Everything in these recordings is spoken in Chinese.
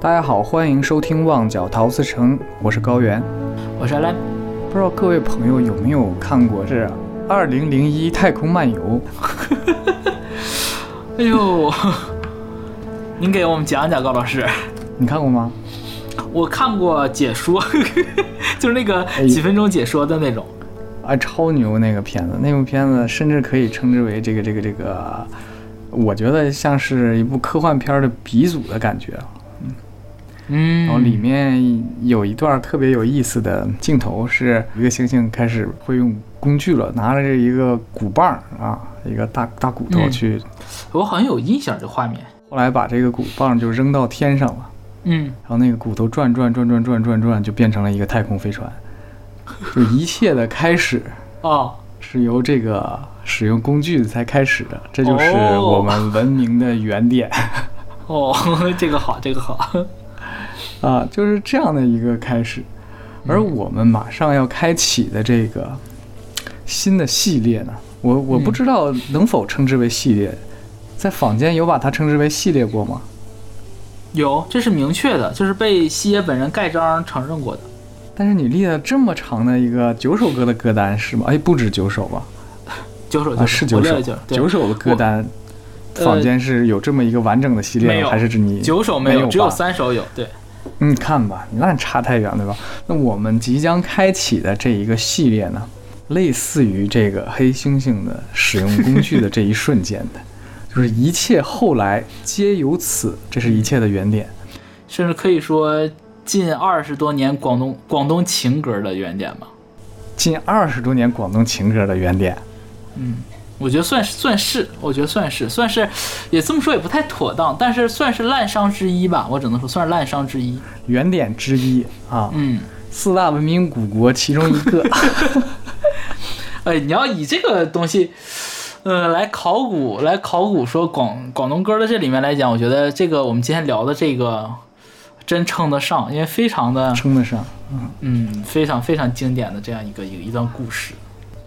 大家好，欢迎收听《旺角陶瓷城》，我是高原。我是阿兰，不知道各位朋友有没有看过这《二零零一太空漫游》？哎呦，您给我们讲讲，高老师。你看过吗？我看过解说，就是那个哎几分钟解说的那种。啊，超牛那个片子，那部片子甚至可以称之为这个这个这个，我觉得像是一部科幻片的鼻祖的感觉。嗯，然后里面有一段特别有意思的镜头，是一个猩猩开始会用工具了，拿着这一个鼓棒啊，一个大大骨头嗯去，我好像有印象这画面。后来把这个鼓棒就扔到天上了。嗯，然后那个骨头转转转转转转转，就变成了一个太空飞船。就一切的开始哦，是由这个使用工具才开始的，这就是哦我们文明的原点哦，这个好，这个好。啊，就是这样的一个开始。而我们马上要开启的这个新的系列呢，我我不知道能否称之为系列，在坊间有把它称之为系列过吗？有，这是明确的，就是被西野本人盖章承认过的。但是你列了这么长的一个九首歌的歌单是吗？哎，不止九首吧？九首，啊，是九首九，九首的歌单，呃坊间是有这么一个完整的系列吗？还是指你九首没有，只有三首有。对，你看吧，那差太远对吧？那我们即将开启的这一个系列呢，类似于这个黑猩猩的使用工具的这一瞬间的，就是一切后来皆由此，这是一切的原点。甚至可以说近二十多年广东广东情歌的原点吧。近二十多年广东情歌的原点，我觉得算是算是，我觉得算是算是，也这么说也不太妥当，但是算是滥觞之一吧，我只能说算是滥觞之一。原点之一啊，嗯，四大文明古国其中一个。哎，你要以这个东西，呃，来考古，来考古说广广东歌的这里面来讲，我觉得这个我们今天聊的这个真称得上，因为非常的，称得上，嗯嗯，非常非常经典的这样一个一个一段故事。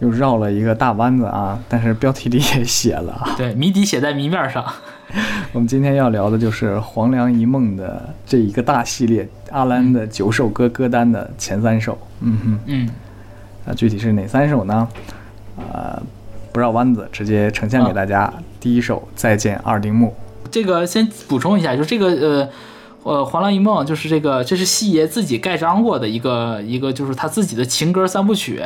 又绕了一个大弯子啊！但是标题里也写了啊。对，谜底写在谜面上。我们今天要聊的就是《黄粱一梦》的这一个大系列，阿兰的九首歌歌单的前三首。嗯哼，嗯，啊，具体是哪三首呢？呃，不绕弯子，直接呈现给大家。第一首《再见二丁目这个先补充一下，就这个呃呃《黄粱一梦》，就是这个这是西爷自己盖章过的一个一个，就是他自己的情歌三部曲。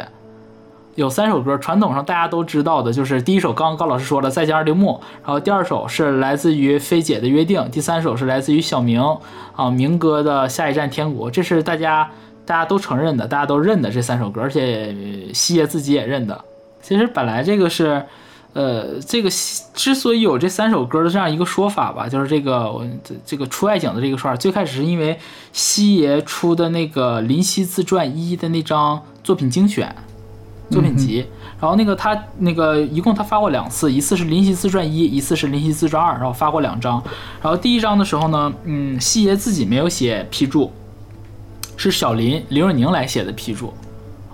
有三首歌，传统上大家都知道的，就是第一首刚刚高老师说了《再见二丁目》，然后第二首是来自于菲姐的《约定》，第三首是来自于小明啊明哥的《下一站天国》，这是大家大家都承认的，大家都认的这三首歌，而且西爷自己也认的。其实本来这个是，呃，这个之所以有这三首歌的这样一个说法吧，就是这个我这这个出外景的这个说法，最开始是因为西爷出的那个《林夕自传一》的那张作品精选作品集，然后那个他那个一共他发过两次，一次是《林夕自传一》，一次是《林夕自传二》，然后发过两张。然后第一张的时候呢，嗯，西爷自己没有写批注，是小林林若宁来写的批注。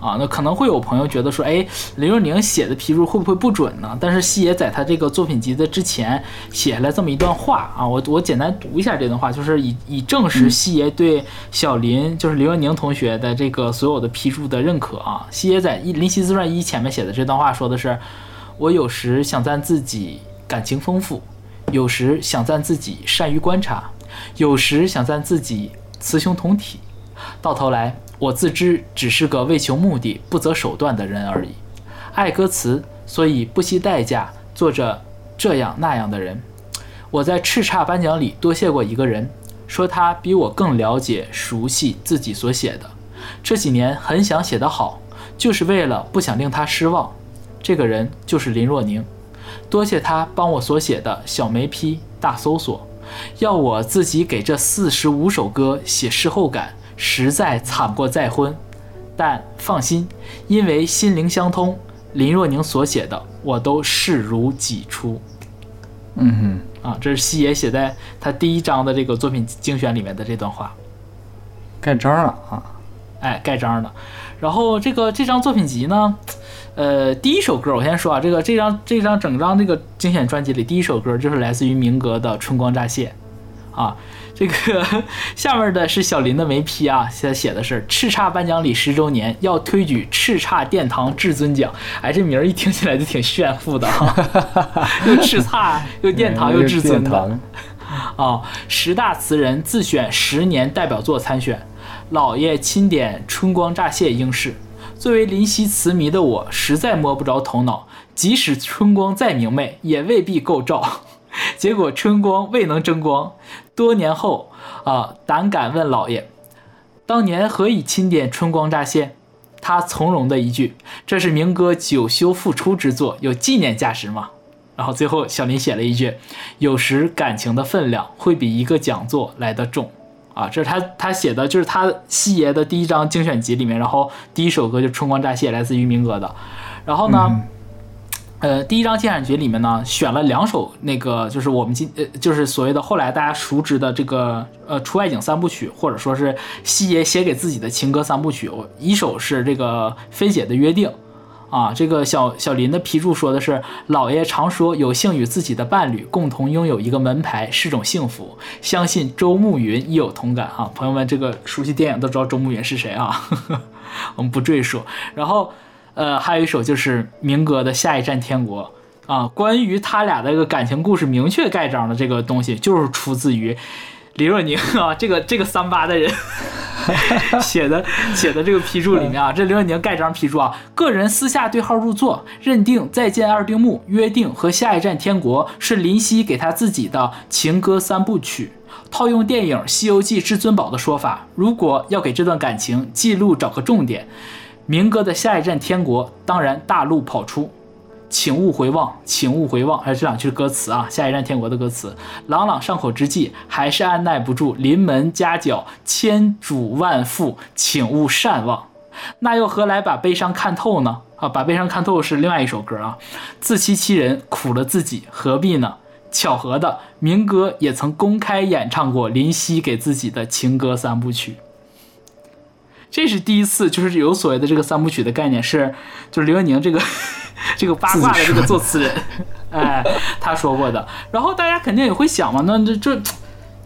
啊，那可能会有朋友觉得说，哎，林若宁写的批注会不会不准呢？但是西野在他这个作品集的之前写下来这么一段话啊，我我简单读一下这段话，就是以以证实西野对小林，就是林若宁同学的这个所有的批注的认可啊。西野在《一林夕自传一》前面写的这段话说的是，我有时想赞自己感情丰富，有时想赞自己善于观察，有时想赞自己雌雄同体，到头来，我自知只是个为求目的不择手段的人而已。爱歌词，所以不惜代价做着这样那样的人。我在叱咤颁奖里多谢过一个人，说他比我更了解、熟悉自己所写的。这几年很想写得好，就是为了不想令他失望。这个人就是林若宁。多谢他帮我所写的小眉批大搜索。要我自己给这四十五首歌写事后感，实在惨过再婚。但放心，因为心灵相通，林若宁所写的我都视如己出。嗯哼啊，这是西野写在他第一章的这个作品精选里面的这段话。盖章了啊！哎，盖章了。然后这个这张作品集呢，呃，第一首歌我先说啊，这个这张这张整张这个精选专辑里，第一首歌就是来自于明格的《春光乍泄》啊。这这个 下面的是小林的眉批啊，写写的是叱咤颁奖礼十周年要推举叱咤殿堂至尊奖。哎，这名儿一听起来就挺炫富的哈，又叱咤又殿堂又至尊的。啊，十大词人自选十年代表作参选，老爷钦点春光乍泄应试。作为林夕词迷的我，实在摸不着头脑。即使春光再明媚，也未必够照。结果春光未能争光。多年后啊，胆敢问老爷，当年何以钦点春光乍泄？他从容的一句：“这是明哥久修复出之作，有纪念价值吗？”然后最后小林写了一句：“有时感情的分量会比一个讲座来得重。”啊，这是他他写的就是他西爷的第一张精选集里面，然后第一首歌就春光乍泄，来自于明哥的。然后呢？呃，第一张精选集里面呢，选了两首那个，就是我们今呃，就是所谓的后来大家熟知的这个呃出外景三部曲，或者说是西爷写给自己的情歌三部曲。我一首是这个飞姐的约定，啊，这个小小林的批注说的是，老爷常说有幸与自己的伴侣共同拥有一个门牌是种幸福，相信周慕云亦有同感啊。朋友们，这个熟悉电影都知道周慕云是谁啊，呵 呵我们不赘述。然后。呃，还有一首就是明哥的《下一站天国》啊，关于他俩的这个感情故事明确盖章的这个东西，就是出自于李若宁啊，这个这个三八的人 写的写的这个批注里面啊，这李若宁盖章批注啊，个人私下对号入座，认定《再见二丁目》《约定》和《下一站天国》是林夕给他自己的情歌三部曲。套用电影《西游记至尊宝》的说法，如果要给这段感情记录找个重点。明哥的下一站天国，当然大路跑出，请勿回望，请勿回望。还有这两句歌词啊，下一站天国的歌词，朗朗上口之际，还是按耐不住临门夹角，千嘱万咐，请勿善忘。那又何来把悲伤看透呢？啊，把悲伤看透是另外一首歌啊，自欺欺人，苦了自己，何必呢？巧合的，明哥也曾公开演唱过林夕给自己的情歌三部曲。这是第一次，就是有所谓的这个三部曲的概念，是就是刘若宁这个 这个八卦的这个作词人，哎，他说过的。然后大家肯定也会想嘛，那这这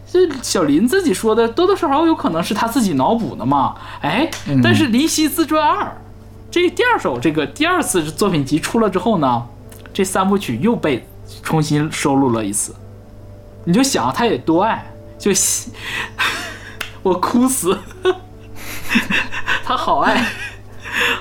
这小林自己说的，多多少少有可能是他自己脑补的嘛？哎，但是《林夕自传二》这第二首这个第二次作品集出了之后呢，这三部曲又被重新收录了一次。你就想他也多爱，就 我哭死。他好爱，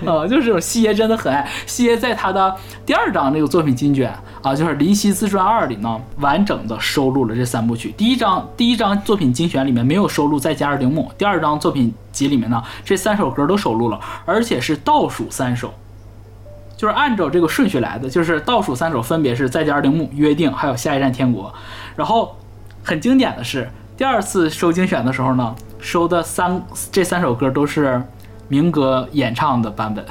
啊，就是这种西爷真的很爱西爷，在他的第二张那个作品精选啊，就是《林夕自传二》里呢，完整的收录了这三部曲。第一张第一张作品精选里面没有收录《再见二丁目》，第二张作品集里面呢，这三首歌都收录了，而且是倒数三首，就是按照这个顺序来的，就是倒数三首分别是《再见二丁目》、《约定》还有《下一站天国》。然后很经典的是，第二次收精选的时候呢。收的三这三首歌都是明哥演唱的版本，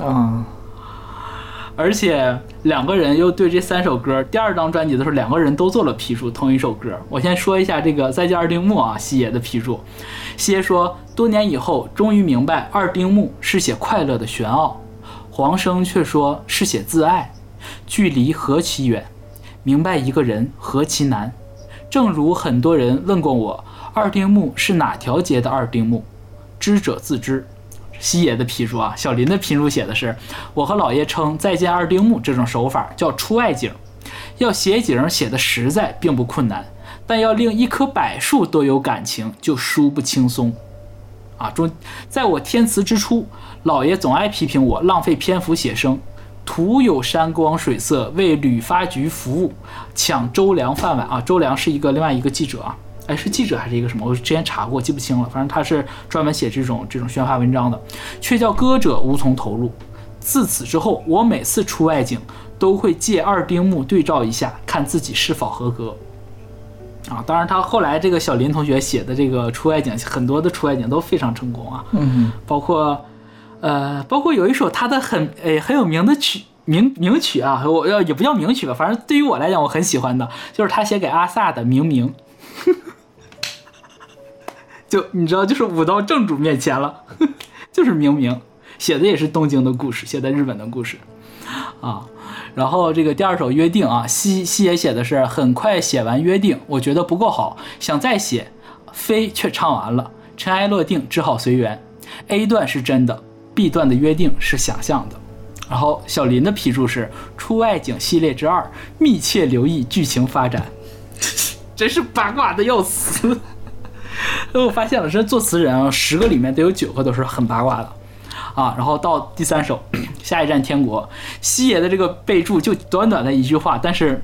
嗯，而且两个人又对这三首歌第二张专辑的时候，两个人都做了批注，同一首歌。我先说一下这个《再见二丁目》啊，西野的批注。西野说，多年以后终于明白，二丁目是写快乐的玄奥，黄生却说是写自爱。距离何其远，明白一个人何其难。正如很多人问过我。二丁目是哪条街的二丁目？知者自知。西爷的批注啊，小林的批注写的是：我和老爷称再见二丁目这种手法叫出外景，要写景写的实在并不困难，但要令一棵柏树都有感情就殊不轻松。啊，中，在我填词之初，老爷总爱批评我浪费篇幅写生，徒有山光水色为旅发局服务，抢周良饭碗啊。周良是一个另外一个记者啊。哎，是记者还是一个什么？我之前查过，记不清了。反正他是专门写这种这种宣发文章的，却叫歌者无从投入。自此之后，我每次出外景都会借二丁目对照一下，看自己是否合格。啊，当然他后来这个小林同学写的这个出外景，很多的出外景都非常成功啊。嗯，包括呃，包括有一首他的很诶很有名的曲名名曲啊，我要也不叫名曲吧，反正对于我来讲我很喜欢的，就是他写给阿萨的《明明》。就你知道，就是舞到正主面前了，就是明明写的也是东京的故事，写在日本的故事，啊，然后这个第二首《约定》啊，西西野写的是很快写完《约定》，我觉得不够好，想再写，飞却唱完了，尘埃落定，只好随缘。A 段是真的，B 段的约定是想象的。然后小林的批注是《出外景》系列之二，密切留意剧情发展，真是八卦的要死。我发现了，这作词人啊，十个里面得有九个都是很八卦的啊。然后到第三首《下一站天国》，西爷的这个备注就短短的一句话，但是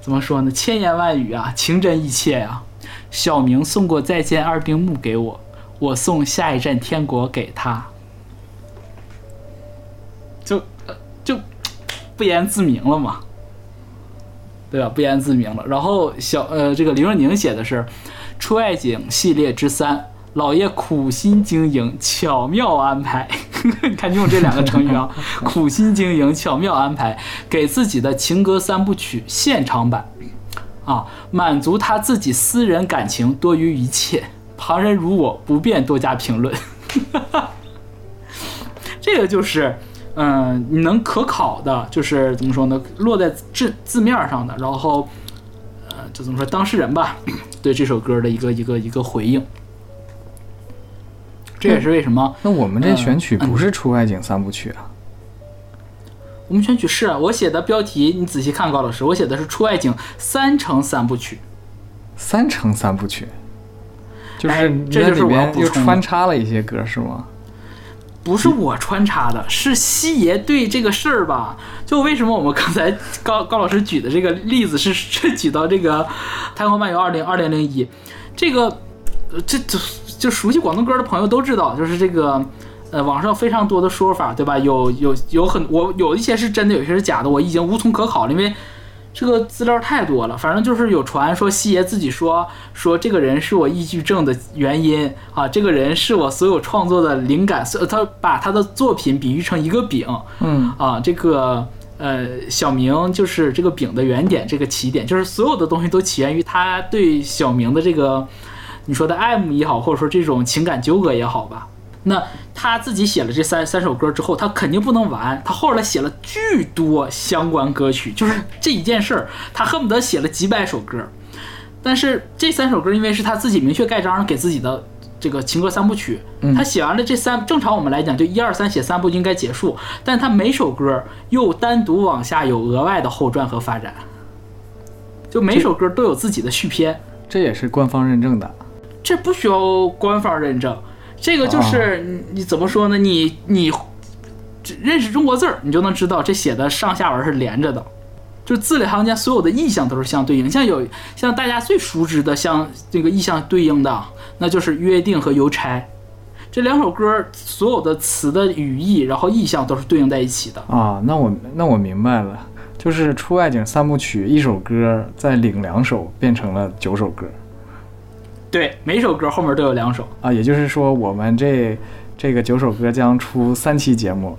怎么说呢？千言万语啊，情真意切呀、小明送过再见二丁目给我，我送下一站天国给他，就就不言自明了嘛，对吧？不言自明了。然后小呃，这个林若宁写的是《出外景》系列之三，老爷苦心经营，巧妙安排。你 看用这两个成语啊，苦心经营，巧妙安排，给自己的情歌三部曲现场版。啊，满足他自己私人感情多于一切，旁人如我不便多加评论。这个就是，嗯、你能可考的，就是怎么说呢？落在字字面上的，然后，呃，就怎么说，当事人吧，对这首歌的一个一个一个回应。这也是为什么那我们这嗯选曲不是出外景三部曲啊？我们选曲是啊，我写的标题，你仔细看，高老师，我写的是出外景三乘三部曲。三乘三部曲，就是这就是我要边又穿插了一些歌是吗？不是我穿插的，是西爷对这个事儿吧？就为什么我们刚才高高老师举的这个例子是 是举到这个《太空漫游二零二零零一》，这个这这就熟悉广东歌的朋友都知道，就是这个呃网上非常多的说法，对吧？有有有很我有一些是真的，有些是假的，我已经无从可考了，因为。这个资料太多了，反正就是有传说西爷自己说说这个人是我抑郁症的原因啊，这个人是我所有创作的灵感，所他把他的作品比喻成一个饼嗯，啊，这个呃小明就是这个饼的原点，这个起点，就是所有的东西都起源于他对小明的这个你说的爱慕也好，或者说这种情感纠葛也好吧。那他自己写了这三三首歌之后，他肯定不能完，他后来写了巨多相关歌曲，就是这一件事儿，他恨不得写了几百首歌。但是这三首歌，因为是他自己明确盖章给自己的这个情歌三部曲，他写完了这三，正常我们来讲就一二三写三部应该结束，但他每首歌又单独往下有额外的后传和发展，就每首歌都有自己的续篇。这也是官方认证的。这不需要官方认证，这个就是你你怎么说呢？你你只认识中国字儿，你就能知道这写的上下文是连着的，就字里行间所有的意象都是相对应。像有像大家最熟知的，像这个意象对应的，那就是约定和邮差。这两首歌所有的词的语义，然后意象都是对应在一起的。啊，那我那我明白了，就是出外景三部曲，一首歌再领两首，变成了九首歌对，每首歌后面都有两首。啊。也就是说，我们这这个九首歌将出三期节目，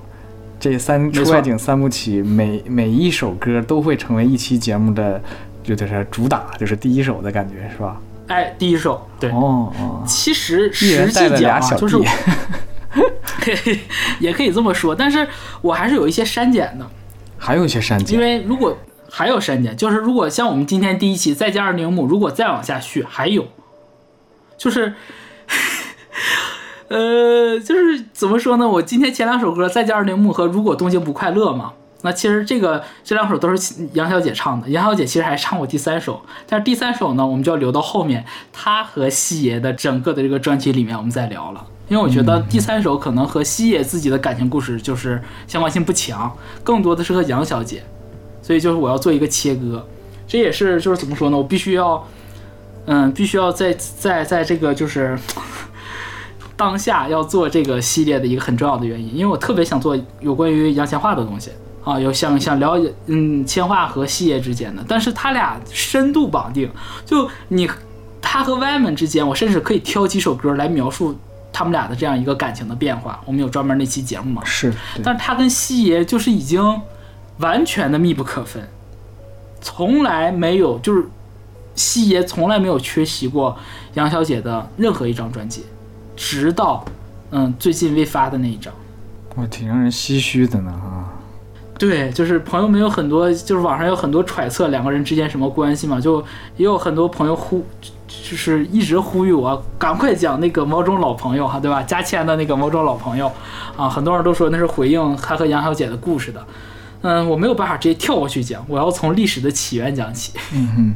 这三出外景三部曲，每每一首歌都会成为一期节目的，就就是主打，就是第一首的感觉，是吧？哎，第一首，对，哦哦，其实实际讲啊，就是，也可以这么说，但是我还是有一些删减的，还有一些删减因。为如果还有删减，就是如果像我们今天第一期再加二铃木，如果再往下续，还有，就是，呃，就是怎么说呢？我今天前两首歌再加二铃木和如果东京不快乐嘛。那其实这个这两首都是杨小姐唱的，杨小姐其实还唱过第三首，但是第三首呢，我们就要留到后面，她和西爷的整个的这个专辑里面我们再聊了。因为我觉得第三首可能和西野自己的感情故事就是相关性不强，更多的是和杨小姐，所以就是我要做一个切割，这也是就是怎么说呢？我必须要，嗯，必须要在在在这个就是 当下要做这个系列的一个很重要的原因，因为我特别想做有关于杨千嬅的东西啊，有想想了解嗯千嬅和西爷之间的，但是他俩深度绑定，就你他和 Y 们之间，我甚至可以挑几首歌来描述他们俩的这样一个感情的变化。我们有专门那期节目嘛？是，但是他跟西爷就是已经完全的密不可分，从来没有就是西爷从来没有缺席过杨小姐的任何一张专辑，直到嗯最近未发的那一张。我挺让人唏嘘的呢啊。对，就是朋友们有很多，就是网上有很多揣测两个人之间什么关系嘛，就也有很多朋友呼，就是一直呼吁我赶快讲那个毛中老朋友哈，对吧？加签的那个毛中老朋友啊，很多人都说那是回应他和杨小姐的故事的。嗯，我没有办法直接跳过去讲，我要从历史的起源讲起。嗯哼，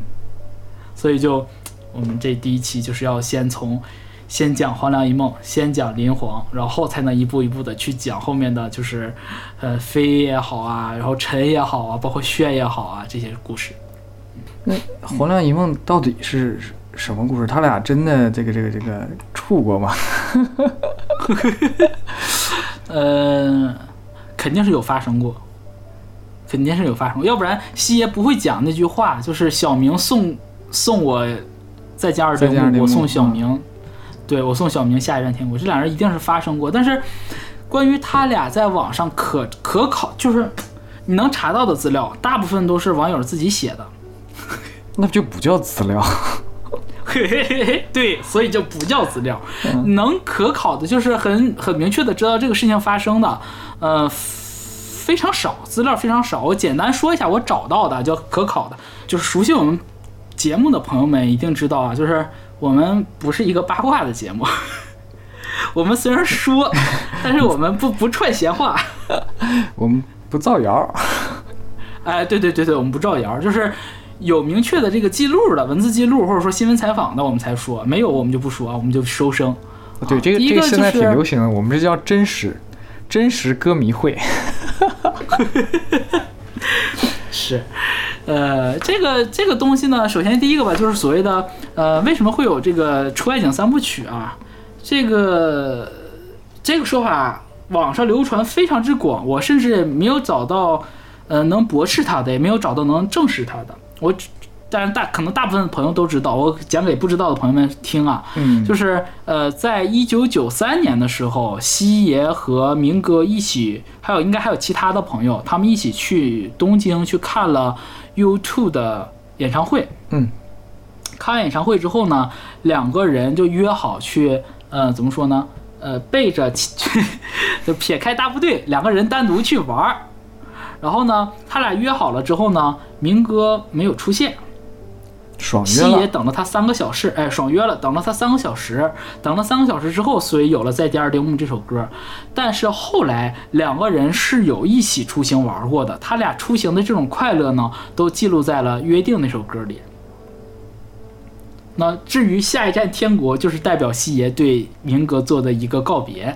所以就我们这第一期就是要先从先讲黄粱一梦，先讲林黄，然后才能一步一步的去讲后面的就是呃飞也好啊，然后陈也好啊，包括炫也好啊这些故事。那黄粱一梦到底是什么故事？他俩真的这个这个这个处过吗？呃，肯定是有发生过，肯定是有发生过，要不然西爷不会讲那句话，就是小明送送我再加二丁目，再见二丁目我送小明，对我送小明下一站天国，这俩人一定是发生过。但是关于他俩在网上可可考，就是你能查到的资料，大部分都是网友自己写的。那就不叫资料。嘿嘿嘿嘿，对，所以就不叫资料，能可考的就是很很明确的知道这个事情发生的，呃，非常少，资料非常少。我简单说一下我找到的叫可考的，就是熟悉我们节目的朋友们一定知道啊，就是我们不是一个八卦的节目，我们虽然说，但是我们不不串闲话。我们不造谣。哎，对对对对，我们不造谣，就是有明确的这个记录的文字记录，或者说新闻采访的，我们才说；没有，我们就不说，我们就收声。对，啊这个这个现在挺流行的，我们这叫真实真实歌迷会。是，呃，这个这个东西呢，首先第一个吧，就是所谓的呃，为什么会有这个出外景三部曲啊？这个这个说法网上流传非常之广，我甚至没有找到呃能驳斥他的，也没有找到能证实他的。我只但是大可能大部分朋友都知道，我讲给不知道的朋友们听啊。嗯，就是呃，在一九九三年的时候，西爷和明哥一起，还有应该还有其他的朋友，他们一起去东京去看了 U2 的演唱会。嗯，看完演唱会之后呢，两个人就约好去，呃，怎么说呢？呃，背着去，就撇开大部队，两个人单独去玩儿。然后呢，他俩约好了之后呢，明哥没有出现，爽约西爷。等了他三个小时，哎，爽约了，等了他三个小时，等了三个小时之后，所以有了《在第二丁目》这首歌。但是后来两个人是有一起出行玩过的，他俩出行的这种快乐呢，都记录在了《约定》那首歌里。那至于下一站天国，就是代表西爷对明哥做的一个告别。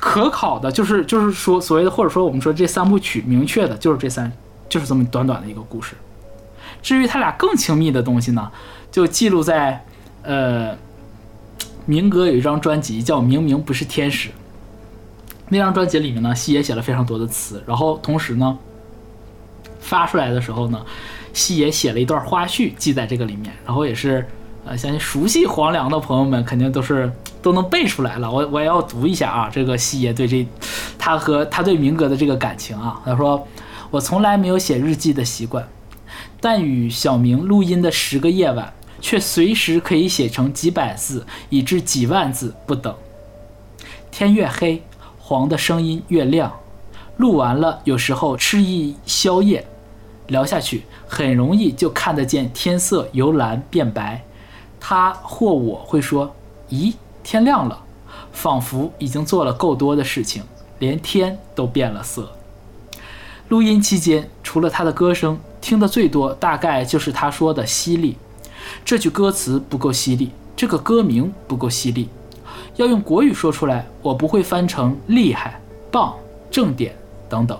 可考的就是就是说所谓的或者说我们说这三部曲明确的就是这三就是这么短短的一个故事。至于他俩更亲密的东西呢，就记录在呃，明哥有一张专辑叫《明明不是天使》，那张专辑里面呢，西野写了非常多的词，然后同时呢，发出来的时候呢，西野写了一段花絮记在这个里面，然后也是呃，相信熟悉黄粱的朋友们肯定都是都能背出来了。我我也要读一下啊，这个西野对这他和他对明哥的这个感情啊，他说：“我从来没有写日记的习惯。”但与小明录音的十个夜晚，却随时可以写成几百字，以至几万字不等。天越黑，黄的声音越亮。录完了，有时候吃一宵夜，聊下去，很容易就看得见天色由蓝变白。他或我会说：“咦，天亮了。”仿佛已经做了够多的事情，连天都变了色。录音期间，除了他的歌声，听得最多大概就是他说的“犀利”。这句歌词不够犀利，这个歌名不够犀利。要用国语说出来，我不会翻成“厉害”“棒”“正点”等等，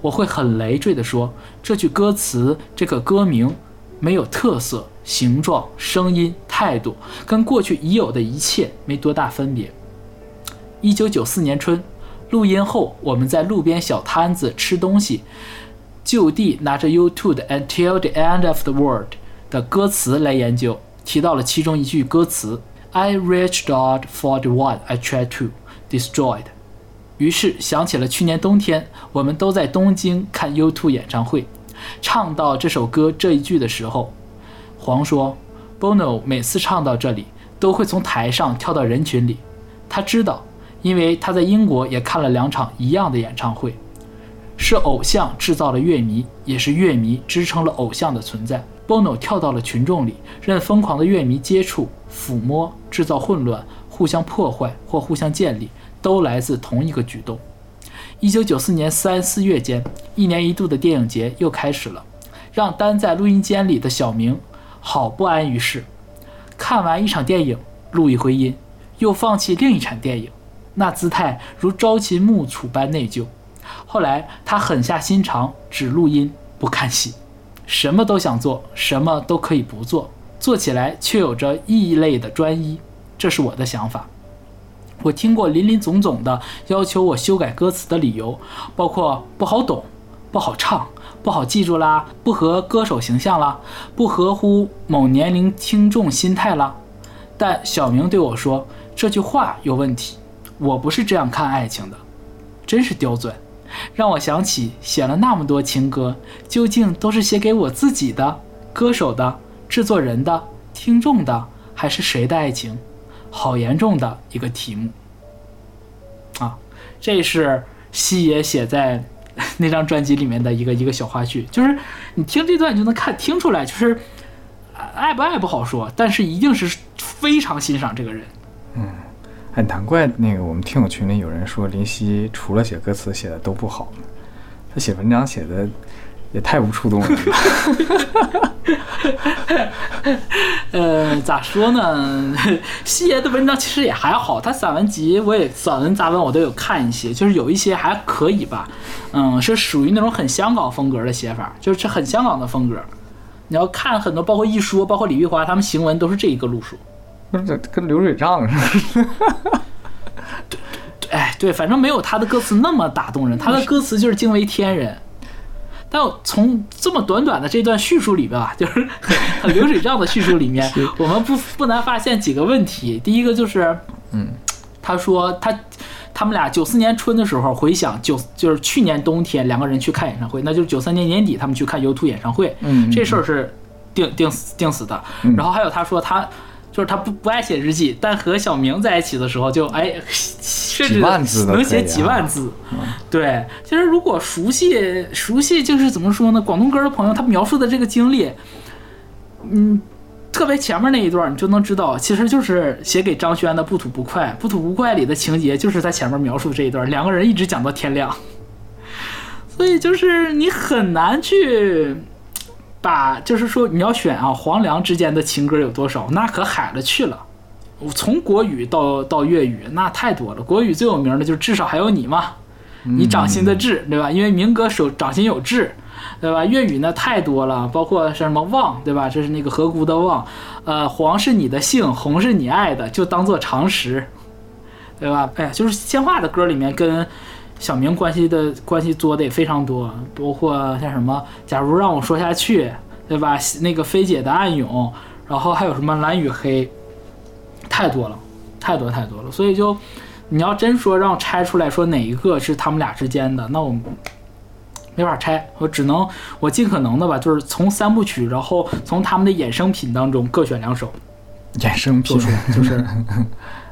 我会很累赘地说，这句歌词、这个歌名没有特色、形状、声音、态度，跟过去已有的一切没多大分别。一九九四年春。录音后，我们在路边小摊子吃东西，就地拿着 U2 的《Until the End of the World》的歌词来研究，提到了其中一句歌词：“I reached out for the one I tried to destroy。”于是想起了去年冬天，我们都在东京看 U2 演唱会，唱到这首歌这一句的时候，黄说：“Bono 每次唱到这里，都会从台上跳到人群里，他知道。”因为他在英国也看了两场一样的演唱会，是偶像制造了乐迷，也是乐迷支撑了偶像的存在。Bono 跳到了群众里，任疯狂的乐迷接触、抚摸、制造混乱、互相破坏或互相建立，都来自同一个举动。一九九四年三四月间，一年一度的电影节又开始了，让待在录音间里的小明好不安于世。看完一场电影，录一回音，又放弃另一场电影，那姿态如朝秦暮楚般内疚。后来他狠下心肠，只录音不看戏，什么都想做，什么都可以不做，做起来却有着异类的专一。这是我的想法。我听过林林总总的要求我修改歌词的理由，包括不好懂、不好唱、不好记住啦，不合歌手形象啦，不合乎某年龄听众心态啦。但小明对我说这句话有问题，我不是这样看爱情的，真是刁钻，让我想起写了那么多情歌，究竟都是写给我自己的、歌手的、制作人的、听众的，还是谁的爱情？好严重的一个题目啊！这是西野写在 那张专辑里面的一个一个小花絮，就是你听这段你就能看听出来，就是爱不爱不好说，但是一定是非常欣赏这个人。嗯，哎，难怪那个我们听友群里有人说林夕除了写歌词写的都不好，他写文章写的也太不触动了。呃，咋说呢？西爷的文章其实也还好，他散文集我也散文杂文我都有看一些，就是有一些还可以吧。嗯，是属于那种很香港风格的写法，就是很香港的风格。你要看很多，包括一说，包括李玉华他们行文都是这一个路数。跟流水账似的。对 对，哎对，反正没有他的歌词那么打动人，他的歌词就是惊为天人。但从这么短短的这段叙述里边啊，就是 很流水账的叙述里面，我们不不难发现几个问题。第一个就是，嗯，他说他他们俩九四年春的时候回想九就是去年冬天两个人去看演唱会，那就是九三年年底他们去看 U2 演唱会，嗯，这事儿是定定死定死的。然后还有他说他。就是他不不爱写日记，但和小明在一起的时候，就哎，甚至能写几万字。对，其实如果熟悉熟悉，就是怎么说呢？广东歌的朋友，他描述的这个经历，嗯，特别前面那一段，你就能知道，其实就是写给张轩的《不吐不快》。《不吐不快》里的情节就是在前面描述这一段，两个人一直讲到天亮，所以就是你很难去。把就是说你要选啊，黄粱之间的情歌有多少？那可海了去了。从国语到到粤语，那太多了。国语最有名的就是至少还有你嘛，你掌心的痣，对吧？因为民歌手掌心有痣，对吧？粤语呢太多了，包括什么望，对吧？这是那个河姑的望，呃，黄是你的姓，红是你爱的，就当做常识，对吧？哎呀，就是鲜花的歌里面跟。小明关系的关系做的也非常多，包括像什么，假如让我说下去，对吧？那个菲姐的暗涌，然后还有什么蓝与黑，太多了，太多太多了。所以就你要真说让拆出来说哪一个是他们俩之间的，那我没法拆，我只能我尽可能的吧，就是从三部曲，然后从他们的衍生品当中各选两首，衍生品就是。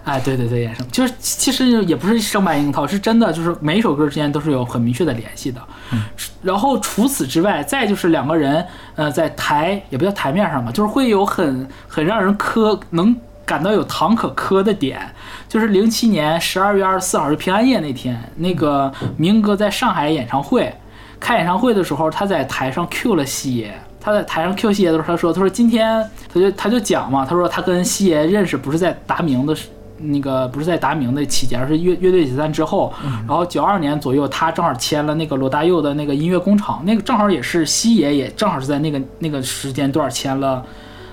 哎，对对对，衍生就是其实也不是生搬硬套，是真的，就是每一首歌之间都是有很明确的联系的。嗯，然后除此之外，再就是两个人，呃，在台也不叫台面上吧，就是会有很很让人磕，能感到有糖可磕的点。就是零七年十二月二十四号是平安夜那天，那个明哥在上海演唱会，开演唱会的时候，他在台上 Q 了西爷。他在台上 Q 西爷的时候，他说：“他说今天他就他就讲嘛，他说他跟西爷认识不是在达明的。”那个不是在达明的期间，而是乐乐队解散之后，然后九二年左右，他正好签了那个罗大佑的那个音乐工厂，那个正好也是西爷也正好是在那个那个时间段签了，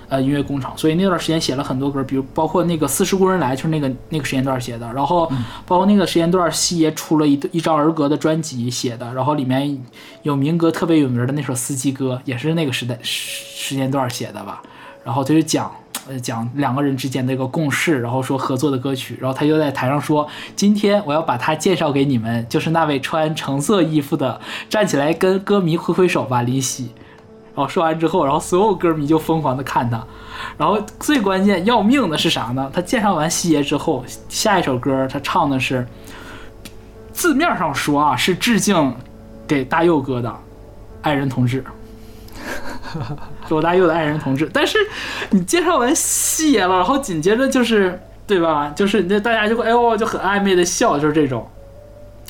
呃，音乐工厂，所以那段时间写了很多歌，比如包括那个《四十故人来》就是那个那个时间段写的，然后包括那个时间段西爷出了一一张儿歌的专辑写的，然后里面有民歌特别有名的那首《司机歌》，也是那个时代时间段写的吧，然后他就讲。呃，讲两个人之间的一个共识，然后说合作的歌曲，然后他又在台上说：“今天我要把他介绍给你们，就是那位穿橙色衣服的，站起来跟歌迷挥挥手吧，林夕。”然后说完之后，然后所有歌迷就疯狂的看他，然后最关键要命的是啥呢？他介绍完西爷之后，下一首歌他唱的是，字面上说啊是致敬。给大佑哥的爱人同志，罗大佑的爱人同志。但是你介绍完西野了，然后紧接着就是对吧？就是那大家就会哎呦就很暧昧的笑，就是这种，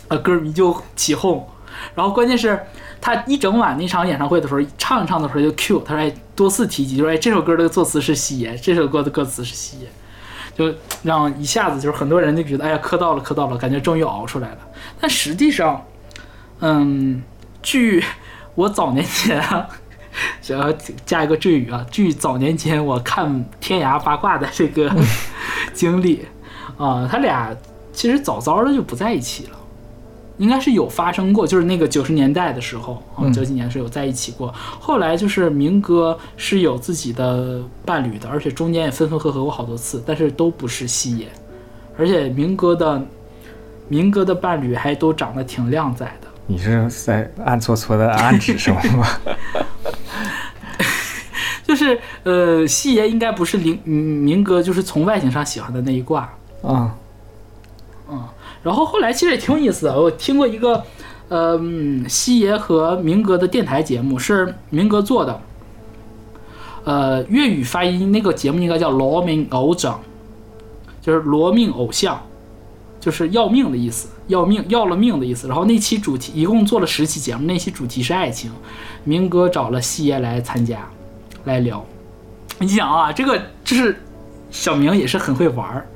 啊歌迷就起哄。然后关键是，他一整晚那场演唱会的时候，唱一唱的时候就 Q，他说哎多次提及，就说哎这首歌的作词是西野，这首歌的歌词是西野，就让一下子就是很多人就觉得哎呀磕到了磕到了，感觉终于熬出来了。但实际上，嗯，据我早年间，想要加一个赘语啊，据早年间我看天涯八卦的这个 经历啊，他俩其实早早的就不在一起了。应该是有发生过，就是那个九十年代的时候啊，九几年是有在一起过。后来就是明哥是有自己的伴侣的，而且中间也分分合合过好多次，但是都不是西野。而且明哥的明哥的伴侣还都长得挺靓仔的。你是在暗搓搓的暗指什么吗？就是呃，西爷应该不是明明哥，就是从外形上喜欢的那一挂啊。嗯。然后后来其实也挺有意思的，我听过一个，呃，西爷和明哥的电台节目是明哥做的，呃，粤语发音那个节目应该叫罗命偶长，就是罗命偶像，就是要命的意思，要命要了命的意思。然后那期主题一共做了十期节目，那期主题是爱情，明哥找了西爷来参加，来聊。你想啊，这个就是小明也是很会玩儿。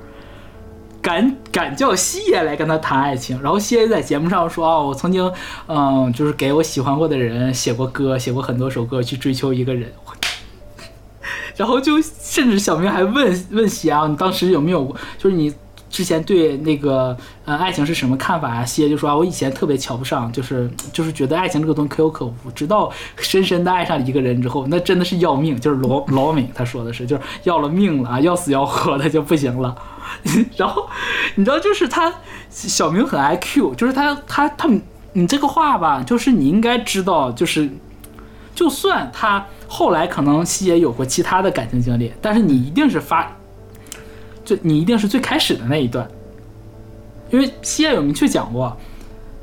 敢敢叫西爷来跟他谈爱情，然后西爷在节目上说啊，我曾经，嗯，就是给我喜欢过的人写过歌，写过很多首歌去追求一个人，然后就甚至小明还问问西啊，你当时有没有，就是你之前对那个呃爱情是什么看法啊？西爷就说啊，我以前特别瞧不上，就是就是觉得爱情这个东西可有可无，直到深深的爱上一个人之后，那真的是要命，就是罗罗敏他说的是，就是要了命了啊，要死要活的就不行了。然后，你知道，就是他小明很爱 Q，就是他他他，你这个话吧，就是你应该知道，就是就算他后来可能西野有过其他的感情经历，但是你一定是发，就你一定是最开始的那一段，因为西野有明确讲过，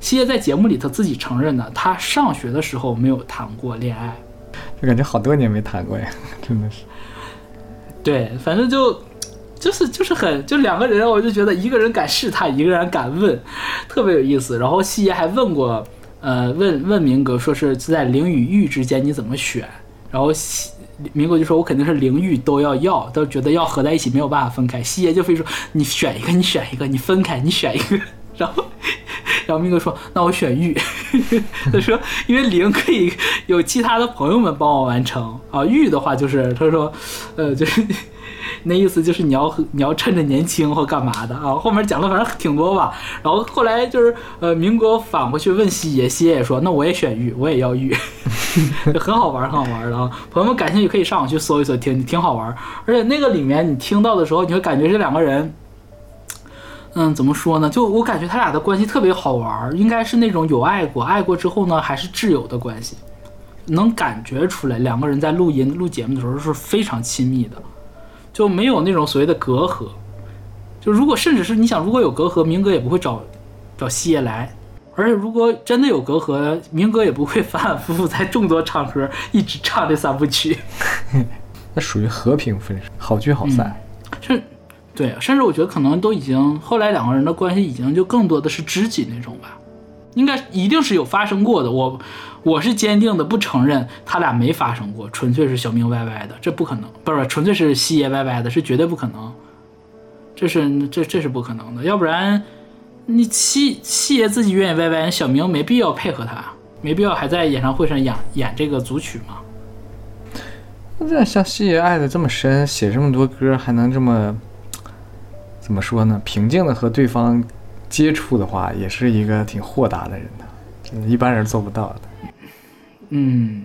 西野在节目里头自己承认的，他上学的时候没有谈过恋爱，就感觉好多年没谈过呀，真的是，对，反正就。就是就是很就两个人，我就觉得一个人敢试探，一个人敢问，特别有意思。然后西爷还问过，呃，问问明哥，说是在灵与玉之间你怎么选？然后西明哥就说，我肯定是灵玉都要要，都觉得要合在一起，没有办法分开。西爷就非说，你选一个，你选一个，你分开，你选一个。然后然后明哥说，那我选玉。他说，因为灵可以有其他的朋友们帮我完成啊，玉的话就是他说，呃，就是。那意思就是你要你要趁着年轻或干嘛的啊？后面讲的反正挺多吧。然后后来就是呃，民国返回去问西野，西野也说那我也选玉，我也要玉，很好玩，很好玩的啊。朋友们感兴趣可以上网去搜一搜，挺挺好玩。而且那个里面你听到的时候，你会感觉这两个人，嗯，怎么说呢？就我感觉他俩的关系特别好玩，应该是那种有爱过，爱过之后呢还是挚友的关系，能感觉出来两个人在录音录节目的时候是非常亲密的。就没有那种所谓的隔阂，就如果甚至是你想，如果有隔阂，明哥也不会找找西野来，而且如果真的有隔阂，明哥也不会反反复复在众多场合一直唱这三部曲。那属于和平分手，好聚好散。甚对，甚至我觉得可能都已经后来两个人的关系已经就更多的是知己那种吧，应该一定是有发生过的。我。我是坚定的不承认他俩没发生过，纯粹是小明歪歪的，这不可能，不是纯粹是西爷歪歪的，是绝对不可能，这是这这是不可能的，要不然你西西爷自己愿意歪歪，小明没必要配合他，没必要还在演唱会上演演这个组曲嘛。那像西爷爱的这么深，写这么多歌，还能这么怎么说呢？平静的和对方接触的话，也是一个挺豁达的人的，一般人做不到的。嗯，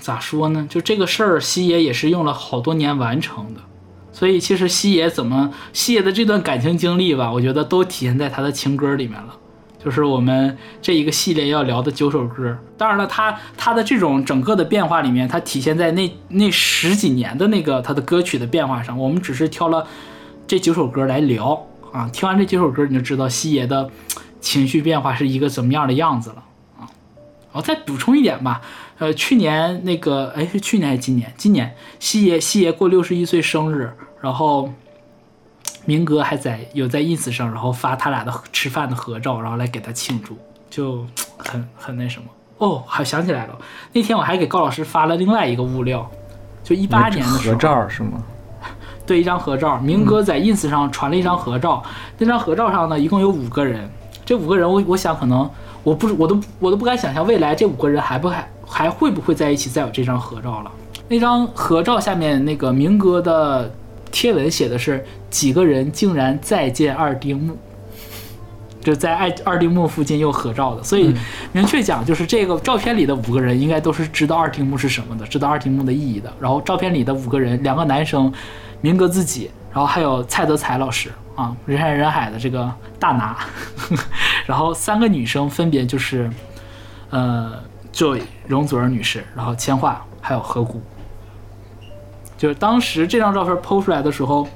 咋说呢？就这个事儿，西野也是用了好多年完成的。所以其实西野怎么西野的这段感情经历吧，我觉得都体现在他的情歌里面了。就是我们这一个系列要聊的九首歌。当然了，他他的这种整个的变化里面，他体现在那那十几年的那个他的歌曲的变化上。我们只是挑了这九首歌来聊啊。听完这九首歌，你就知道西野的情绪变化是一个怎么样的样子了。然后再补充一点吧，呃，去年那个，哎，是去年还是今年？今年西爷西爷过六十一岁生日，然后明哥还在有在 ins 上，然后发他俩的吃饭的合照，然后来给他庆祝，就很很那什么。哦，好想起来了，那天我还给高老师发了另外一个物料，就一八年的时合，照是吗？对，一张合照，明哥在 ins 上传了一张合照，那张合照上呢，一共有五个人，这五个人我我想可能我不是我都我都不敢想象未来这五个人还不还还会不会在一起再有这张合照了。那张合照下面那个明哥的贴文写的是几个人竟然再见二丁目，就在爱二丁目附近又合照的，所以明确讲就是这个照片里的五个人应该都是知道二丁目是什么的，知道二丁目的意义的。然后照片里的五个人，两个男生，明哥自己，然后还有蔡德才老师啊，人山人海的这个大拿，然后三个女生分别就是，呃，Joy 容祖儿女士，然后千画还有何谷。就是当时这张照片剖出来的时候，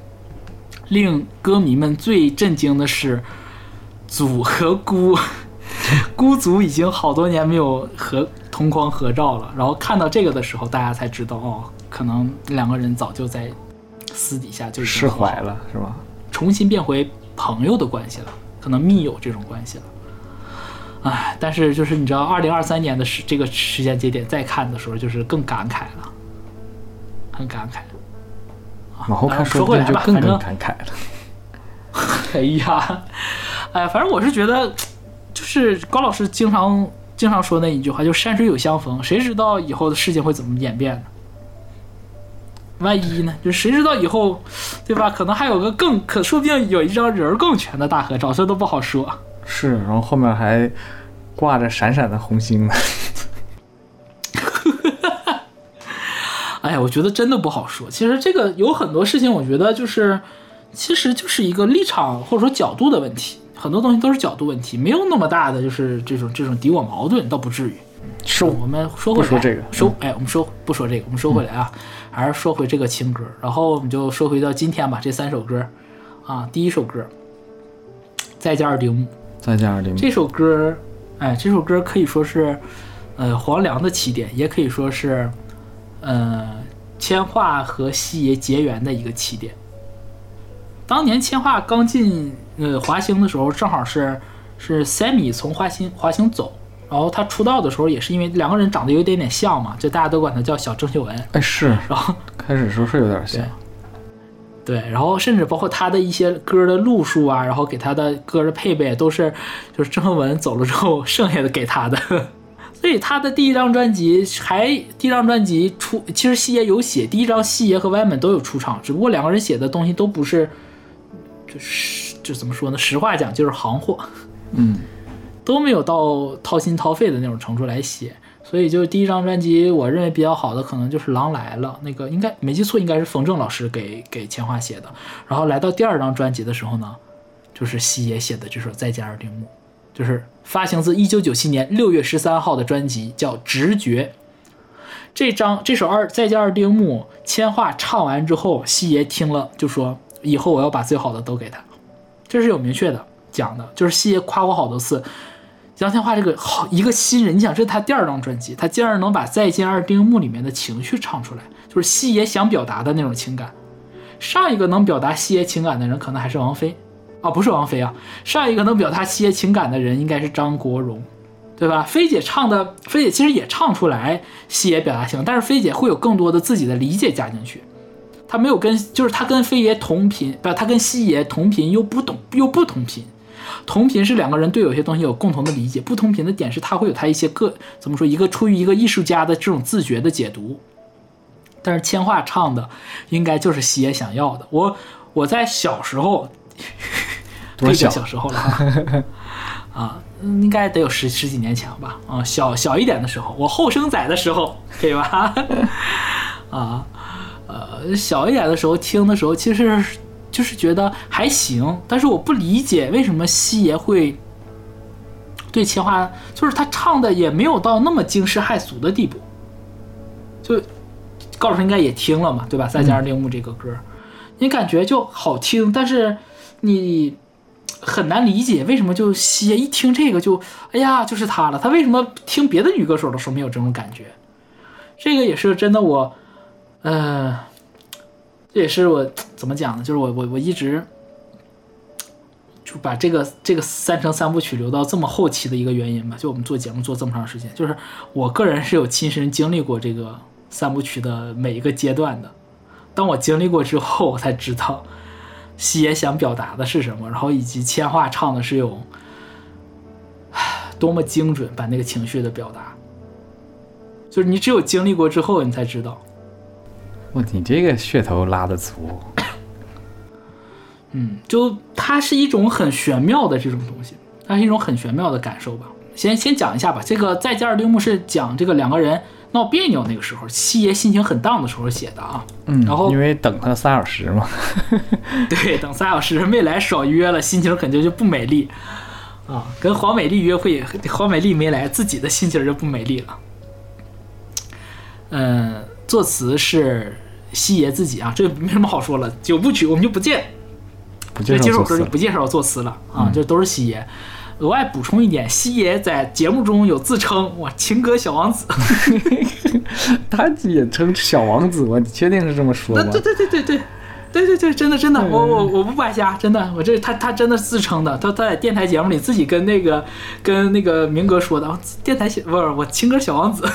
令歌迷们最震惊的是，祖和姑，姑祖已经好多年没有合同框合照了。然后看到这个的时候，大家才知道哦，可能两个人早就在私底下就已经释怀了是吧？重新变回朋友的关系了，可能密友这种关系了。唉，但是就是你知道，二零二三年的时这个时间节点再看的时候，就是更感慨了，很感慨。往后看，呃说回来吧更更反正感慨了。哎呀，哎，反正我是觉得，就是高老师经常经常说那一句话，就山水有相逢，谁知道以后的事情会怎么演变呢？万一呢？就谁知道以后，对吧？可能还有个更可，说不定有一张人更全的大合照，这都不好说。是，然后后面还挂着闪闪的红星呢。哎呀，我觉得真的不好说。其实这个有很多事情，我觉得就是，其实就是一个立场或者说角度的问题，很多东西都是角度问题，没有那么大的就是这种这种敌我矛盾，倒不至于。是我们说回来，不说这个说哎，我们说不说这个，我们说回来啊，还是说回这个情歌，然后我们就说回到今天吧，这三首歌。啊，第一首歌《再见二丁目》再见二丁目，这首歌，哎，这首歌可以说是呃黄粱的起点，也可以说是呃千画和西爷结缘的一个起点。当年千画刚进呃华星的时候，正好是是 Sammy 从华星华星走，然后他出道的时候也是因为两个人长得有一点点像嘛，就大家都管他叫小郑秀文。哎是，然后开始时候是有点像对，对，然后甚至包括他的一些歌的路数啊，然后给他的歌的配备都是就是郑秀文走了之后剩下的给他的。所以他的第一张专辑还第一张专辑出，其实西爷有写，第一张西爷和歪门都有出场，只不过两个人写的东西都不是，就是就怎么说呢？实话讲就是行货，嗯，都没有到掏心掏肺的那种程度来写。所以就第一张专辑，我认为比较好的可能就是《狼来了》，那个应该没记错，应该是冯正老师给给千华写的。然后来到第二张专辑的时候呢，就是西野写的这首《再见二丁目》，就是发行自一九九七年六月十三号的专辑，叫《直觉》。这张这首二《再见二丁目》，千华唱完之后，西爷听了就说：“以后我要把最好的都给他。”这是有明确的讲的，就是西爷夸过好多次。杨千嬅这个好一个新人，你想这是他第二张专辑，他竟然能把《再见二丁目》里面的情绪唱出来，就是西爷想表达的那种情感。上一个能表达西爷情感的人，可能还是王菲，啊，不是王菲啊，上一个能表达西爷情感的人应该是张国荣，对吧？菲姐唱的，菲姐其实也唱出来西爷表达情感，但是菲姐会有更多的自己的理解加进去。她没有跟，就是她跟飞爷同频，不，她跟西爷同频又不懂又不同频。同频是两个人对有些东西有共同的理解，不同频的点是他会有他一些个怎么说，一个出于一个艺术家的这种自觉的解读。但是千画唱的应该就是西爷想要的。我我在小时候，多小小时候了啊，啊，嗯应该得有十十几年前吧，啊，小小一点的时候，我后生仔的时候，可以吧？啊，呃，小一点的时候听的时候，其实就是觉得还行，但是我不理解为什么西爷会对切花，就是他唱的也没有到那么惊世骇俗的地步。就高老师应该也听了嘛，对吧？《再加上铃木》这个歌，你感觉就好听，但是你很难理解为什么就西爷一听这个就哎呀就是他了，他为什么听别的女歌手的时候没有这种感觉？这个也是真的我，呃，这也是我怎么讲呢？就是我我我一直就把这个这个三乘三部曲留到这么后期的一个原因吧。就我们做节目做这么长时间，就是我个人是有亲身经历过这个三部曲的每一个阶段的。当我经历过之后，我才知道。西野想表达的是什么，然后以及千画唱的是有多么精准，把那个情绪的表达，就是你只有经历过之后，你才知道。哇，你这个噱头拉的足。嗯，就它是一种很玄妙的这种东西，它是一种很玄妙的感受吧。先先讲一下吧，这个《再见二丁目》是讲这个两个人。闹别扭那个时候，七爷心情很荡的时候写的啊。嗯，然后因为等他仨小时嘛。对，等仨小时没来，少约了，心情肯定就不美丽啊。跟黄美丽约会，黄美丽没来，自己的心情就不美丽了。嗯，作词是西爷自己啊，这没什么好说了。九部曲我们就不见，这这首歌就不介绍作词了啊，这都是西爷。额外补充一点，西爷在节目中有自称“哇，情歌小王子”，他也称小王子我？你确定是这么说吗？对对对对对对对对，真的真的，我我我不白瞎，真的，我这他他真的自称的，他他在电台节目里自己跟那个跟那个明哥说的，电台小不是我情歌小王子，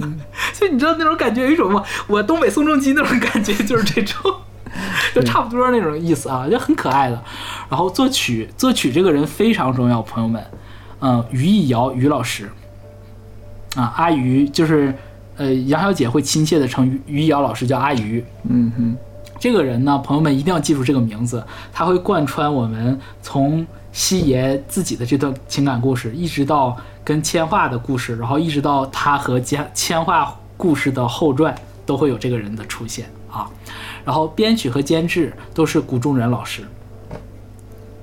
所以你知道那种感觉有一种我我东北宋仲基那种感觉，就是这种。就差不多那种意思啊，就很可爱的。然后作曲，作曲这个人非常重要，朋友们，嗯，于艺瑶于老师，啊，阿于就是呃杨小姐会亲切的称于于艺瑶老师叫阿于。嗯哼，这个人呢，朋友们一定要记住这个名字，他会贯穿我们从西爷自己的这段情感故事，一直到跟千画的故事，然后一直到他和千千画故事的后传，都会有这个人的出现啊。然后编曲和监制都是古仲仁老师，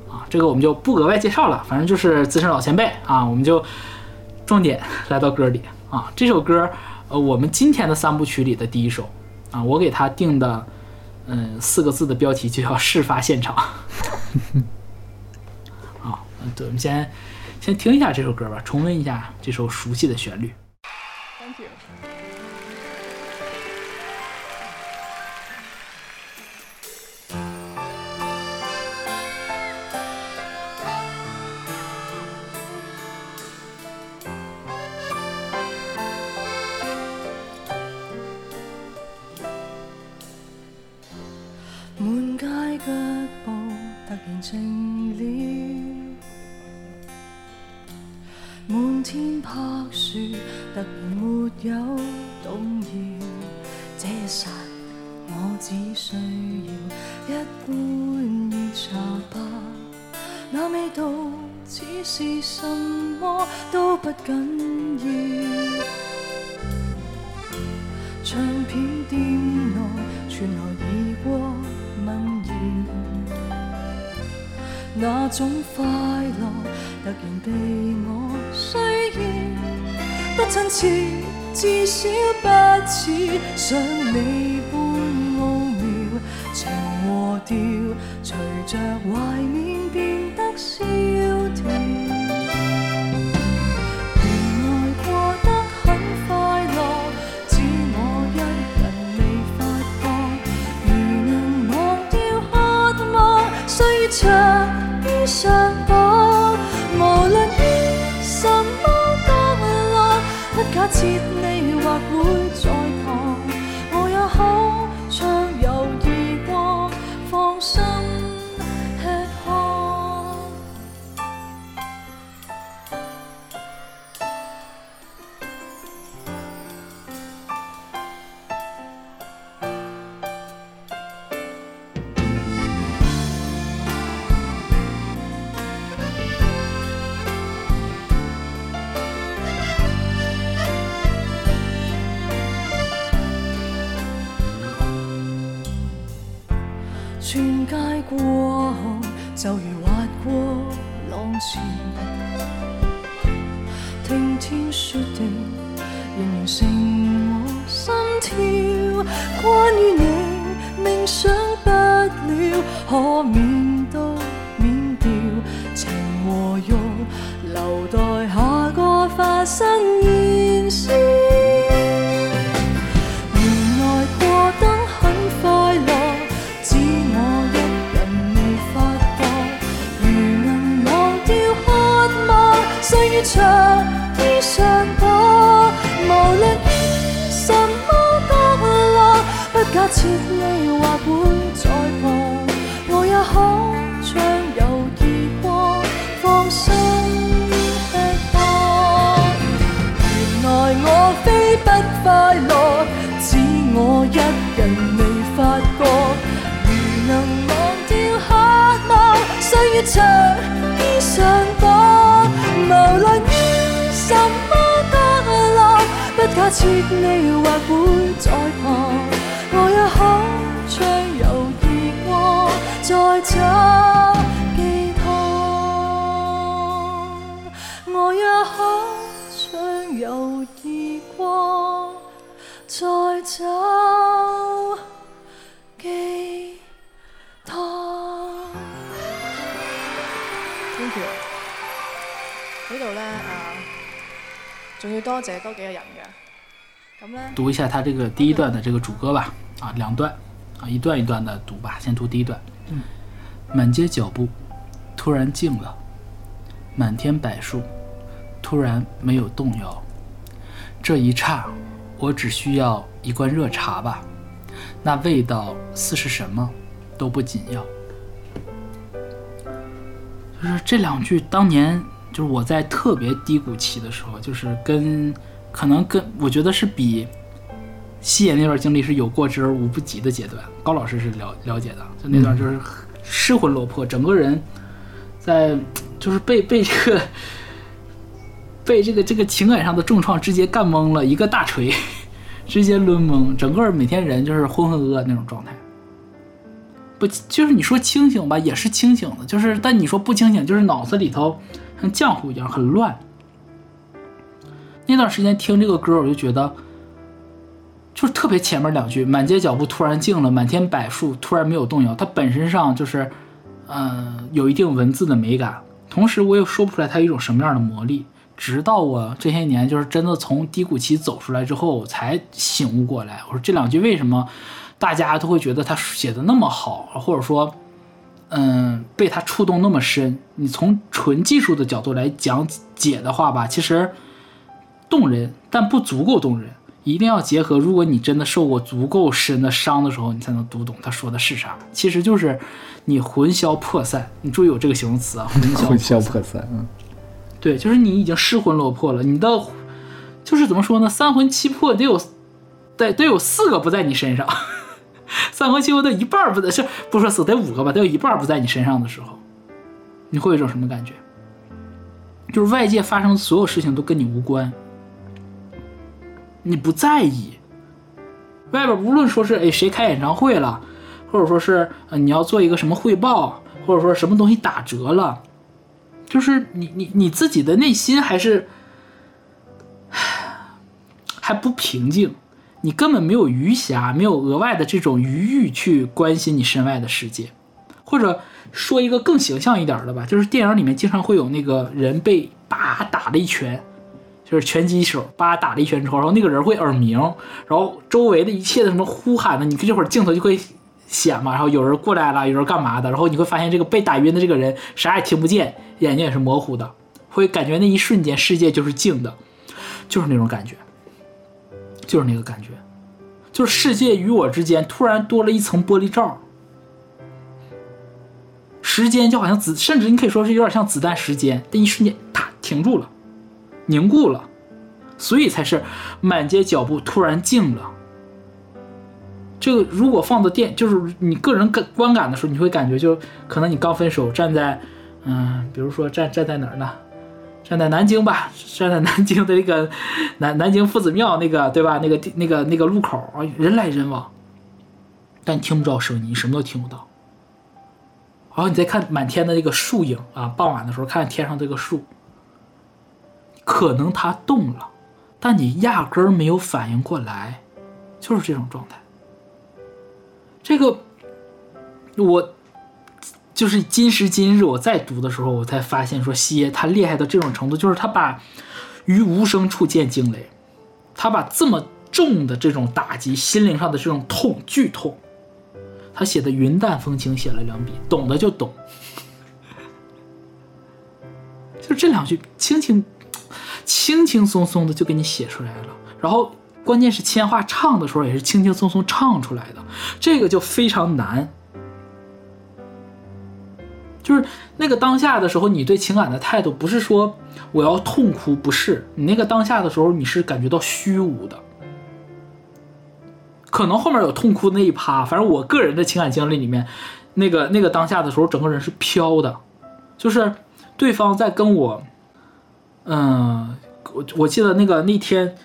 啊，这个我们就不额外介绍了，反正就是资深老前辈啊。我们就重点来到歌里啊，这首歌，呃，我们今天的三部曲里的第一首啊，我给他定的，嗯，四个字的标题就叫事发现场。啊，对，我们先先听一下这首歌吧，重温一下这首熟悉的旋律。下他这个第一段的这个主歌吧，啊，两段，啊，一段一段的读吧，先读第一段。嗯满街脚步，突然静了；满天柏树，突然没有动摇。这一刹，我只需要一罐热茶吧，那味道似是什么都不紧要。就是这两句，当年就是我在特别低谷期的时候，就是跟可能跟我觉得是比西野那段经历是有过之而无不及的阶段。高老师是了了解的，就那段就是失魂落魄，整个人在就是被被这个被这个这个情感上的重创直接干懵了，一个大锤直接抡懵，整个每天人就是浑浑噩噩那种状态。不，就是你说清醒吧，也是清醒的，就是但你说不清醒，就是脑子里头像浆糊一样很乱。那段时间听这个歌，我就觉得，就是特别前面两句，满街脚步突然静了，满天柏树突然没有动摇，它本身上就是，嗯、有一定文字的美感，同时我也说不出来它有一种什么样的魔力。直到我这些年就是真的从低谷期走出来之后，我才醒悟过来。我说这两句为什么大家都会觉得他写的那么好，或者说，嗯，被他触动那么深？你从纯技术的角度来讲解的话吧，其实动人，但不足够动人。一定要结合，如果你真的受过足够深的伤的时候，你才能读懂他说的是啥。其实就是你魂消魄散。你注意有这个形容词啊，魂销魂销魄散，嗯，对，就是你已经失魂落魄了，你的就是怎么说呢？三魂七魄得有，得得有四个不在你身上，三魂七魄得一半不在，是不说死得五个吧，得有一半不在你身上的时候，你会有一种什么感觉？就是外界发生的所有事情都跟你无关，你不在意。外边无论说是哎谁开演唱会了，或者说是呃你要做一个什么汇报，或者说什么东西打折了，就是你你你自己的内心还是还不平静，你根本没有余暇，没有额外的这种余欲去关心你身外的世界，或者说一个更形象一点的吧，就是电影里面经常会有那个人被叭打了一拳。就是拳击手叭打了一拳之后，然后那个人会耳鸣，然后周围的一切的什么呼喊的，你看这会儿镜头就会显嘛，然后有人过来了，有人干嘛的，然后你会发现这个被打晕的这个人啥也听不见，眼睛也是模糊的，会感觉那一瞬间世界就是静的，就是那种感觉，就是那个感觉，就是世界与我之间突然多了一层玻璃罩，时间就好像子，甚至你可以说是有点像子弹时间，但一瞬间啪停住了。凝固了，所以才是满街脚步突然静了。这个如果放到电，就是你个人感观感的时候，你会感觉就可能你刚分手，站在嗯，比如说站站在哪儿呢？站在南京吧，站在南京的那个南南京夫子庙那个对吧？那个那个那个路口啊，人来人往，但听不着声音，什么都听不到。然后你再看满天的那个树影啊，傍晚的时候看天上这个树。可能它动了，但你压根儿没有反应过来，就是这种状态。这个，我就是今时今日我在读的时候，我才发现说西耶他厉害到这种程度，就是他把于无声处见惊雷，他把这么重的这种打击，心灵上的这种痛剧痛，他写的云淡风轻，写了两笔，懂的就懂。就这两句轻轻。轻轻松松的就给你写出来了。然后关键是千画唱的时候也是轻轻松松唱出来的，这个就非常难。就是那个当下的时候，你对情感的态度不是说我要痛哭，不是你那个当下的时候，你是感觉到虚无的。可能后面有痛哭那一趴，反正我个人的情感经历里面，那个那个当下的时候，整个人是飘的，就是对方在跟我，嗯，我我记得那个那天，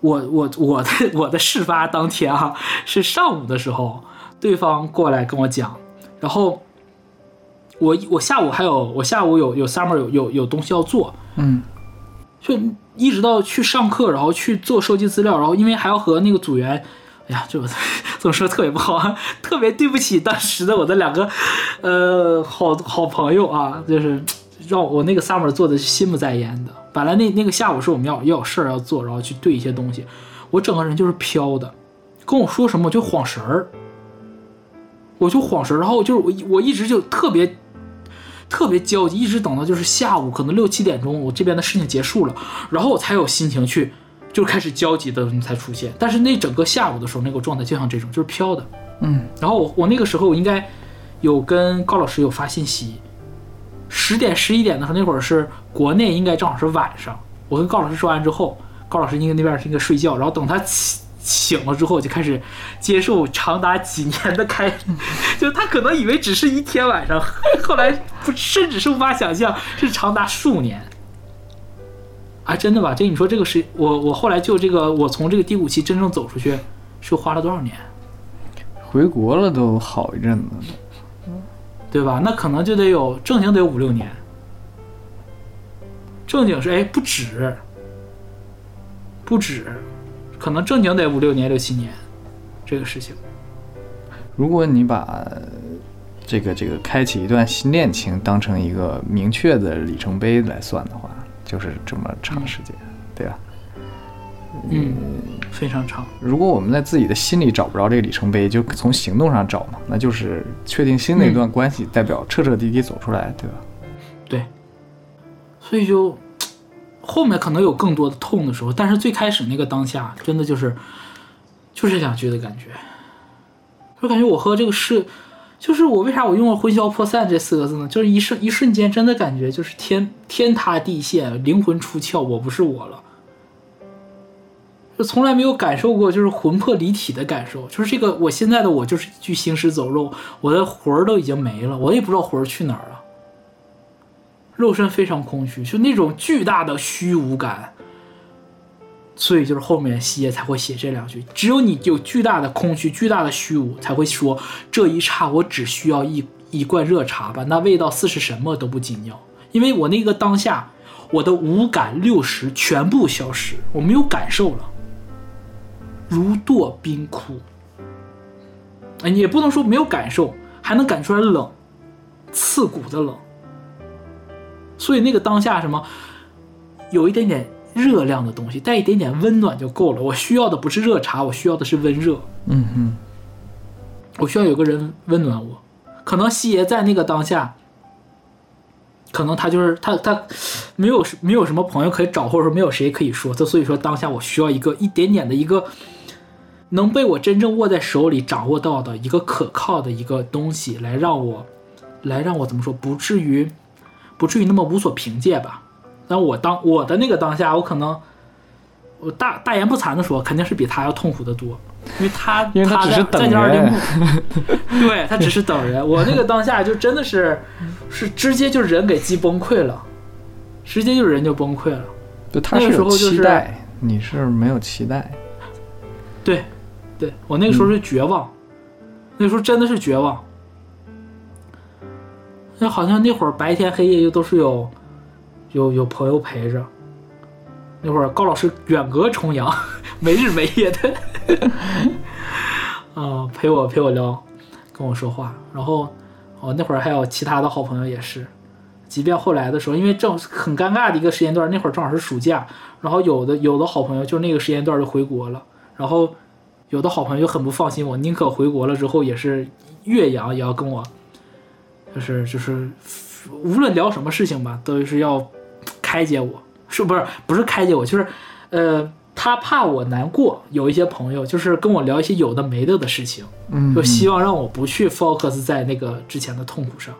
我我我的 我的事发当天啊，是上午的时候，对方过来跟我讲，然后我我下午还有我下午有有 summer 有有有东西要做，嗯。就一直到去上课，然后去做收集资料，然后因为还要和那个组员，哎呀，这 我怎么说特别不好啊，特别对不起当时的我的两个呃好好朋友啊，就是让我那个 summer 做的心不在焉的。本来那那个下午是我们要要有事儿要做，然后去对一些东西，我整个人就是飘的，跟我说什么我就晃神儿，我就晃神儿，然后就是我我一直就特别特别焦急，一直等到就是下午可能六七点钟，我这边的事情结束了，然后我才有心情去，就开始焦急的才出现。但是那整个下午的时候，那个状态就像这种，就是飘的。嗯然后我我那个时候我应该有跟高老师有发信息，十点十一点的时候，那会儿是国内应该正好是晚上。我跟高老师说完之后，高老师应该那边是应该睡觉，然后等他醒醒了之后，就开始接受长达几年的开，就他可能以为只是一天晚上，后来不甚至是无法想象是长达数年。啊，真的吧？这你说这个是我我后来就这个我从这个低谷期真正走出去，是花了多少年？回国了都好一阵子。对吧？那可能就得有正经得有五六年，正经是哎不止，不止，可能正经得五六年六七年，这个事情。如果你把这个这个开启一段新恋情当成一个明确的里程碑来算的话，就是这么长时间，对吧？嗯，非常长。如果我们在自己的心里找不着这个里程碑，就从行动上找嘛，那就是确定新的一段关系，代表彻彻底底走出来，对吧？对，所以就后面可能有更多的痛的时候，但是最开始那个当下，真的就是就是两句的感觉，就感觉我和这个世，就是我为啥我用了“魂消魄散”这四个字呢？就是一瞬一瞬间，真的感觉就是天天塌地陷，灵魂出窍，我不是我了。就从来没有感受过，就是魂魄离体的感受。就是这个，我现在的我就是一具行尸走肉，我的魂儿都已经没了，我也不知道魂儿去哪儿了。肉身非常空虚，就那种巨大的虚无感。所以就是后面西野才会写这两句，只有你有巨大的空虚、巨大的虚无，才会说这一刹我只需要一一罐热茶吧，那味道似是什么都不紧要，因为我那个当下，我的五感六识全部消失，我没有感受了，如堕冰窟。哎，你也不能说没有感受，还能感出来冷，刺骨的冷。所以那个当下什么，有一点点热量的东西，带一点点温暖就够了。我需要的不是热茶，我需要的是温热。嗯哼，我需要有个人温暖我。可能西爷在那个当下，可能他就是他他没有没有什么朋友可以找，或者说没有谁可以说，他所以说当下我需要一个一点点的一个能被我真正握在手里掌握到的一个可靠的一个东西，来让我来让我怎么说，不至于不至于那么无所凭借吧。但我当我的那个当下，我可能我大大言不惭的说，肯定是比他要痛苦的多，因为他因为他人，对他只是等人。我那个当下就真的是是直接就人给击崩溃了，直接就人就崩溃了。就他那是有个时候就你是没有期待。对，对我那个时候是绝望，那时候真的是绝望。那好像那会儿白天黑夜又都是有有有朋友陪着，那会儿高老师远隔重洋，没日没夜的，啊、陪我陪我聊，跟我说话。然后哦，那会儿还有其他的好朋友也是，即便后来的时候，因为正很尴尬的一个时间段，那会儿正好是暑假，然后有的有的好朋友就那个时间段就回国了，然后有的好朋友就很不放心我，宁可回国了之后也是岳阳也要跟我，就是就是无论聊什么事情吧，都是要开解我。是不是不是开解我，就是呃，他怕我难过。有一些朋友就是跟我聊一些有的没的的事情，嗯，就希望让我不去 focus 在那个之前的痛苦上。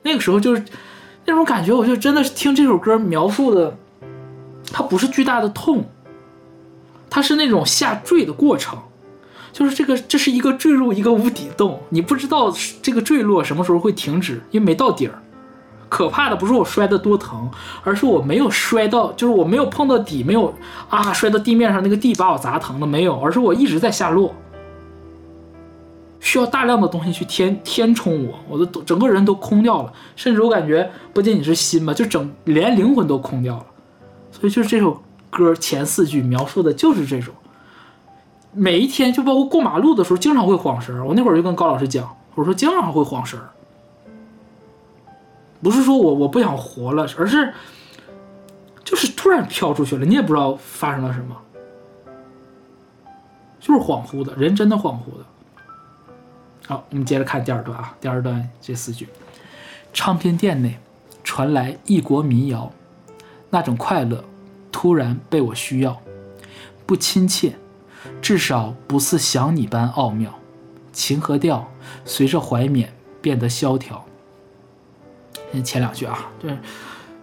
那个时候就是那种感觉，我就真的是听这首歌描述的，它不是巨大的痛，它是那种下坠的过程。就是这个，这是一个坠入一个无底洞，你不知道这个坠落什么时候会停止，因为没到底儿。可怕的不是我摔得多疼，而是我没有摔到，就是我没有碰到底，没有啊摔到地面上那个地把我砸疼的没有，而是我一直在下落，需要大量的东西去填填充我，我的整个人都空掉了，甚至我感觉不仅仅是心吧，就整连灵魂都空掉了。所以就是这首歌前四句描述的就是这种。每一天，就包括过马路的时候，经常会晃神儿。我那会儿就跟高老师讲，我说经常会晃神儿，不是说我我不想活了，而是就是突然飘出去了，你也不知道发生了什么，就是恍惚的，人真的恍惚的。好，我们接着看第二段啊，第二段这四句：唱片店内传来异国民谣，那种快乐突然被我需要，不亲切。至少不似想你般奥妙，情和调随着怀缅变得萧条。前两句啊，对，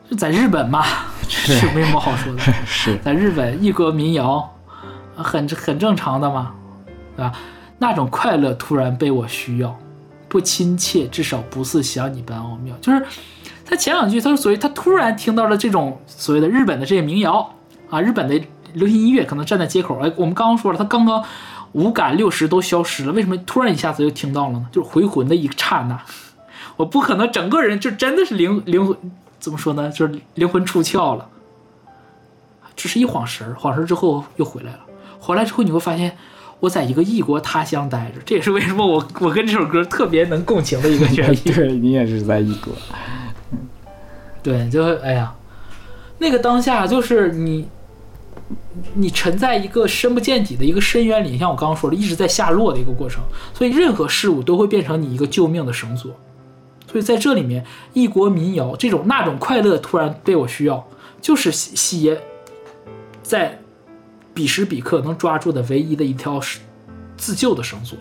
就在日本嘛，是没什么好说的。是在日本，异国民谣，很很正常的嘛，对吧？那种快乐突然被我需要，不亲切，至少不似想你般奥妙。就是他前两句，他说所谓他突然听到了这种所谓的日本的这些民谣啊，日本的。流行音乐可能站在街口，哎，我们刚刚说了，他刚刚五感六识都消失了，为什么突然一下子就听到了呢？就是回魂的一刹那，我不可能整个人就真的是灵灵魂怎么说呢？就是灵魂出窍了，只是一晃神儿，晃神之后又回来了。回来之后你会发现，我在一个异国他乡待着，这也是为什么我我跟这首歌特别能共情的一个原因。对你也是在异国，对，就哎呀，那个当下就是你。你沉在一个深不见底的一个深渊里，像我刚刚说的，一直在下落的一个过程，所以任何事物都会变成你一个救命的绳索。所以在这里面，异国民谣这种那种快乐突然被我需要，就是西爷在彼时彼刻能抓住的唯一的一条自救的绳索。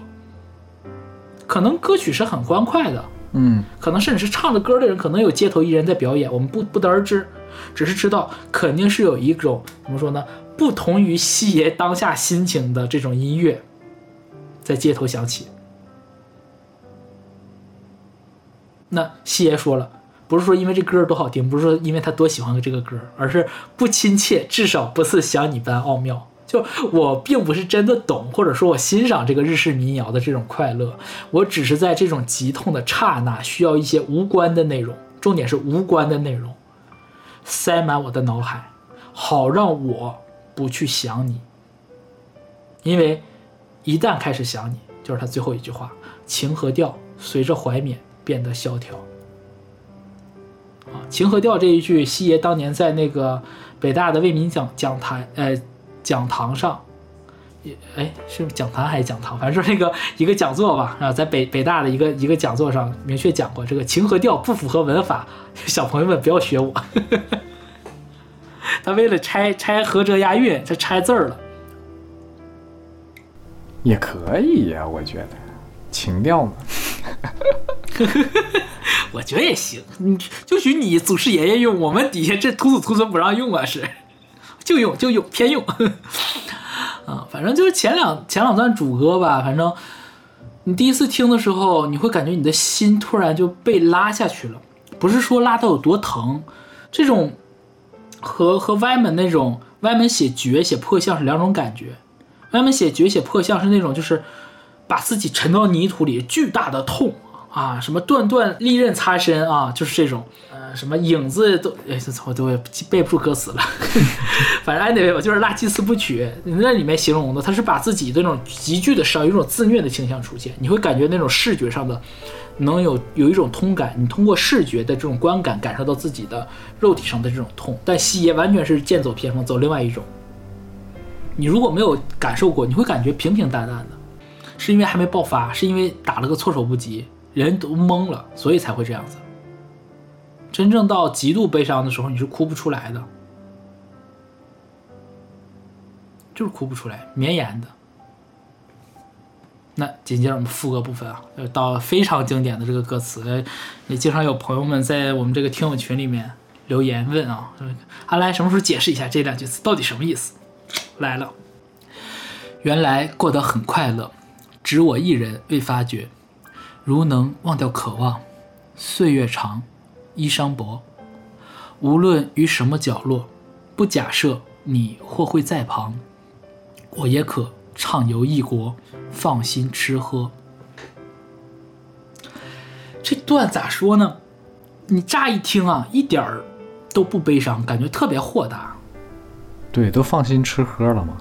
可能歌曲是很欢快的，嗯，可能甚至是唱着歌的人，可能有街头艺人在表演，我们不不得而知。只是知道肯定是有一种怎么说呢，不同于西爷当下心情的这种音乐，在街头响起。那西爷说了，不是说因为这歌多好听，不是说因为他多喜欢这个歌，而是不亲切，至少不似想你般奥妙。就我并不是真的懂，或者说我欣赏这个日式民谣的这种快乐，我只是在这种急痛的刹那，需要一些无关的内容，重点是无关的内容。塞满我的脑海，好让我不去想你。因为一旦开始想你，就是他最后一句话：情和调随着怀缅变得萧条。啊，情和调这一句，西爷当年在那个北大的为民讲讲台，呃，讲堂上，也哎是讲坛还是讲堂，反正是那个一个讲座吧，啊，在北北大的一个一个讲座上明确讲过，这个情和调不符合文法。小朋友们不要学我，他为了拆拆合辙押韵，他拆字儿了，也可以呀，我觉得情调嘛，我觉得也行，你就许你祖师爷爷用，我们底下这徒子徒孙不让用啊，是就用就用偏用 啊，反正就是前两前两段主歌吧，反正你第一次听的时候，你会感觉你的心突然就被拉下去了。不是说拉到有多疼，这种和和歪门那种歪门写绝写破相是两种感觉。歪门写绝写破相是那种就是把自己沉到泥土里，巨大的痛啊，什么断断利刃擦身啊，就是这种。什么影子都哎，我都背不住歌词了。反正 anyway 吧，就是拉祭祀不取那里面形容的，他是把自己的那种急剧的伤，有一种自虐的倾向出现，你会感觉那种视觉上的。能有有一种通感，你通过视觉的这种观感感受到自己的肉体上的这种痛，但西爷完全是剑走偏锋，走另外一种。你如果没有感受过，你会感觉平平淡淡的，是因为还没爆发，是因为打了个措手不及，人都懵了，所以才会这样子。真正到极度悲伤的时候，你是哭不出来的。就是哭不出来，绵延的。那紧接着我们副歌部分啊，呃，到非常经典的这个歌词，也经常有朋友们在我们这个听友群里面留言问啊，阿来什么时候解释一下这两句词到底什么意思？来了，原来过得很快乐，只我一人未发觉。如能忘掉渴望，岁月长，衣裳薄。无论于什么角落，不假设你或会在旁，我也可畅游异国，放心吃喝。这段咋说呢？你乍一听啊，一点儿都不悲伤，感觉特别豁达。对，都放心吃喝了嘛。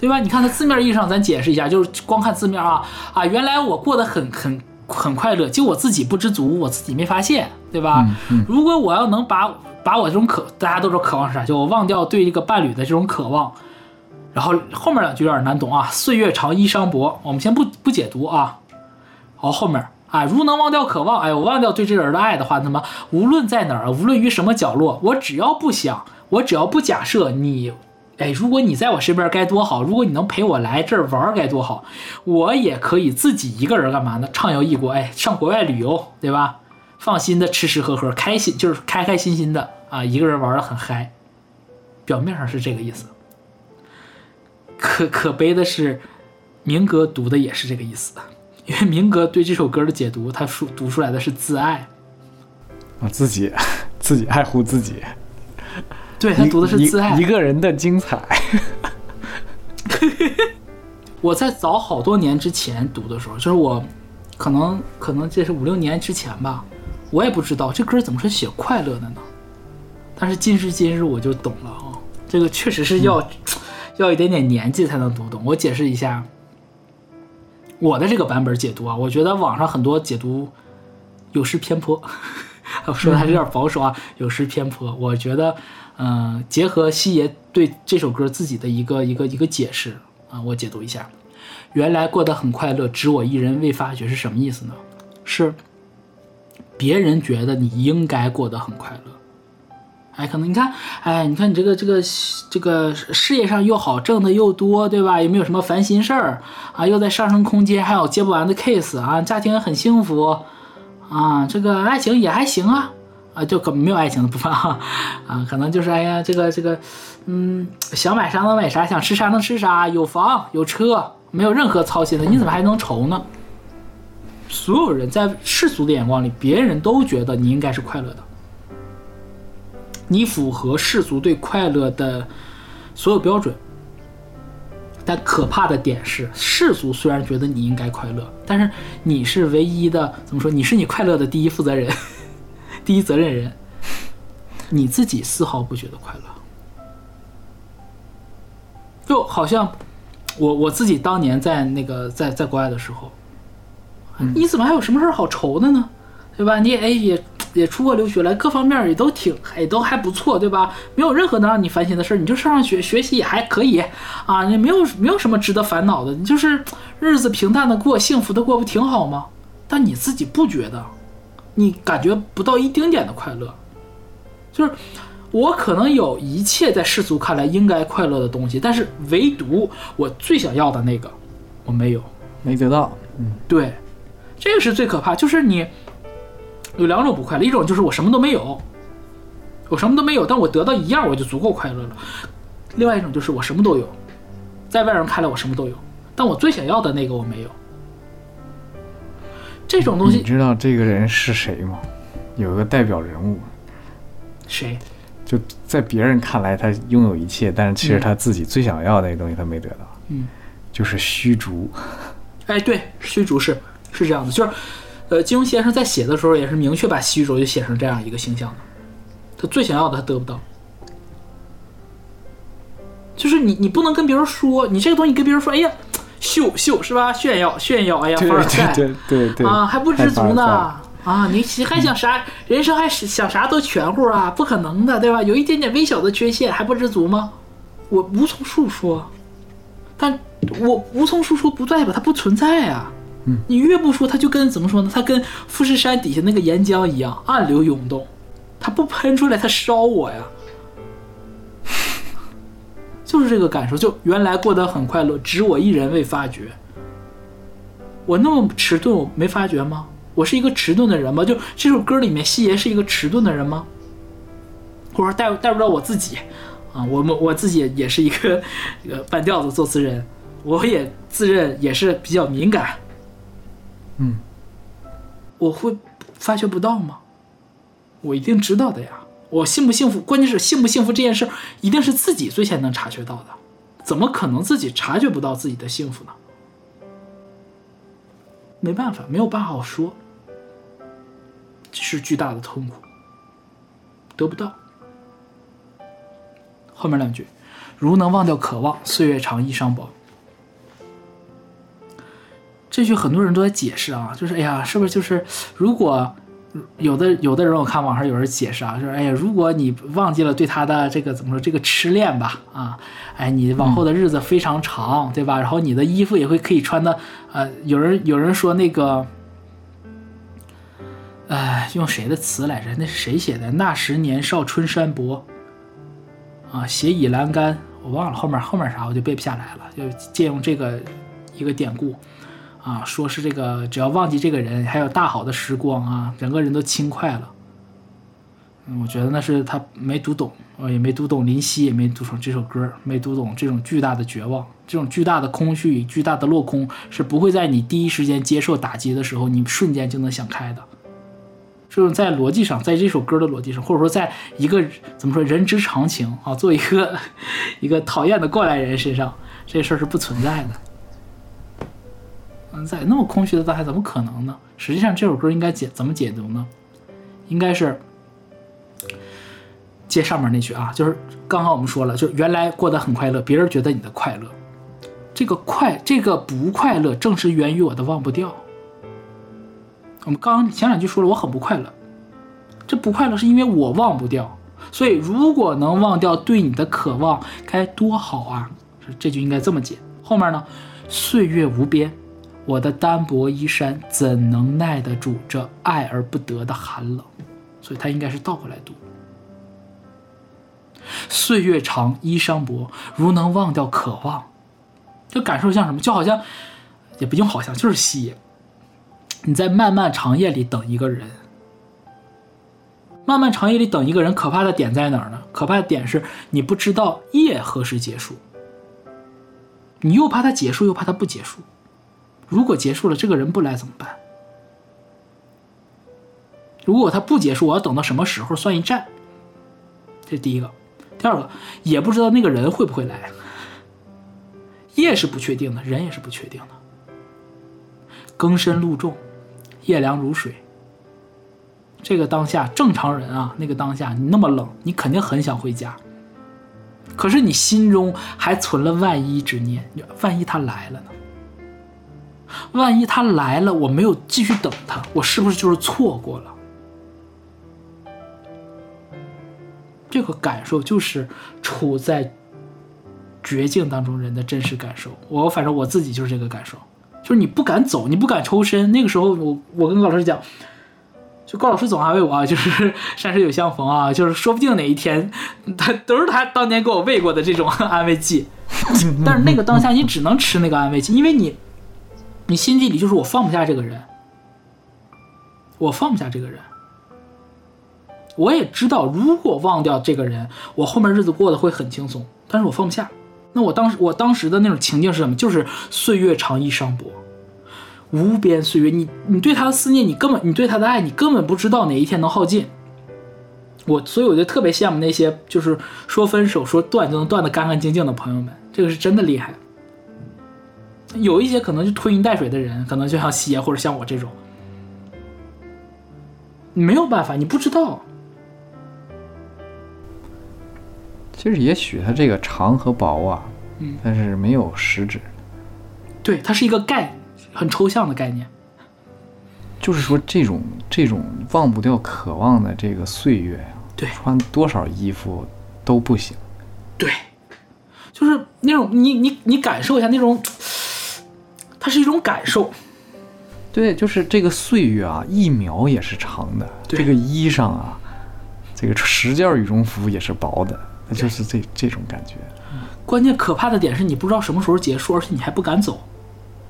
对吧？你看它字面意义上，咱解释一下，就是光看字面啊啊，原来我过得很很很快乐，就我自己不知足，我自己没发现，对吧？如果我要能把把我这种渴，大家都说渴望是啥，就我忘掉对一个伴侣的这种渴望，然后后面两句有点难懂啊，岁月长，衣裳薄，我们先不不解读啊。好，后面啊，如能忘掉渴望，哎，我忘掉对这个人的爱的话，那么无论在哪儿，无论于什么角落，我只要不想，我只要不假设你。哎，如果你在我身边该多好！如果你能陪我来这儿玩该多好！我也可以自己一个人干嘛呢？畅游异国，哎，上国外旅游，对吧？放心的吃吃喝喝，开心就是开开心心的啊，一个人玩的很嗨。表面上是这个意思，可可悲的是，明哥读的也是这个意思，因为明哥对这首歌的解读，他说读出来的是自爱，啊，自己自己爱护自己，对他读的是自爱一一个人的精彩。我在早好多年之前读的时候，就是我可能可能这是五六年之前吧，我也不知道这歌怎么是写快乐的呢？但是今时今日我就懂了啊，这个确实是要、要一点点年纪才能读懂。我解释一下我的这个版本解读啊，我觉得网上很多解读有失偏颇，我说的还是有点保守啊，有失偏颇。我觉得，嗯、结合西爷对这首歌自己的一个一个一个解释啊，我解读一下。原来过得很快乐，只我一人未发觉是什么意思呢？是别人觉得你应该过得很快乐。哎，可能你看，哎，你看你这个这个这个事业上又好，挣的又多，对吧？也没有什么烦心事儿啊，又在上升空间，还有接不完的 case 啊，家庭很幸福啊，这个爱情也还行啊啊，就可没有爱情的部分啊啊，可能就是哎呀，这个这个，嗯，想买啥能买啥，想吃啥能吃啥，有房有车，没有任何操心的，你怎么还能愁呢？所有人在世俗的眼光里，别人都觉得你应该是快乐的。你符合世俗对快乐的所有标准，但可怕的点是，世俗虽然觉得你应该快乐，但是你是唯一的，怎么说？你是你快乐的第一负责人，第一责任人，你自己丝毫不觉得快乐，就好像我我自己当年在那个在在国外的时候，你怎么还有什么事儿好愁的呢？对吧？你也哎也也出国留学了，各方面也都挺也都还不错，对吧？没有任何能让你烦心的事儿，你就上上学学习也还可以啊，也没有没有什么值得烦恼的，你就是日子平淡的过，幸福的过，不挺好吗？但你自己不觉得，你感觉不到一丁点的快乐，就是我可能有一切在世俗看来应该快乐的东西，但是唯独我最想要的那个我没有。没得到，嗯对，这个是最可怕，就是你有两种不快乐，一种就是我什么都没有，我什么都没有，但我得到一样我就足够快乐了；另外一种就是我什么都有，在外人看来我什么都有，但我最想要的那个我没有。这种东西你知道这个人是谁吗？有一个代表人物，谁？就在别人看来他拥有一切，但是其实他自己最想要的那个东西他没得到，嗯，就是虚竹。哎，对，虚竹是是这样的，就是，呃，金庸先生在写的时候也是明确把虚竹就写成这样一个形象的，他最想要的他得不到，就是你你不能跟别人说，你这个东西跟别人说，哎呀，秀秀是吧？炫耀炫耀，哎呀，对凡尔赛对对对对啊，还不知足呢。啊，你还想啥？人生还是想啥都全乎啊？不可能的，对吧？有一点点微小的缺陷还不知足吗？我无从述说，但我无从述说不代表它不存在啊。嗯，你越不说，它就跟怎么说呢？它跟富士山底下那个岩浆一样，暗流涌动，它不喷出来，它烧我呀。就是这个感受，就原来过得很快乐，只我一人未发觉。我那么迟钝，我没发觉吗？我是一个迟钝的人吗？就这首歌里面，西爷是一个迟钝的人吗？或者说带带入到我自己啊，我们我自己也也是一个呃半吊子作词人，我也自认也是比较敏感。嗯，我会发觉不到吗？我一定知道的呀。我幸不幸福，关键是幸不幸福这件事，一定是自己最先能察觉到的，怎么可能自己察觉不到自己的幸福呢？没办法，没有办法说，是巨大的痛苦，得不到。后面两句，如能忘掉渴望，岁月长，衣裳薄。这句很多人都在解释啊，就是哎呀，是不是就是如果有的有的人我看网上有人解释啊，就是哎呀，如果你忘记了对他的这个怎么说这个痴恋吧啊，哎，你往后的日子非常长，对吧？然后你的衣服也会可以穿的，呃，有人有人说那个，哎，用谁的词来着？那是谁写的？那时年少春衫薄，啊，斜倚栏杆，我忘了后面后面啥，我就背不下来了，就借用这个一个典故。啊，说是这个，只要忘记这个人，还有大好的时光啊，整个人都轻快了。嗯，我觉得那是他没读懂，呃，也没读懂林夕，也没读懂这首歌，没读懂这种巨大的绝望，这种巨大的空虚与、巨大的落空，是不会在你第一时间接受打击的时候，你瞬间就能想开的。这种在逻辑上，在这首歌的逻辑上，或者说在一个怎么说人之常情啊，做一个 一个讨厌的过来人身上，这事儿是不存在的。在那么空虚的大海，怎么可能呢？实际上，这首歌应该解怎么解读呢？应该是接上面那句啊，就是刚刚我们说了，就原来过得很快乐，别人觉得你的快乐，这个快，这个不快乐，正是源于我的忘不掉。我们刚刚前两句说了，我很不快乐，这不快乐是因为我忘不掉，所以如果能忘掉对你的渴望，该多好啊！这句应该这么解。后面呢，岁月无边。我的单薄衣衫怎能耐得住这爱而不得的寒冷？所以它应该是倒过来读。岁月长，衣裳薄，如能忘掉渴望，这感受像什么？就好像，也不用好像，就是吸。你在漫漫长夜里等一个人，漫漫长夜里等一个人，可怕的点在哪儿呢？可怕的点是你不知道夜何时结束，你又怕它结束，又怕它不结束。如果结束了，这个人不来怎么办？如果他不结束，我要等到什么时候算一站？这第一个。第二个，也不知道那个人会不会来。夜是不确定的，人也是不确定的。更深露重，夜凉如水。这个当下，正常人啊，那个当下你那么冷，你肯定很想回家。可是你心中还存了万一之念，万一他来了呢？万一他来了，我没有继续等他，我是不是就是错过了？这个感受就是处在绝境当中人的真实感受。我反正我自己就是这个感受，就是你不敢走，你不敢抽身。那个时候，我我跟高老师讲，就高老师总安慰我啊，就是山水有相逢啊，就是说不定哪一天，他 都是他当年给我喂过的这种安慰剂。但是那个当下，你只能吃那个安慰剂，因为你。你心底里就是我放不下这个人，我放不下这个人。我也知道，如果忘掉这个人，我后面日子过得会很轻松。但是我放不下。那我当时，我当时的那种情境是什么？就是岁月长，衣裳薄，无边岁月。你，你对他的思念，你根本，你对他的爱，你根本不知道哪一天能耗尽。我，所以我就特别羡慕那些就是说分手说断就能断的干干净净的朋友们，这个是真的厉害。有一些可能就拖泥带水的人，可能就像西爷或者像我这种，没有办法，你不知道。其实也许它这个长和薄啊，嗯，但是没有实质。对，它是一个概，很抽象的概念。就是说，这种这种忘不掉渴望的这个岁月呀，对，穿多少衣服都不行。对，就是那种你你你感受一下那种。它是一种感受，对，就是这个岁月啊，一秒也是长的。这个衣裳啊，这个十件羽绒服也是薄的，就是这这种感觉。关键可怕的点是你不知道什么时候结束，而且你还不敢走，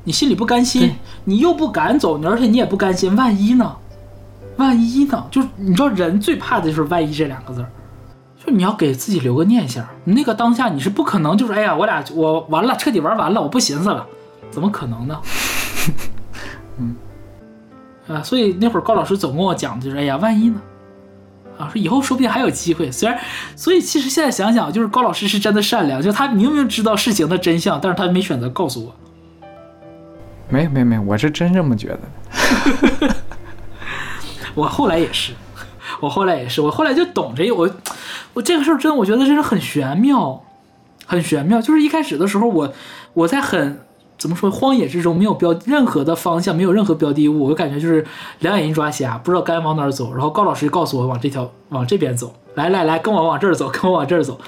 你心里不甘心，你又不敢走，而且你也不甘心，万一呢？万一呢？就是你知道人最怕的就是万一这两个字儿，就你要给自己留个念想。那个当下你是不可能就是哎呀，我俩我完了，彻底玩完了，我不寻思了，怎么可能呢？嗯，啊，所以那会儿高老师总跟我讲就是哎呀，万一呢？啊，说以后说不定还有机会。虽然，所以其实现在想想，就是高老师是真的善良，就他明明知道事情的真相，但是他没选择告诉我。没有没有没有，我是真这么觉得的。我后来也是，我后来也是，我后来就懂这我，我这个事儿真，我觉得真是很玄妙，很玄妙。就是一开始的时候，我我在很怎么说荒野之中，没有标任何的方向，没有任何标的物，我感觉就是两眼一抓瞎，不知道该往哪儿走。然后高老师告诉我往这条往这边走，来来来，跟我往这儿走，跟我往这儿走，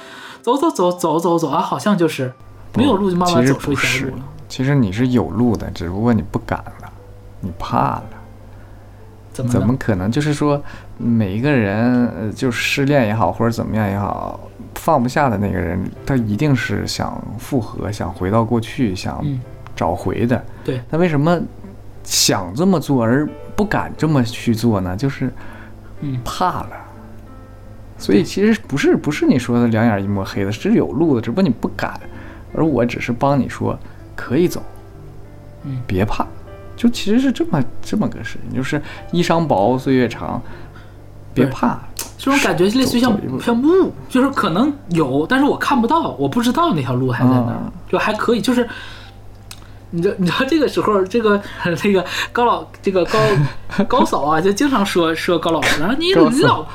走走走走走走啊，好像就是没有路就慢慢走出一条路了。其实你是有路的，只不过你不敢了，你怕了。怎么怎么可能？就是说，每一个人，呃，就失恋也好，或者怎么样也好，放不下的那个人，他一定是想复合，想回到过去，想嗯找回的。对，那为什么想这么做而不敢这么去做呢？就是嗯怕了。所以其实不是不是你说的两眼一抹黑的，是有路的，只不过你不敢，而我只是帮你说可以走，嗯别怕。就其实是这么这么个事情，就是衣裳薄岁月长，别对怕。这种感觉类似于像像雾，就是可能有，但是我看不到，我不知道那条路还在哪儿，嗯就还可以，就是。你知道，你知道这个时候，这个 那个高老，这个高 高嫂啊，就经常说说高老师，啊，你你老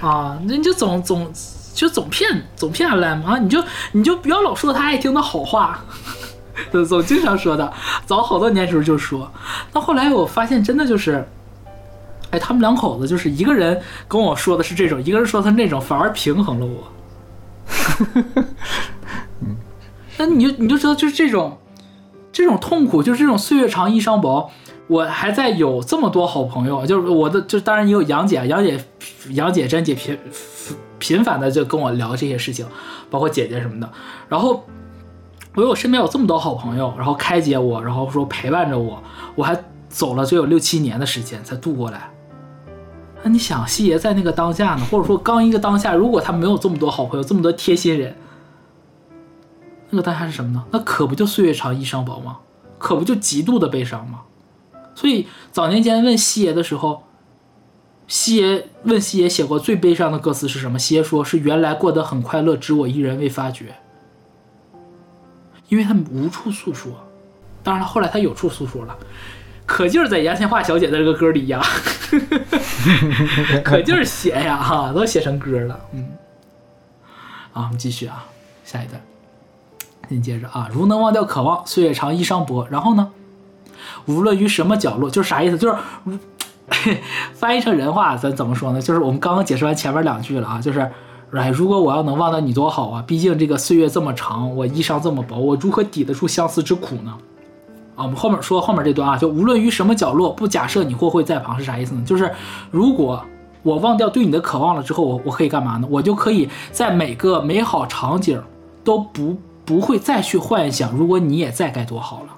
啊，那你就总总就总骗总骗俺来嘛，啊，你就你就不要老说他爱听的好话，总总经常说的，早好多年时候就说，到后来我发现真的就是，哎，他们两口子就是一个人跟我说的是这种，一个人说他那种，反而平衡了我。那你就你就知道，就是这种这种痛苦，就是这种岁月长衣裳薄。我还在有这么多好朋友，就是我的，就当然也有杨姐，杨姐、杨姐、珍姐频频繁的就跟我聊这些事情，包括姐姐什么的。然后我有身边有这么多好朋友，然后开解我，然后说陪伴着我，我还走了就有六七年的时间才度过来。那你想，西爷在那个当下呢，或者说刚一个当下，如果他没有这么多好朋友，这么多贴心人，那个当下是什么呢？那可不就岁月长衣裳薄吗？可不就极度的悲伤吗？所以早年间问西爷的时候，西爷问西爷写过最悲伤的歌词是什么？西爷说是原来过得很快乐，只我一人未发觉。因为他们无处诉说，当然了，后来他有处诉说了，可劲儿在杨千嬅小姐的这个歌里呀，可劲儿写呀，哈，都写成歌了，嗯。啊，我们继续啊，下一段，紧接着啊，如能忘掉渴望，岁月长衣裳薄。然后呢，无论于什么角落，就是啥意思？就是 翻译成人话，咱怎么说呢？就是我们刚刚解释完前面两句了啊，就是，哎，如果我要能忘掉你多好啊！毕竟这个岁月这么长，我衣裳这么薄，我如何抵得住相思之苦呢？啊，我们后面说后面这段啊，就无论于什么角落，不假设你或会在旁是啥意思呢？就是如果我忘掉对你的渴望了之后，我我可以干嘛呢？我就可以在每个美好场景都不不会再去幻想，如果你也在该多好了。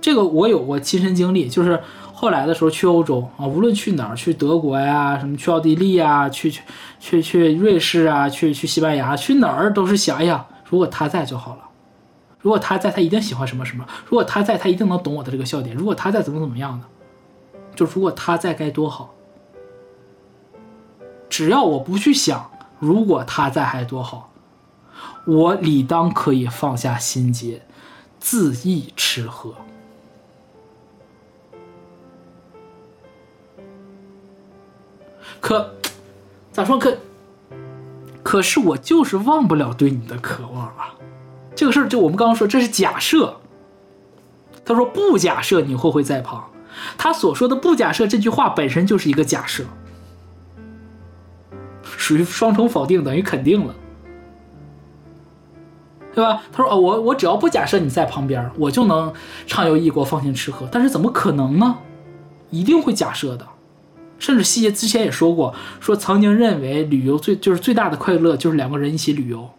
这个我有过亲身经历，就是后来的时候去欧洲啊，无论去哪儿，去德国呀，什么去奥地利呀，去去去去瑞士啊，去去西班牙，去哪儿都是想，哎呀，如果他在就好了。如果他在，他一定喜欢什么什么；如果他在，他一定能懂我的这个笑点；如果他在，怎么怎么样的？就如果他在该多好。只要我不去想，如果他在还多好，我理当可以放下心结，恣意吃喝。可咋说？可可是我就是忘不了对你的渴望啊！这个事儿就我们刚刚说，这是假设。他说不假设你会会在旁，他所说的不假设这句话本身就是一个假设，属于双重否定，等于肯定了，对吧？他说哦，我我只要不假设你在旁边，我就能畅游异国，放心吃喝。但是怎么可能呢？一定会假设的。甚至西爷之前也说过，说曾经认为旅游最就是最大的快乐就是两个人一起旅游。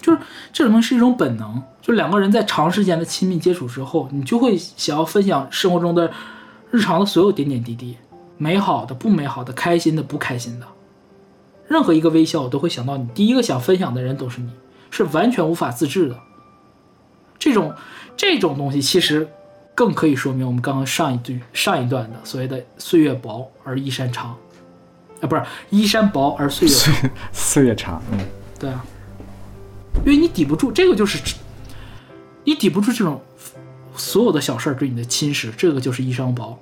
就是这种东西是一种本能，就两个人在长时间的亲密接触之后，你就会想要分享生活中的日常的所有点点滴滴，美好的、不美好的、开心的、不开心的，任何一个微笑，我都会想到你。第一个想分享的人都是你，是完全无法自制的。这种这种东西其实更可以说明我们刚刚上一句上一段的所谓的“岁月薄而衣衫长”，啊，不是“衣衫薄而岁月长”。岁月长，嗯，对啊，因为你抵不住这个，就是你抵不住这种所有的小事儿对你的侵蚀，这个就是衣裳薄。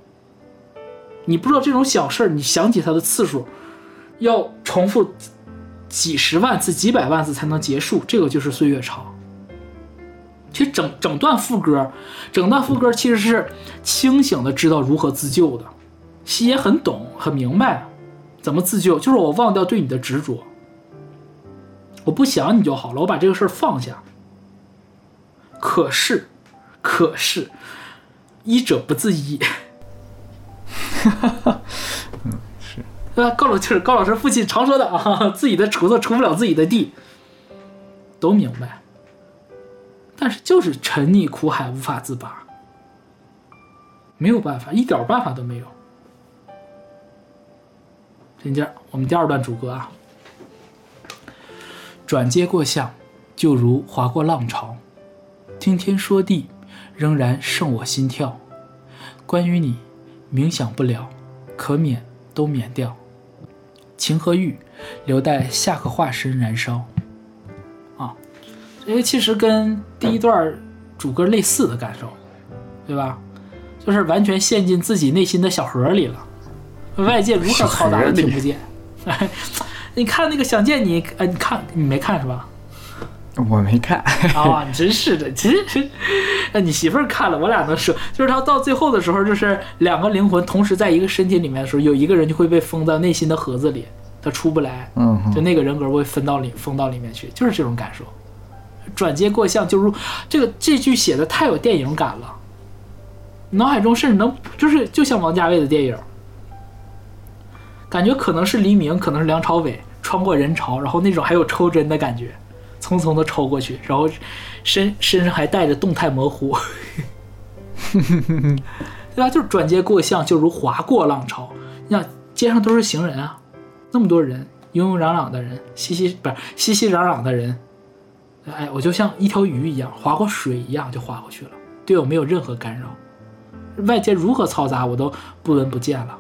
你不知道这种小事儿，你想起它的次数要重复几十万次、几百万次才能结束，这个就是岁月长。其实整整段副歌，整段副歌其实是清醒的知道如何自救的，西也很懂很明白怎么自救，就是我忘掉对你的执着，我不想你就好了，我把这个事儿放下。可是，可是，医者不自医。嗯，是，对吧？高老就是高老师父亲常说的啊，自己的锄头锄不了自己的地，都明白。但是就是沉溺苦海无法自拔，没有办法，一点办法都没有。紧接着我们第二段主歌啊，转接过巷，就如划过浪潮，听天说地，仍然胜我心跳。关于你，冥想不了，可免都免掉。情和欲，留待下个化身燃烧。啊，因为其实跟第一段主歌类似的感受，对吧？就是完全陷进自己内心的小河里了，外界如何嘈杂都听不见。哎，你看那个想见你，呃，你看你没看是吧？我没看，啊，你真是的，其实，哎，你媳妇儿看了，我俩能说，就是他到最后的时候，就是两个灵魂同时在一个身体里面的时候，有一个人就会被封在内心的盒子里，他出不来，嗯就那个人格会分到里封到里面去，就是这种感受。转接过像，就如这个这句写的太有电影感了，脑海中甚至能就是就像王家卫的电影，感觉可能是黎明，可能是梁朝伟穿过人潮，然后那种还有抽针的感觉，匆匆的抽过去，然后身身上还带着动态模糊，对吧？就是转接过巷，就如划过浪潮。你想街上都是行人啊，那么多人，悠悠攘攘的人，熙熙不是熙熙攘攘的人，哎，我就像一条鱼一样，划过水一样就划过去了，对我没有任何干扰。外界如何嘈杂，我都不闻不见了。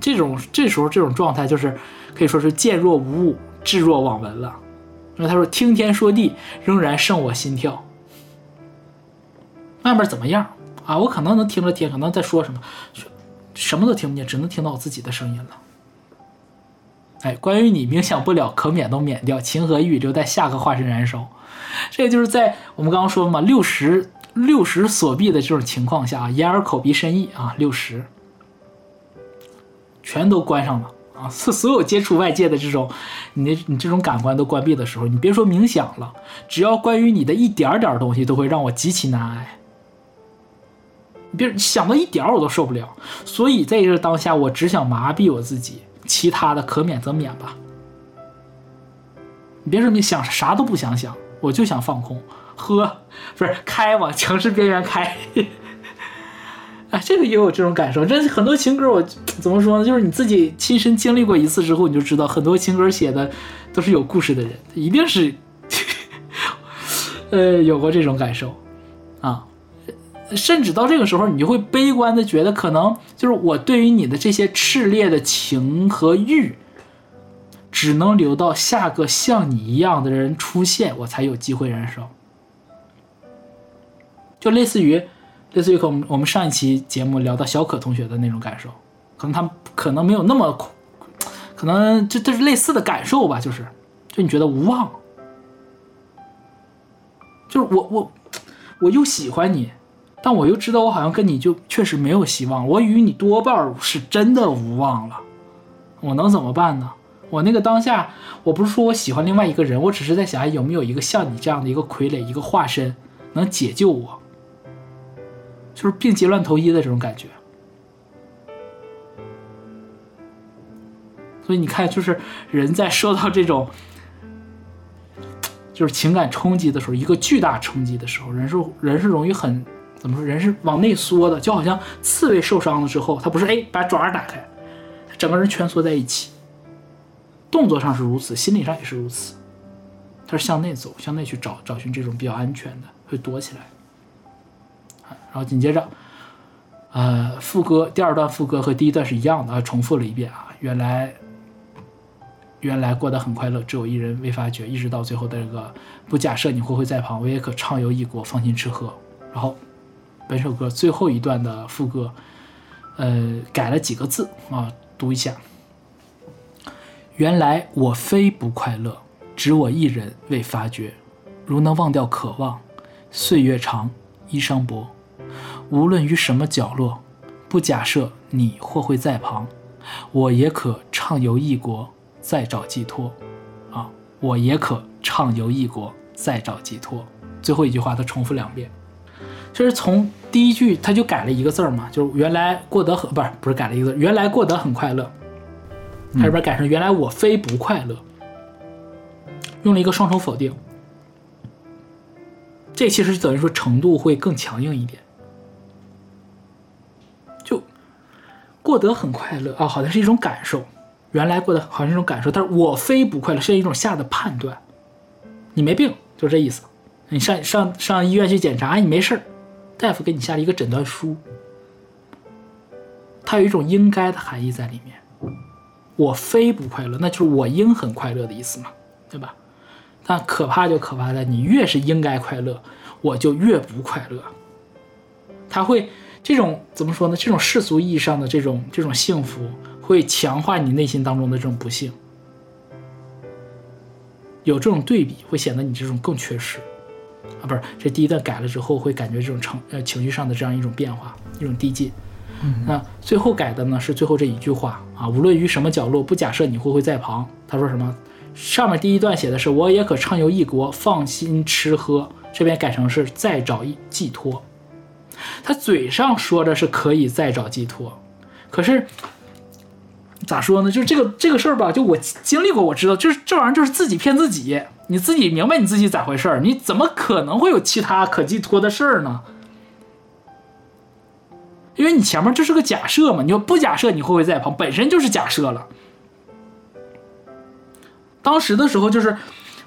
这种这时候这种状态就是可以说是见若无物，置若罔闻了。那他说听天说地，仍然胜我心跳。外面怎么样啊？我可能能听着天，可能在说什么，什么都听不见，只能听到我自己的声音了。哎，关于你冥想不了，可免都免掉，情和欲留在下个化身燃烧。这就是在我们刚刚说嘛，六十六十锁闭的这种情况下，眼耳口鼻身意啊，六十全都关上了啊，所所有接触外界的这种你的你这种感官都关闭的时候，你别说冥想了，只要关于你的一点点东西，都会让我极其难挨。你别想到一点我都受不了，所以在这当下，我只想麻痹我自己，其他的可免则免吧。你别说你想啥都不想想，我就想放空，喝不是开往城市边缘开。哎，这个也有这种感受。这很多情歌，我怎么说呢？就是你自己亲身经历过一次之后，你就知道很多情歌写的都是有故事的人，一定是 呃有过这种感受啊。甚至到这个时候，你就会悲观的觉得，可能就是我对于你的这些炽烈的情和欲，只能留到下个像你一样的人出现，我才有机会燃烧。就类似于，类似于我们我们上一期节目聊到小可同学的那种感受，可能他可能没有那么苦，可能这这是类似的感受吧，就是，就你觉得无望，就是我我我又喜欢你。但我又知道，我好像跟你就确实没有希望，我与你多半是真的无望了，我能怎么办呢？我那个当下，我不是说我喜欢另外一个人，我只是在想，有没有一个像你这样的一个傀儡，一个化身，能解救我，就是病急乱投医的这种感觉。所以你看，就是人在受到这种就是情感冲击的时候，一个巨大冲击的时候，人是人是容易很怎么说？人是往内缩的，就好像刺猬受伤了之后，它不是哎把爪儿打开，整个人蜷缩在一起。动作上是如此，心理上也是如此。它是向内走，向内去找找寻这种比较安全的，会躲起来。然后紧接着，呃，副歌第二段副歌和第一段是一样的啊，重复了一遍啊。原来，原来过得很快乐，只有一人未发觉，一直到最后的这个不假设你会会在旁，我也可畅游异国，放心吃喝。然后，本首歌最后一段的副歌，呃，改了几个字啊，读一下。原来我非不快乐，只我一人未发觉。如能忘掉渴望，岁月长，衣裳薄。无论于什么角落，不假设你或会在旁，我也可畅游异国，再找寄托。啊，我也可畅游异国，再找寄托。最后一句话他重复两遍，就是从第一句他就改了一个字儿嘛，就是原来过得很不是不是改了一个字，原来过得很快乐，他这边改成原来我非不快乐，用了一个双重否定。这其实等于说程度会更强硬一点，过得很快乐啊，好像是一种感受，原来过得好像是一种感受，但是我非不快乐是一种下的判断，你没病，就这意思。你上上上医院去检查，哎，你没事儿，大夫给你下了一个诊断书，它有一种应该的含义在里面。我非不快乐，那就是我应很快乐的意思嘛，对吧？但可怕就可怕在你越是应该快乐，我就越不快乐。他会这种怎么说呢？这种世俗意义上的这种这种幸福，会强化你内心当中的这种不幸。有这种对比，会显得你这种更缺失啊！不是，这第一段改了之后，会感觉这种情呃情绪上的这样一种变化，一种递进。嗯那最后改的呢是最后这一句话啊，无论于什么角落，不假设你会不会在旁。他说什么？上面第一段写的是我也可畅游异国，放心吃喝，这边改成是再找一寄托。他嘴上说着是可以再找寄托，可是咋说呢？就是这个这个事儿吧，就我经历过，我知道，就是这玩意儿就是自己骗自己，你自己明白你自己咋回事儿，你怎么可能会有其他可寄托的事儿呢？因为你前面就是个假设嘛，你说不假设你会不会在旁，本身就是假设了。当时的时候就是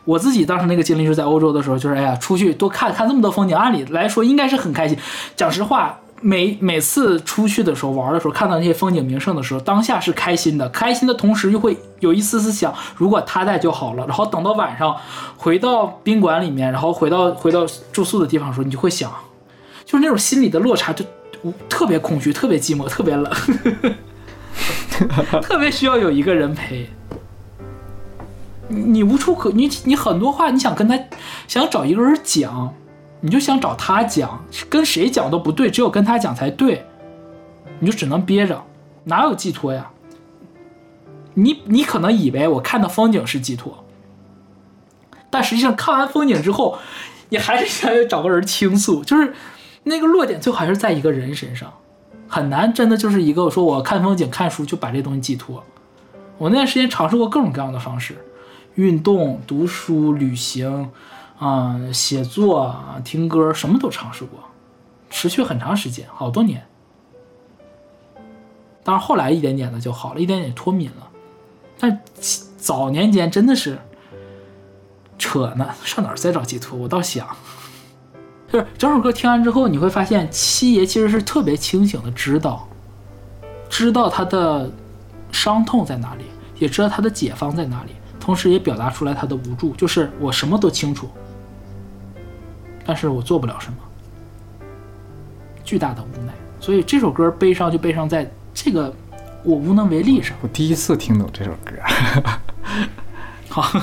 我自己当时那个经历是在欧洲的时候，就是哎呀，出去多看看这么多风景，按理来说应该是很开心。讲实话，每每次出去的时候玩的时候，看到那些风景名胜的时候，当下是开心的，开心的同时又会有一丝丝想，如果他在就好了。然后等到晚上回到宾馆里面，然后回到回到住宿的地方的时候，你就会想，就是那种心理的落差，就特别空虚，特别寂寞，特别冷，特别需要有一个人陪。你你无处可你你很多话你想跟他想找一个人讲，你就想找他讲，跟谁讲都不对，只有跟他讲才对，你就只能憋着，哪有寄托呀？你你可能以为我看的风景是寄托，但实际上看完风景之后，你还是想要找个人倾诉，就是那个落点最后还是在一个人身上，很难真的就是一个说我看风景看书就把这东西寄托。我那段时间尝试过各种各样的方式。运动、读书、旅行，啊、写作、听歌，什么都尝试过，持续很长时间，好多年。但是后来一点点的就好了，一点点脱敏了。但早年间真的是扯呢，上哪儿再找寄托？我倒想，就是整首歌听完之后，你会发现七爷其实是特别清醒的知道，知道他的伤痛在哪里，也知道他的解放在哪里。同时也表达出来他的无助，就是我什么都清楚，但是我做不了什么，巨大的无奈。所以这首歌悲伤就悲伤在这个我无能为力上。我第一次听懂这首歌，好，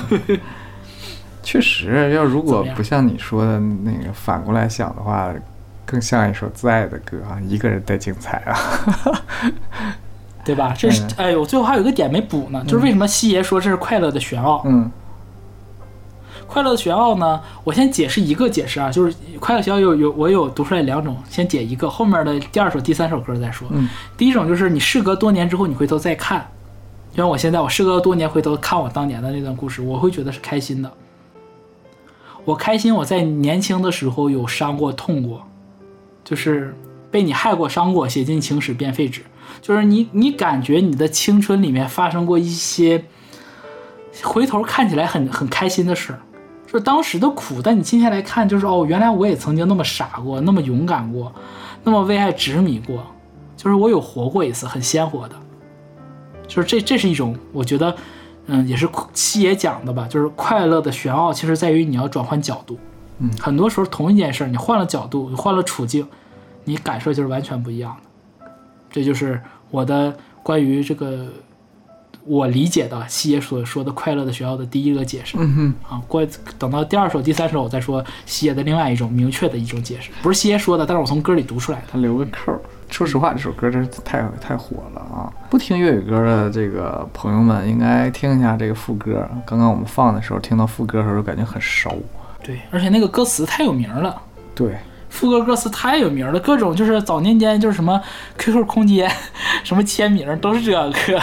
确实，要如果不像你说的那个反过来想的话，更像一首自爱的歌啊，一个人带精彩啊。对吧？这是嗯哎，我最后还有一个点没补呢，就是为什么西爷说这是快乐的玄奥？嗯快乐的玄奥呢，我先解释一个解释啊，就是快乐玄奥有有我有读出来两种，先解一个，后面的第二首、第三首歌再说。嗯第一种就是你事隔多年之后，你回头再看，就像我现在，我事隔多年回头看我当年的那段故事，我会觉得是开心的。我开心我在年轻的时候有伤过、痛过，就是被你害过、伤过，写进情史变废纸。就是你，你感觉你的青春里面发生过一些，回头看起来很很开心的事，就是当时的苦，但你今天来看，就是哦，原来我也曾经那么傻过，那么勇敢过，那么为爱执迷过，就是我有活过一次，很鲜活的。就是这，这是一种我觉得，嗯，也是七爷讲的吧，就是快乐的玄奥，其实在于你要转换角度。嗯很多时候同一件事，你换了角度，你换了处境，你感受就是完全不一样的。这就是我的关于这个我理解的西野所说的快乐的学校的第一个解释。嗯啊，过等到第二首、第三首我再说西野的另外一种明确的一种解释，不是西野说的，但是我从歌里读出来的。他留个扣儿。说实话，这首歌真是太太火了啊！不听粤语歌的这个朋友们，应该听一下这个副歌。刚刚我们放的时候，听到副歌的时候，感觉很熟。对，而且那个歌词太有名了。对，副歌歌词太有名了，各种就是早年间就是什么 QQ 空间，什么签名都是这个。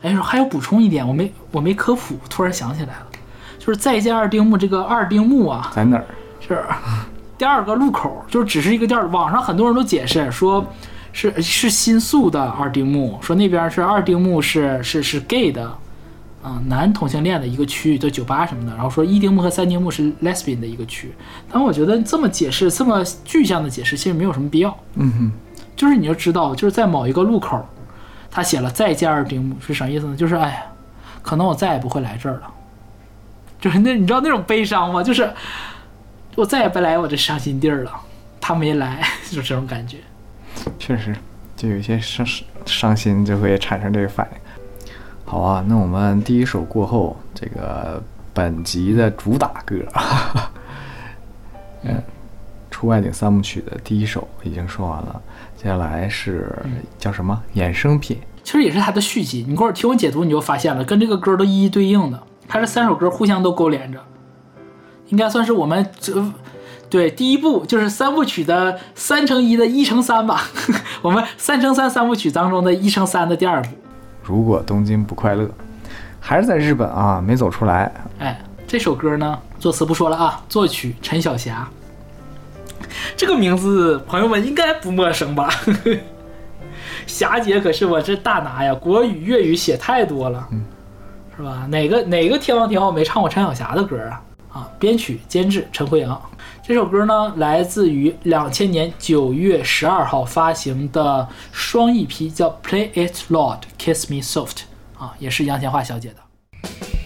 哎，还有补充一点，我没我没科普，突然想起来了，就是再见二丁目这个二丁目啊，在哪儿？是第二个路口，就是只是一个店儿。网上很多人都解释说是是新宿的二丁目，说那边是二丁目是是是 gay 的，啊、男同性恋的一个区域，就酒吧什么的。然后说一丁目和三丁目是 lesbian 的一个区。但我觉得这么解释，这么具象的解释，其实没有什么必要。嗯哼，就是你就知道，就是在某一个路口，他写了再见二丁目是啥意思呢？就是哎呀，可能我再也不会来这儿了。就是那你知道那种悲伤吗？就是我再也不来我这伤心地儿了，他没来，就这种感觉。确实，就有些伤伤心就会产生这个反应。好啊，那我们第一首过后，这个本集的主打歌，嗯，出外景三部曲的第一首已经说完了，接下来是叫什么衍生品？其实也是它的续集。你过会儿听我解读，你就发现了，跟这个歌都一一对应的。它这三首歌互相都勾连着，应该算是我们这对第一部就是三部曲的三乘一的一乘三吧。我们三乘三三部曲当中的一乘三的第二部。如果东京不快乐，还是在日本啊，没走出来。哎，这首歌呢，作词不说了啊，作曲陈小霞。这个名字朋友们应该不陌生吧？霞姐可是我这大拿呀，国语、粤语写太多了，嗯是吧？哪个哪个天王天后没唱过陈小霞的歌啊？啊，编曲监制陈辉阳。这首歌呢，来自于两千年九月十二号发行的双 EP，叫《Play It Loud, Kiss Me Soft》啊，也是杨千嬅小姐的。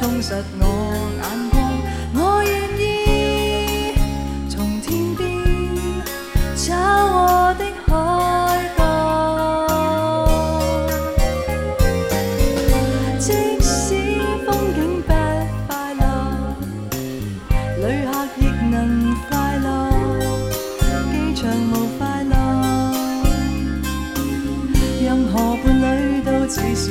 充實我眼光。我願意從天邊找我的海角。即使風景不快樂，旅客亦能快樂，機場無快樂，任何伴侶都只是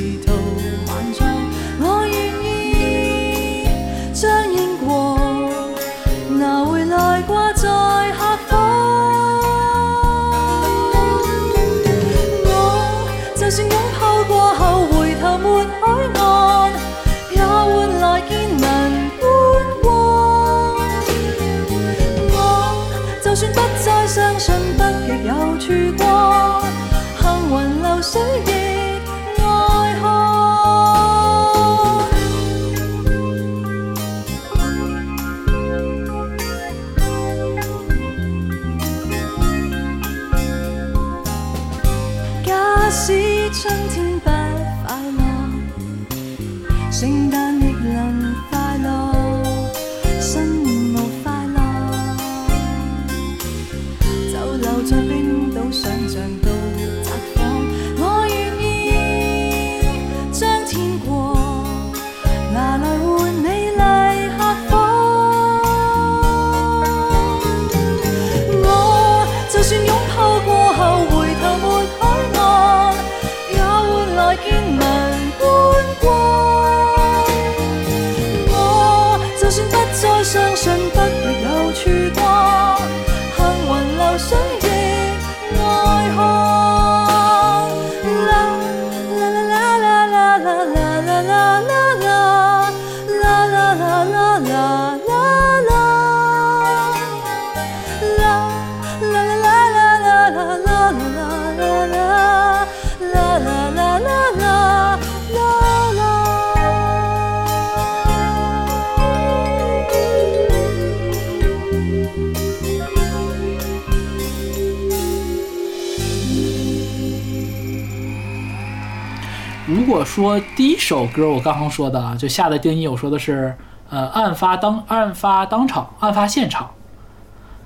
说第一首歌我刚刚说的啊，就下的定义，我说的是呃案发当案发当场案发现场，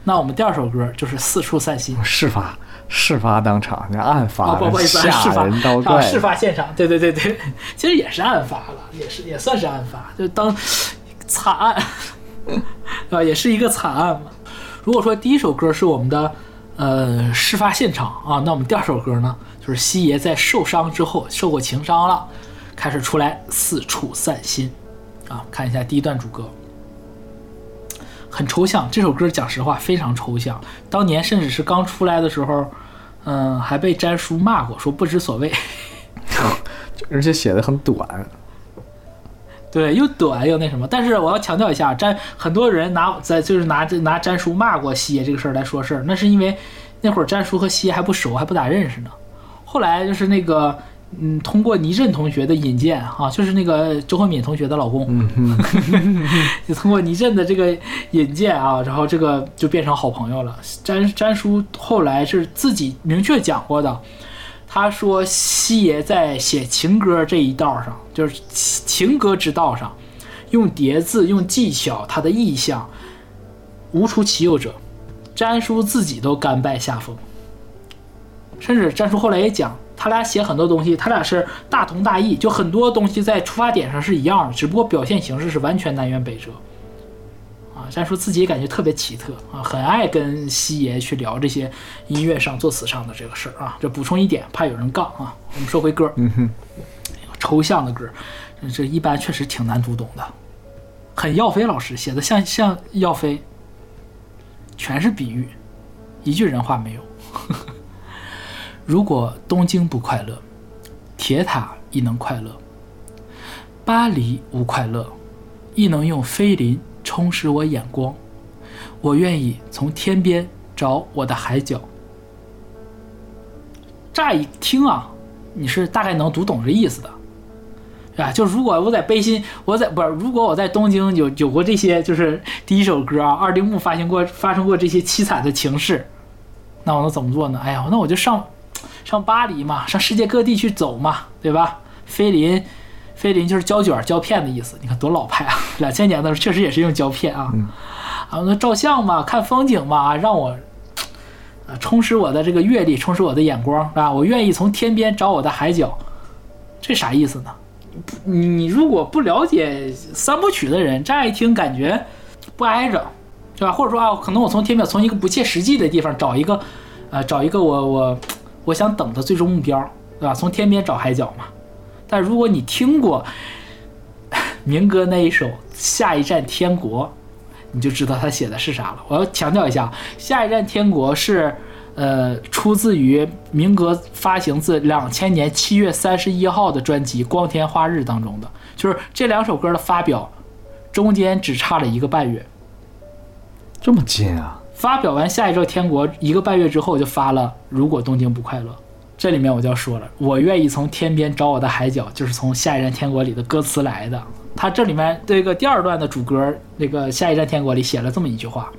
那我们第二首歌就是四处散心。事发事发当场，那案发啊，不不好意思，事吓发事发现场，对对对对，其实也是案发了，也是也算是案发，就当惨案，对 吧？也是一个惨案嘛。如果说第一首歌是我们的呃事发现场啊，那我们第二首歌呢，就是西爷在受伤之后，受过情伤了，开始出来四处散心啊。看一下第一段主歌。很抽象，这首歌讲实话非常抽象。当年甚至是刚出来的时候，嗯，还被詹叔骂过，说不知所谓。而且写的很短，对，又短又那什么。但是我要强调一下，詹很多人拿在就是拿这拿詹叔骂过西爷这个事儿来说事儿，那是因为那会儿詹叔和西爷还不熟，还不咋认识呢。后来就是那个嗯，通过倪震同学的引荐啊，就是那个周慧敏同学的老公，嗯，就通过倪震的这个引荐啊，然后这个就变成好朋友了。詹詹叔后来是自己明确讲过的，他说西爷在写情歌这一道上，就是情歌之道上，用叠字、用技巧，他的意象无出其右者，詹叔自己都甘拜下风。甚至战术后来也讲，他俩写很多东西，他俩是大同大异，就很多东西在出发点上是一样的，只不过表现形式是完全南辕北辙。啊，战术自己也感觉特别奇特啊，很爱跟西爷去聊这些音乐上、作词上的这个事儿啊。这补充一点，怕有人杠啊。我们说回歌，嗯哼，抽象的歌，这一般确实挺难读懂的，很耀飞老师写的像像耀飞，全是比喻，一句人话没有。如果东京不快乐，铁塔亦能快乐；巴黎无快乐，亦能用菲林充实我眼光。我愿意从天边找我的海角。乍一听啊，你是大概能读懂这意思的，啊？就如果我在悲心，我在不是，如果我在东京有有过这些，就是第一首歌啊，二丁目发行过发生过这些凄惨的情事，那我能怎么做呢？哎呀，那我就上上巴黎嘛，上世界各地去走嘛，对吧？菲林，菲林就是胶卷胶片的意思，你看多老派啊！两千年的时候确实也是用胶片啊，啊，那照相嘛，看风景嘛，让我。呃，充实我的这个阅历，充实我的眼光，啊，我愿意从天边找我的海角，这啥意思呢？你如果不了解三部曲的人，乍一听感觉不挨着，对吧？或者说啊，可能我从天边从一个不切实际的地方找一个，呃，找一个我我我想等的最终目标，对吧？从天边找海角嘛。但如果你听过 明哥那一首《下一站天国》。你就知道他写的是啥了。我要强调一下，《下一站天国》是，呃，出自于明哥发行自两千年七月三十一号的专辑《光天化日》当中的，就是这两首歌的发表，中间只差了一个半月。这么近啊？发表完《下一站天国》一个半月之后，就发了《如果东京不快乐》。这里面我就要说了，我愿意从天边找我的海角，就是从《下一站天国》里的歌词来的。他这里面这个第二段的主歌，那个《下一站天国》里写了这么一句话，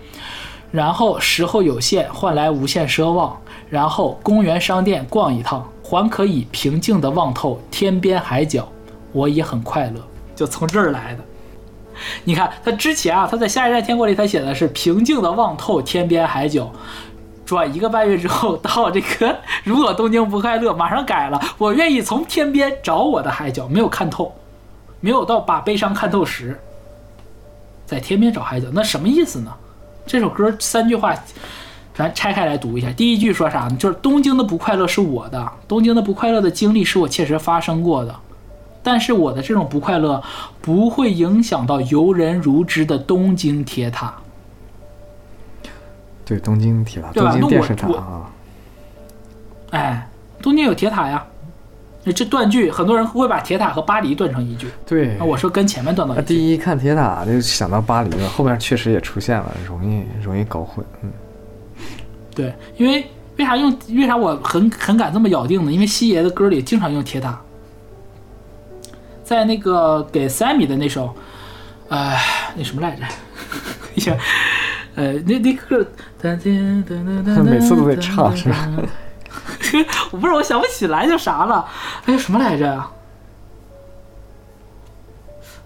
然后时候有限，换来无限奢望，然后公园商店逛一趟，还可以平静地望透天边海角，我也很快乐，就从这儿来的。你看他之前啊，他在《下一站天国》里他写的是平静地望透天边海角。转一个半月之后，到这个如果东京不快乐，马上改了。我愿意从天边找我的海角，没有看透，没有到把悲伤看透时，在天边找海角，那什么意思呢？这首歌三句话，咱拆开来读一下。第一句说啥呢？就是东京的不快乐是我的，东京的不快乐的经历是我切实发生过的，但是我的这种不快乐不会影响到游人如织的东京铁塔。对，东京铁塔，对吧东京电视塔那我啊，哎，东京有铁塔呀。这断句，很多人会把铁塔和巴黎断成一句。对那，我说跟前面断到一句。第一看铁塔就想到巴黎了，后面确实也出现了，容易容易搞混。嗯，对，因为为啥用？为啥我很很敢这么咬定呢？因为西爷的歌里经常用铁塔，在那个给 Sammy 的那首，呃，那什么来着？哎呀，呃，那那个，他每次都得唱是吧？我不是，我想不起来叫啥了。哎呀，什么来着？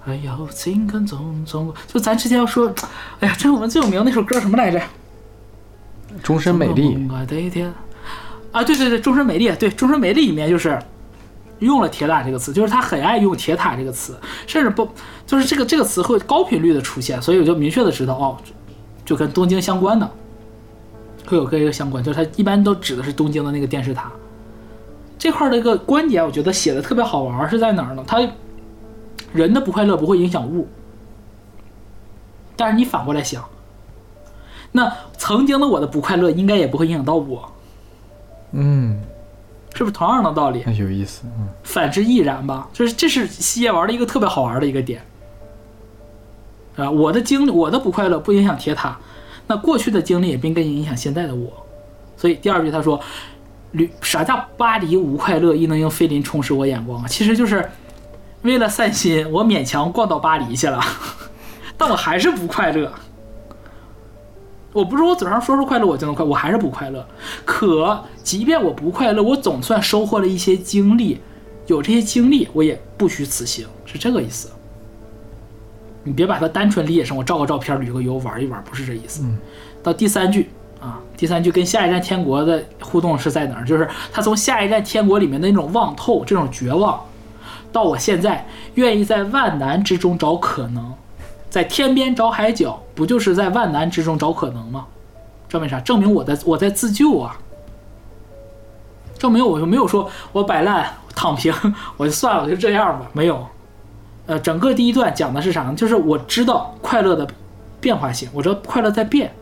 哎呀，情感种种，就咱之前要说，哎呀，这我们最有名那首歌什么来着？终身美丽。啊，对对对，终身美丽，对，终身美丽里面就是用了铁塔这个词，就是他很爱用铁塔这个词，甚至不就是这个这个词会高频率的出现，所以我就明确的知道哦，就跟东京相关的。会有跟一个相关，就是他一般都指的是东京的那个电视塔这块的一个观点，我觉得写的特别好玩，是在哪儿呢？它人的不快乐不会影响物，但是你反过来想，那曾经的我的不快乐应该也不会影响到我，嗯，是不是同样的道理？有意思，嗯，反之亦然吧。就是这是西野玩的一个特别好玩的一个点啊，我的经历，我的不快乐不影响铁塔。那过去的经历也不应该影响现在的我，所以第二句他说：“旅啥叫巴黎无快乐，亦能用菲林充实我眼光？”其实就是为了散心，我勉强逛到巴黎去了，但我还是不快乐。我不是我嘴上说说快乐我就能快，我还是不快乐。可即便我不快乐，我总算收获了一些经历，有这些经历，我也不虚此行，是这个意思。你别把它单纯理解成我照个照片、旅个游、玩一玩，不是这意思。到第三句啊，第三句跟下一站天国的互动是在哪儿？就是他从下一站天国里面的那种望透、这种绝望，到我现在愿意在万难之中找可能，在天边找海角，不就是在万难之中找可能吗？证明啥？证明我在我在自救啊！证明我就没有说我摆烂躺平，我就算了，我就这样吧，没有。呃，整个第一段讲的是啥呢？就是我知道快乐的变化性，我知道快乐在变，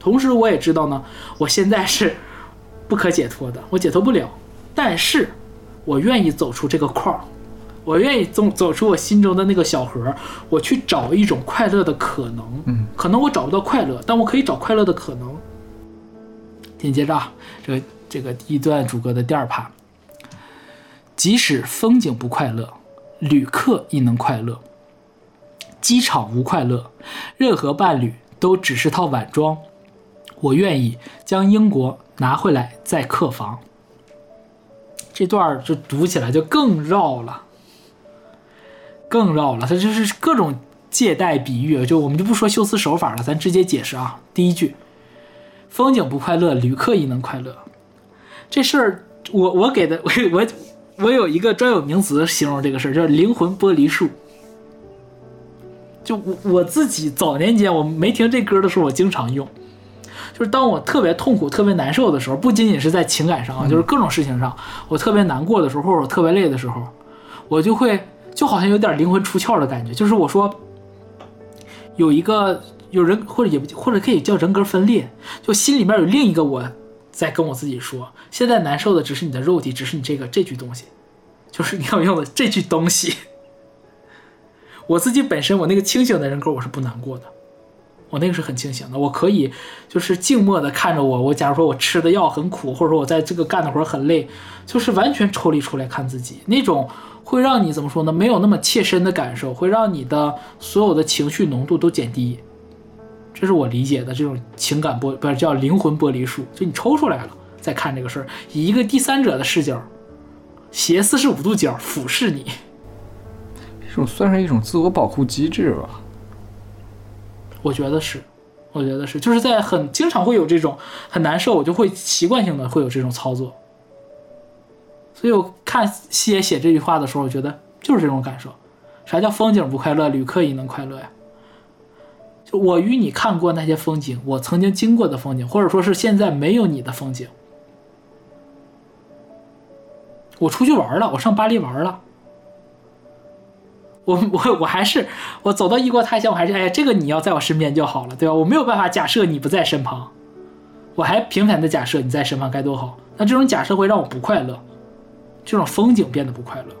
同时我也知道呢，我现在是不可解脱的，我解脱不了，但是我愿意走出这个框，我愿意走走出我心中的那个小盒，我去找一种快乐的可能。嗯，可能我找不到快乐，但我可以找快乐的可能。紧接着啊，这个这个第一段主歌的第二趴，即使风景不快乐。旅客亦能快乐，机场无快乐，任何伴侣都只是套晚装。我愿意将英国拿回来在客房。这段就读起来就更绕了，更绕了。它就是各种借贷比喻，就我们就不说修辞手法了，咱直接解释啊。第一句，风景不快乐，旅客亦能快乐。这事儿，我我给的我 我。我有一个专有名词形容这个事儿，叫“灵魂剥离术”。就我我自己早年间我没听这歌的时候，我经常用。就是当我特别痛苦、特别难受的时候，不仅仅是在情感上啊，就是各种事情上，我特别难过的时候，或者我特别累的时候，我就会就好像有点灵魂出窍的感觉。就是我说有一个有人，或者也或者可以叫人格分裂，就心里面有另一个我。在跟我自己说，现在难受的只是你的肉体，只是你这个这句东西，就是你要用的这句东西。我自己本身，我那个清醒的人格，我是不难过的，我那个是很清醒的，我可以就是静默的看着我。我假如说我吃的药很苦，或者说我在这个干的活很累，就是完全抽离出来看自己，那种会让你怎么说呢？没有那么切身的感受，会让你的所有的情绪浓度都减低。这是我理解的这种情感剥，不是叫灵魂剥离术，就你抽出来了再看这个事儿，以一个第三者的视角，斜四十五度角俯视你，这种算是一种自我保护机制吧？我觉得是，我觉得是，就是在很经常会有这种很难受，我就会习惯性的会有这种操作。所以我看西野写这句话的时候，我觉得就是这种感受。啥叫风景不快乐，旅客也能快乐呀？就我与你看过那些风景，我曾经经过的风景，或者说是现在没有你的风景。我出去玩了，我上巴黎玩了。我我我还是我走到异国他乡，我还是哎，这个你要在我身边就好了，对吧？我没有办法假设你不在身旁，我还平凡的假设你在身旁该多好。那这种假设会让我不快乐，这种风景变得不快乐，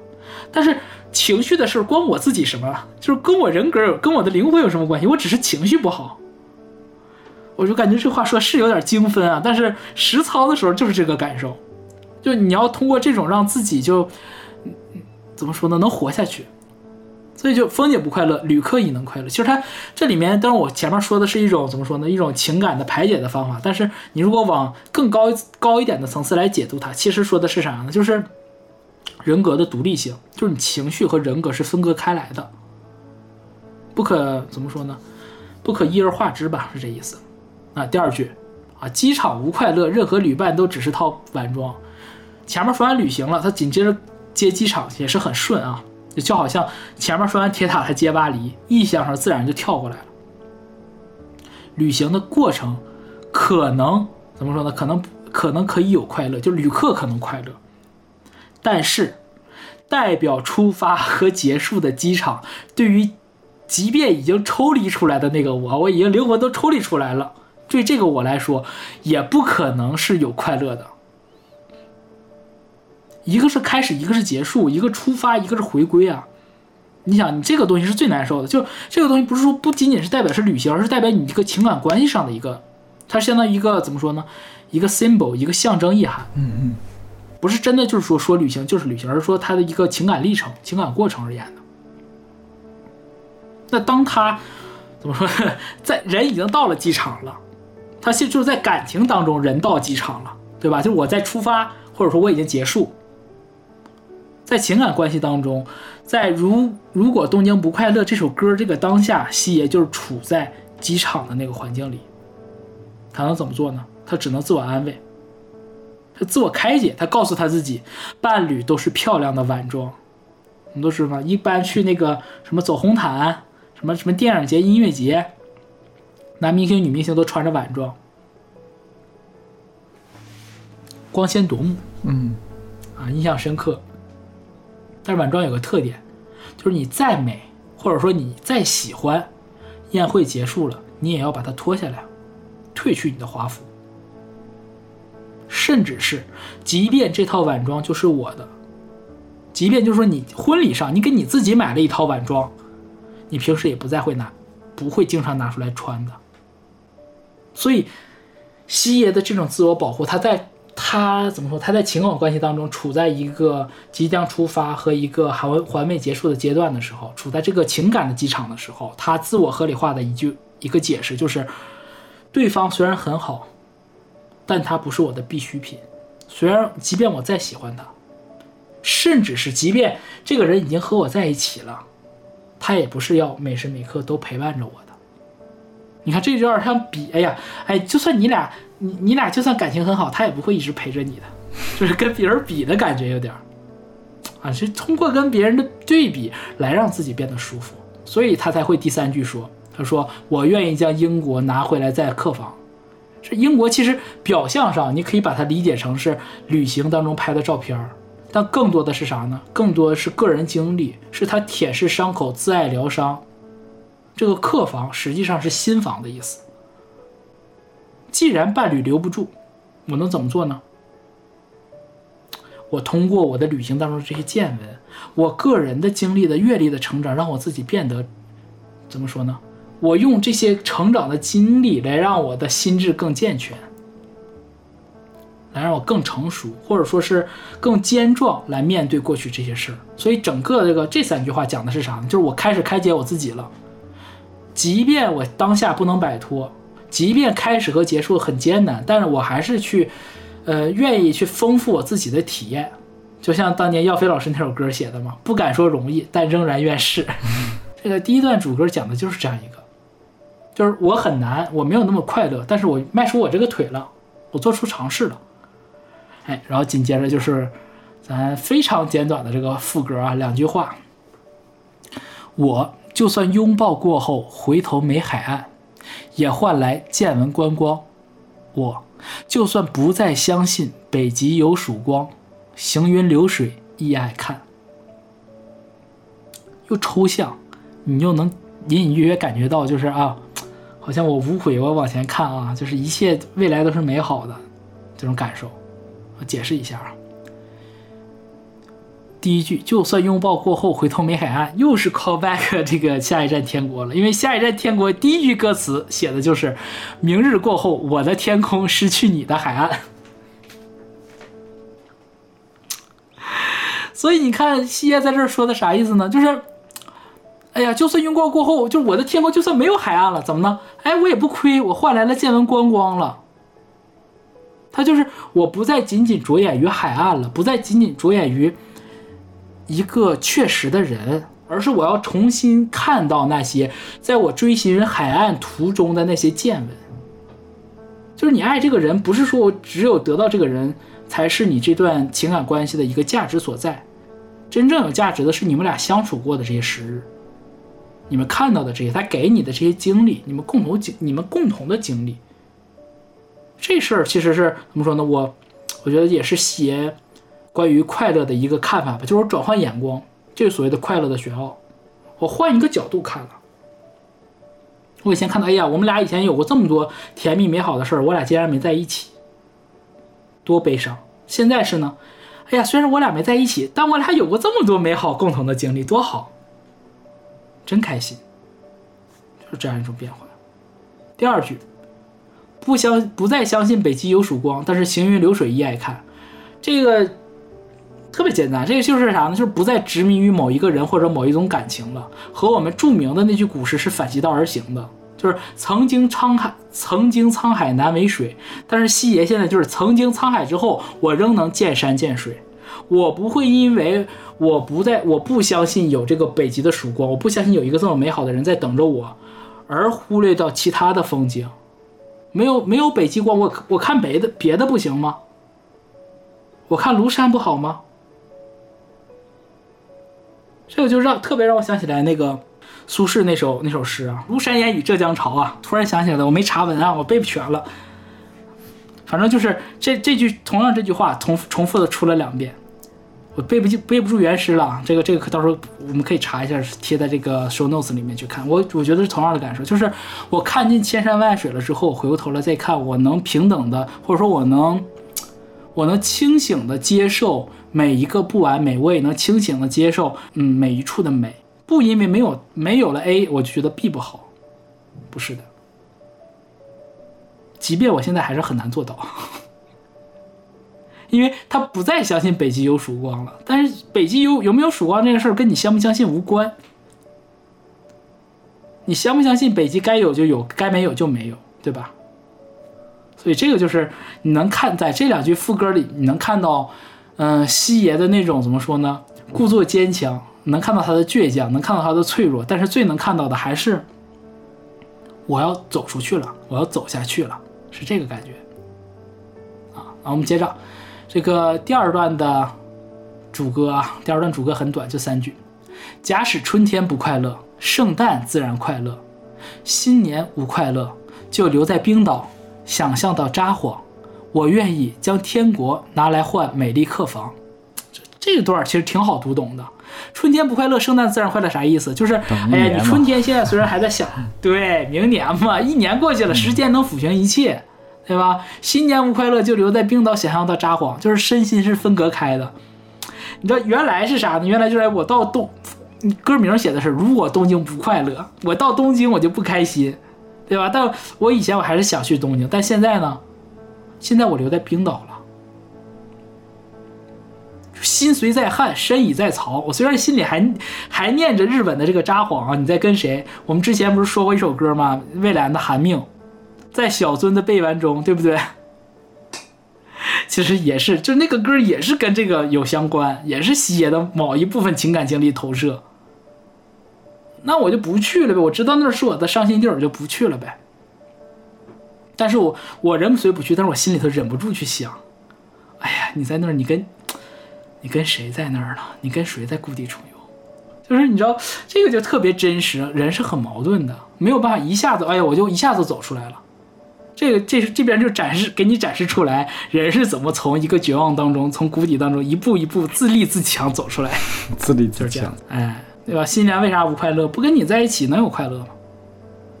但是。情绪的事关我自己什么？就是跟我人格有、跟我的灵魂有什么关系？我只是情绪不好。我就感觉这话说是有点精分啊，但是实操的时候就是这个感受，就你要通过这种让自己就怎么说呢，能活下去。所以就风姐不快乐，旅客也能快乐。其实它这里面，当然我前面说的是一种怎么说呢，一种情感的排解的方法。但是你如果往更高高一点的层次来解读它，其实说的是啥呢？就是人格的独立性，就是你情绪和人格是分割开来的，不可怎么说呢？不可一而化之吧，是这意思。啊，第二句啊，机场无快乐，任何旅伴都只是套晚装。前面说完旅行了，他紧接着接机场也是很顺啊。就好像前面说完铁塔，他接巴黎，意象上自然就跳过来了。旅行的过程可能怎么说呢？可能可能可以有快乐，就旅客可能快乐，但是代表出发和结束的机场，对于即便已经抽离出来的那个我，我已经灵魂都抽离出来了，对这个我来说，也不可能是有快乐的。一个是开始，一个是结束，一个出发，一个是回归啊！你想，你这个东西是最难受的，就这个东西不是说不仅仅是代表是旅行，而是代表你这个情感关系上的一个，它相当于一个怎么说呢？一个 symbol，一个象征意涵。嗯嗯，不是真的就是说说旅行就是旅行，而是说他的一个情感历程、情感过程而言的。那当他怎么说，在人已经到了机场了，他现就是在感情当中人到机场了，对吧？就我在出发，或者说我已经结束。在情感关系当中，在如如果东京不快乐这首歌这个当下，西爷就是处在机场的那个环境里，他能怎么做呢？他只能自我安慰，他自我开解，他告诉他自己，伴侣都是漂亮的晚装。我们都知道？一般去那个什么走红毯，什么什么电影节、音乐节，男明星、女明星都穿着晚装，光鲜夺目嗯啊，印象深刻。但是晚装有个特点，就是你再美，或者说你再喜欢，宴会结束了，你也要把它脱下来，褪去你的华服，甚至是，即便这套晚装就是我的，即便就是说你婚礼上你给你自己买了一套晚装，你平时也不再会拿，不会经常拿出来穿的。所以，西爷的这种自我保护，他在。他怎么说？他在情感关系当中处在一个即将出发和一个还未还未结束的阶段的时候，处在这个情感的机场的时候，他自我合理化的一句一个解释就是：对方虽然很好，但他不是我的必需品。虽然即便我再喜欢他，甚至是即便这个人已经和我在一起了，他也不是要每时每刻都陪伴着我的。你看，这就有点像比，哎呀，哎，就算你俩。你你俩就算感情很好，他也不会一直陪着你的，就是跟别人比的感觉有点，啊，是通过跟别人的对比来让自己变得舒服，所以他才会第三句说，他说我愿意将英国拿回来再客房。这英国其实表象上你可以把它理解成是旅行当中拍的照片儿，但更多的是啥呢？更多的是个人经历，是他舔舐伤口、自爱疗伤。这个客房实际上是新房的意思。既然伴侣留不住，我能怎么做呢？我通过我的旅行当中这些见闻，我个人的经历的阅历的成长，让我自己变得怎么说呢？我用这些成长的经历来让我的心智更健全，来让我更成熟，或者说是更坚壮，来面对过去这些事儿。所以整个这个这三句话讲的是啥呢？就是我开始开解我自己了，即便我当下不能摆脱。即便开始和结束很艰难，但是我还是去，呃，愿意去丰富我自己的体验，就像当年耀飞老师那首歌写的嘛，不敢说容易，但仍然愿试。这个第一段主歌讲的就是这样一个，就是我很难，我没有那么快乐，但是我迈出我这个腿了，我做出尝试了。哎，然后紧接着就是咱非常简短的这个副歌啊，两句话，我就算拥抱过后回头没海岸。也换来见闻观光，我就算不再相信北极有曙光，行云流水亦爱看。又抽象，你又能隐隐约约感觉到，就是啊，好像我无悔，我往前看啊，就是一切未来都是美好的这种感受。我解释一下啊，第一句，就算拥抱过后回头没海岸，又是 call back 这个下一站天国了。因为下一站天国第一句歌词写的就是“明日过后，我的天空失去你的海岸”。所以你看，西耶在这儿说的啥意思呢？就是，哎呀，就算拥抱过后，就我的天空就算没有海岸了，怎么呢？哎，我也不亏，我换来了见闻观光了。他就是我不再仅仅着眼于海岸了，不再仅仅着眼于一个确实的人，而是我要重新看到那些在我追寻海岸途中的那些见闻。就是你爱这个人，不是说我只有得到这个人才是你这段情感关系的一个价值所在，真正有价值的是你们俩相处过的这些时日，你们看到的这些，他给你的这些经历，你们共同经，你们共同的经历。这事儿其实是怎么说呢？我我觉得也是写关于快乐的一个看法吧，就是我转换眼光，这是所谓的快乐的学奥。我换一个角度看了，我以前看到，哎呀，我们俩以前有过这么多甜蜜美好的事儿，我俩竟然没在一起，多悲伤。现在是呢，哎呀，虽然我俩没在一起，但我俩有过这么多美好共同的经历，多好，真开心，就是这样一种变化。第二句。不相不再相信北极有曙光，但是行云流水一爱看，这个特别简单，这个就是啥呢？就是不再执迷于某一个人或者某一种感情了，和我们著名的那句古诗是反其道而行的，就是曾经沧海曾经沧海难为水，但是西爷现在就是曾经沧海之后，我仍能见山见水，我不会因为我不在我不相信有这个北极的曙光，我不相信有一个这么美好的人在等着我，而忽略到其他的风景。没有没有北极光，我我看别的别的不行吗？我看庐山不好吗？这个就让特别让我想起来那个苏轼那首那首诗啊，“庐山烟雨浙江潮”啊，突然想起来了，我没查文案，我背不全了。反正就是这这句同样这句话重重复的出了两遍，我背不记背不住原诗了。这个这个到时候我们可以查一下，贴在这个 show notes 里面去看。我我觉得是同样的感受，就是我看尽千山万水了之后，回过头来再看，我能平等的，或者说我能我能清醒的接受每一个不完美，我也能清醒的接受嗯每一处的美，不因为没有没有了 A，我就觉得 B 不好，不是的。即便我现在还是很难做到。因为他不再相信北极有曙光了，但是北极有有没有曙光这个事儿跟你相不相信无关。你相不相信北极该有就有，该没有就没有，对吧？所以这个就是你能看在这两句副歌里，你能看到，嗯、西爷的那种怎么说呢？故作坚强，能看到他的倔强，能看到他的脆弱，但是最能看到的还是我要走出去了，我要走下去了，是这个感觉。啊，然后我们接着。这个第二段的主歌啊，第二段主歌很短，就三句：假使春天不快乐，圣诞自然快乐；新年无快乐，就留在冰岛，想象到札幌。我愿意将天国拿来换美丽客房。这这个段其实挺好读懂的。春天不快乐，圣诞自然快乐，啥意思？就是哎呀，你春天现在虽然还在想，对，明年嘛，一年过去了，时间能抚平一切。对吧？新年无快乐，就留在冰岛，想象的札幌，就是身心是分隔开的。你知道原来是啥呢？原来就是我到东，歌名写的是如果东京不快乐，我到东京我就不开心，对吧？但我以前我还是想去东京，但现在呢？现在我留在冰岛了，心虽在汉，身已在曹。我虽然心里还还念着日本的这个札幌啊，你在跟谁？我们之前不是说过一首歌吗？蔚蓝的寒命。在小樽的背完中，对不对？其实也是，就那个歌也是跟这个有相关，也是写的某一部分情感经历投射。那我就不去了呗，我知道那是我的伤心地儿，我就不去了呗。但是我我人虽不去，但是我心里头忍不住去想，哎呀，你在那儿，你跟，你跟谁在那儿呢？你跟谁在故地重游？就是你知道，这个就特别真实，人是很矛盾的，没有办法一下子，哎呀，我就一下子走出来了。这个这这边就展示给你展示出来，人是怎么从一个绝望当中，从谷底当中一步一步自立自强走出来，自立自强。，哎，对吧？新娘为啥不快乐？不跟你在一起能有快乐吗？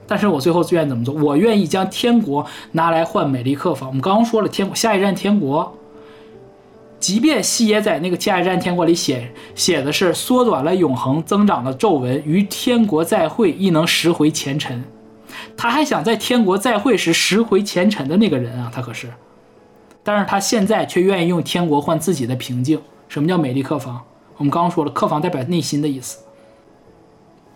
但是我最后愿意怎么做？我愿意将天国拿来换美丽客房。我们刚刚说了，天国下一站天国，即便西野在那个《下一站天国》里写写的是缩短了永恒，增长了皱纹，于天国再会亦能拾回前尘，他还想在天国再会时拾回前尘的那个人啊，他可是，但是他现在却愿意用天国换自己的平静。什么叫美丽客房？我们刚刚说了，客房代表内心的意思。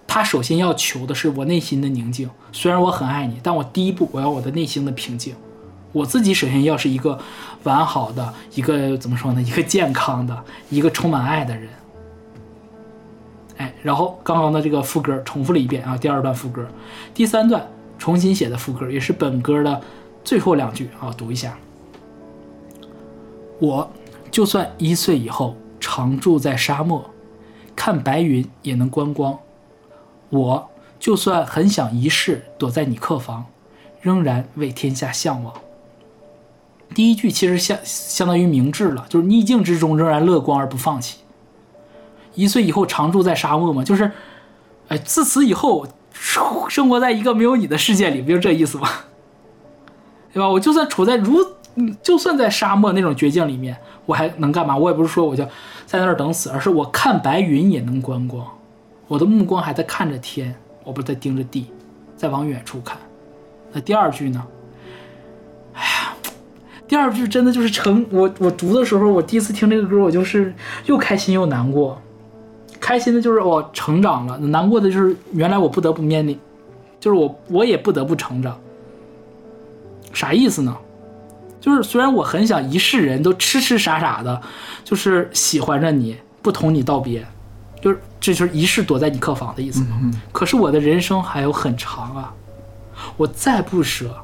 他首先要求的是我内心的宁静，虽然我很爱你，但我第一步我要我的内心的平静。我自己首先要是一个完好的、一个怎么说呢？一个健康的、一个充满爱的人。哎，然后刚刚的这个副歌重复了一遍啊，第二段副歌，第三段重新写的副歌，也是本歌的最后两句啊，读一下。我就算一岁以后常住在沙漠，看白云也能观光。我就算很想一世躲在你客房，仍然为天下向往。第一句其实相相当于明智了，就是逆境之中仍然乐观而不放弃。一岁以后常住在沙漠嘛，就是，哎，自此以后生生活在一个没有你的世界里，不就这意思吗？对吧？我就算处在如，就算在沙漠那种绝境里面，我还能干嘛？我也不是说我就在那儿等死，而是我看白云也能观光，我的目光还在看着天，我不是在盯着地，在往远处看。那第二句呢？第二句真的就是成我我读的时候，我第一次听这个歌，我就是又开心又难过。开心的就是我成长了，难过的就是原来我不得不面临，就是我我也不得不成长。啥意思呢？就是虽然我很想一世人都痴痴傻傻的，就是喜欢着你，不同你道别，就是这就是一世躲在你客房的意思嘛。可是我的人生还有很长啊，我再不舍，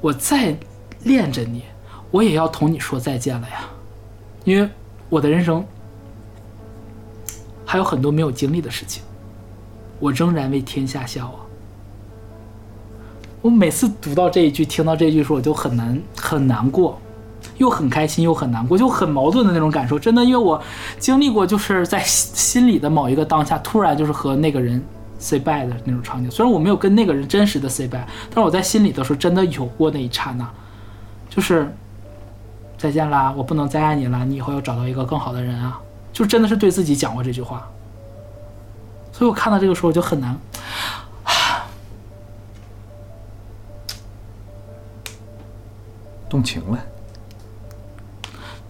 我再恋着你，我也要同你说再见了呀，因为我的人生还有很多没有经历的事情，我仍然为天下笑啊。我每次读到这一句，听到这一句的时候，我就很难很难过，又很开心，又很难过，就很矛盾的那种感受。真的，因为我经历过，就是在心心里的某一个当下，突然就是和那个人 say bye 的那种场景。虽然我没有跟那个人真实的 say bye，但是我在心里的时候，真的有过那一刹那，就是再见啦，我不能再爱你了，你以后要找到一个更好的人啊，就真的是对自己讲过这句话。所以我看到这个时候，我就很难。动情了。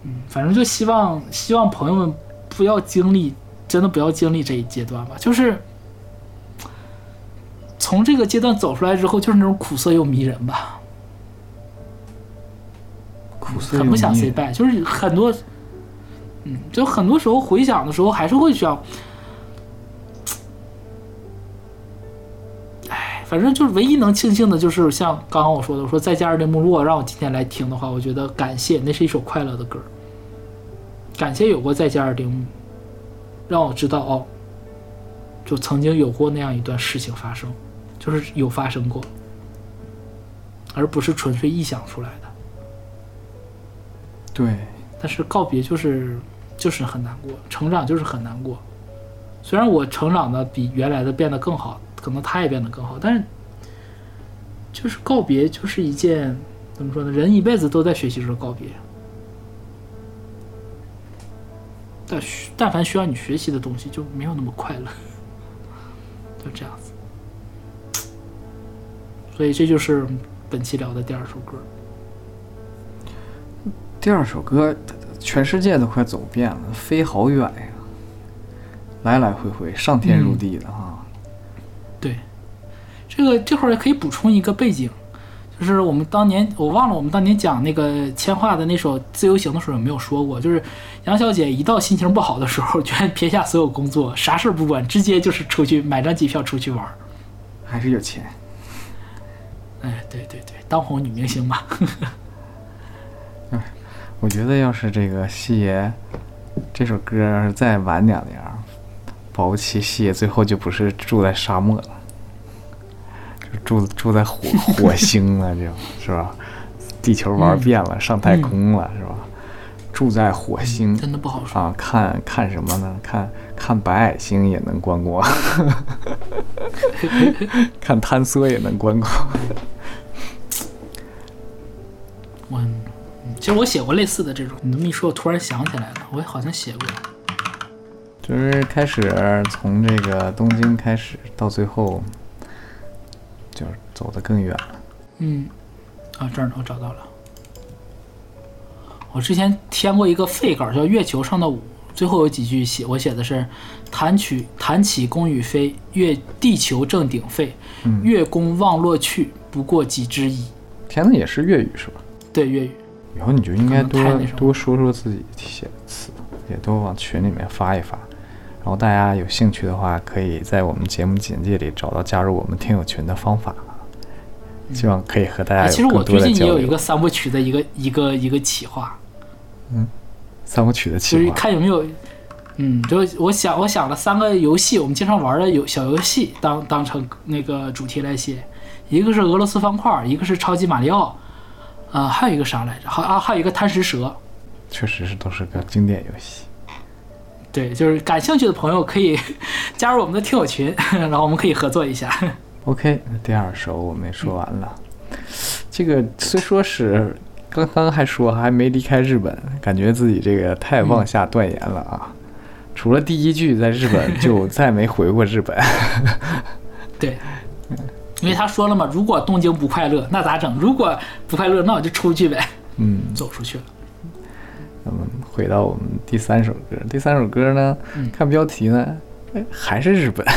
嗯反正就希望希望朋友们不要经历，真的不要经历这一阶段吧。就是从这个阶段走出来之后，就是那种苦涩又迷人吧。苦涩很不想 say 人 bye，就是很多，嗯，就很多时候回想的时候，还是会想，哎，反正就是唯一能庆幸的，就是像刚刚我说的，我说再加二丁目，如果让我今天来听的话，我觉得感谢，那是一首快乐的歌，感谢有过再加二丁目，让我知道哦，就曾经有过那样一段事情发生，就是有发生过，而不是纯粹臆想出来的。对，但是告别就是就是很难过，成长就是很难过。虽然我成长的比原来的变得更好，可能他也变得更好，但是就是告别就是一件怎么说呢？人一辈子都在学习着告别，但需但凡需要你学习的东西就没有那么快乐，就这样子。所以这就是本期聊的第二首歌。第二首歌，全世界都快走遍了，飞好远呀，来来回回，上天入地的哈。对，这个这会儿也可以补充一个背景，就是我们当年我忘了我们当年讲那个千画的那首《自由行》的时候有没有说过，就是杨小姐一到心情不好的时候，居然撇下所有工作，啥事儿不管，直接就是出去买张机票出去玩儿。还是有钱。哎，对对对，当红女明星嘛。我觉得要是这个西爷这首歌要是再晚两年，保不齐西爷最后就不是住在沙漠了，就住住在火 火星了，就是吧？地球玩遍了，上太空了，是吧？住在火星，真的不好说。啊，看看什么呢？看看白矮星也能观光 看坍缩也能观光。其其实我写过类似的这种，你这么一说，我突然想起来了，我好像写过。就是开始从这个东京开始，到最后就是走得更远了。嗯，啊，这儿呢，我找到了。我之前填过一个废稿，叫《月球上的舞》，最后有几句写，我写的是“弹曲弹起弓与飞，月地球正鼎沸，月宫望落去，不过几之一。填的也是粤语是吧？”对，粤语。以后你就应该多多说说自己写的词，也多往群里面发一发。然后大家有兴趣的话，可以在我们节目简介里找到加入我们听友群的方法。希望可以和大哎，家有其实我最近也有一个。三部曲的一个一个一个企划，嗯。三部曲的企就是看有没有，嗯，就我想我想了三个游戏，我们经常玩的游小游戏当当成那个主题来写，一个是俄罗斯方块，一个是超级马里奥，啊、还有一个啥来着？好啊，还有一个贪食蛇。确实是都是个经典游戏。对，就是感兴趣的朋友可以 加入我们的听友群，然后我们可以合作一下。OK，那第二首我们也说完了。这个虽说是刚刚还说还没离开日本，感觉自己这个太妄下断言了啊！除了第一句在日本，就再没回过日本。对，因为他说了嘛，如果东京不快乐，那咋整？如果不快乐，那我就出去呗，嗯，走出去了。那么回到我们第三首歌，第三首歌呢，嗯看标题呢，哎还是日本。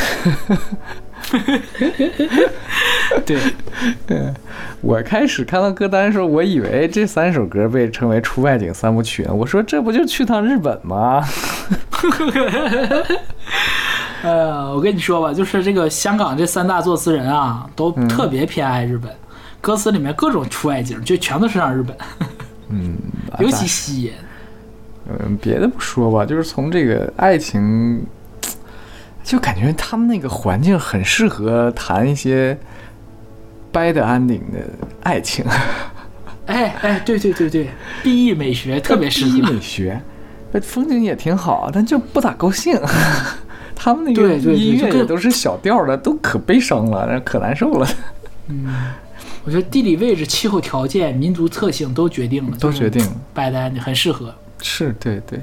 对，我开始看到歌单的时候，我以为这三首歌被称为出外景三部曲呢。我说这不就去趟日本吗？呃，我跟你说吧，就是这个香港这三大作词人啊，都特别偏爱日本，歌词里面各种出外景，就全都是让日本，嗯，尤其吸引。嗯，别的不说吧，就是从这个爱情，就感觉他们那个环境很适合谈一些 bad ending 的爱情，哎哎，对对对对，B E 美学特别适合。美学，呃风景也挺好，但就不咋高兴。他们那个音乐也都是小调的，都可悲伤了，可难受了，嗯我觉得地理位置、气候条件、民族特性都决定了，都决定了。白丹很适合。是对对，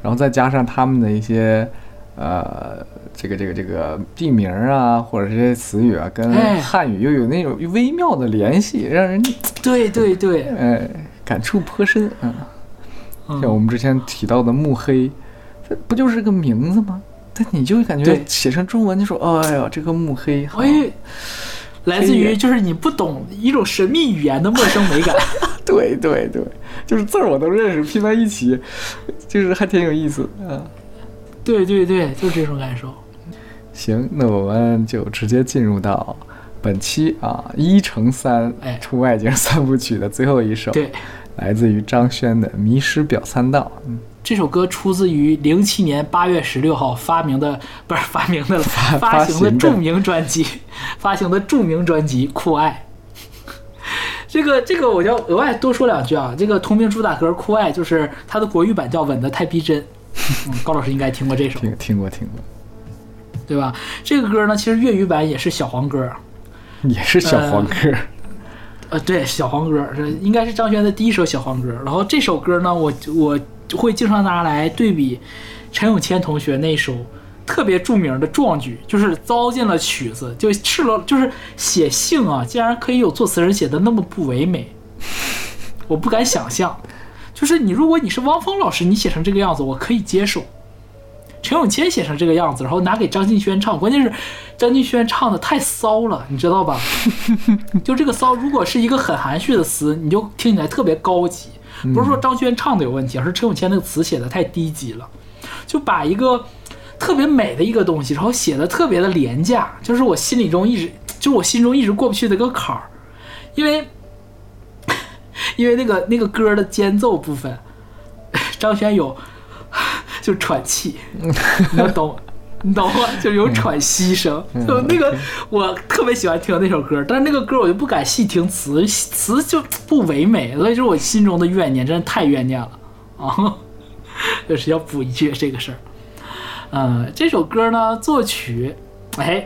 然后再加上他们的一些呃，这个这个这个地名啊，或者这些词语啊，跟哎汉语又有那种微妙的联系，让人对对对，呃感触颇深像我们之前提到的慕黑，这不就是个名字吗？但你就感觉写成中文就说，哎呀，这个木黑，来自于就是你不懂一种神秘语言的陌生美感。对对对，就是字儿我都认识，拼在一起，就是还挺有意思啊。对对对，就是这种感受。行，那我们就直接进入到本期啊一乘三哎出外景三部曲的最后一首，对，来自于张轩的《迷失表参道》。嗯，这首歌出自于零七年八月十六号发明的，不是发明的了，发发行的发行的著名专辑，发行的著名专辑《酷爱》。这个这个我要额外多说两句啊，这个同名主打歌《酷爱》就是它的国语版叫《吻得太逼真》，嗯，高老师应该听过这首，听听过听过，对吧？这个歌呢，其实粤语版也是小黄歌，也是小黄歌。呃，对，小黄歌，这应该是张悬的第一首小黄歌。然后这首歌呢，我我会经常拿来对比陈永谦同学那首特别著名的壮举，就是糟践了曲子，就赤裸，就是写信啊，竟然可以有作词人写的那么不唯美，我不敢想象。就是你，如果你是汪峰老师，你写成这个样子，我可以接受。陈永谦写成这个样子，然后拿给张敬轩唱，关键是张敬轩唱的太骚了，你知道吧？就这个骚，如果是一个很含蓄的词，你就听起来特别高级。不是说张轩唱的有问题，而是陈永谦那个词写的太低级了，就把一个特别美的一个东西，然后写的特别的廉价，就是我心里中一直，就是我心中一直过不去的一个坎儿，因为 因为那个那个歌的间奏部分，张轩有 就喘气，你能懂？你懂吗？就有喘息声，就那个我特别喜欢听那首歌，但是那个歌我就不敢细听词，词就不唯美，所以就是我心中的怨念，真的太怨念了啊！就是要补一句这个事儿。嗯，这首歌呢，作曲，哎，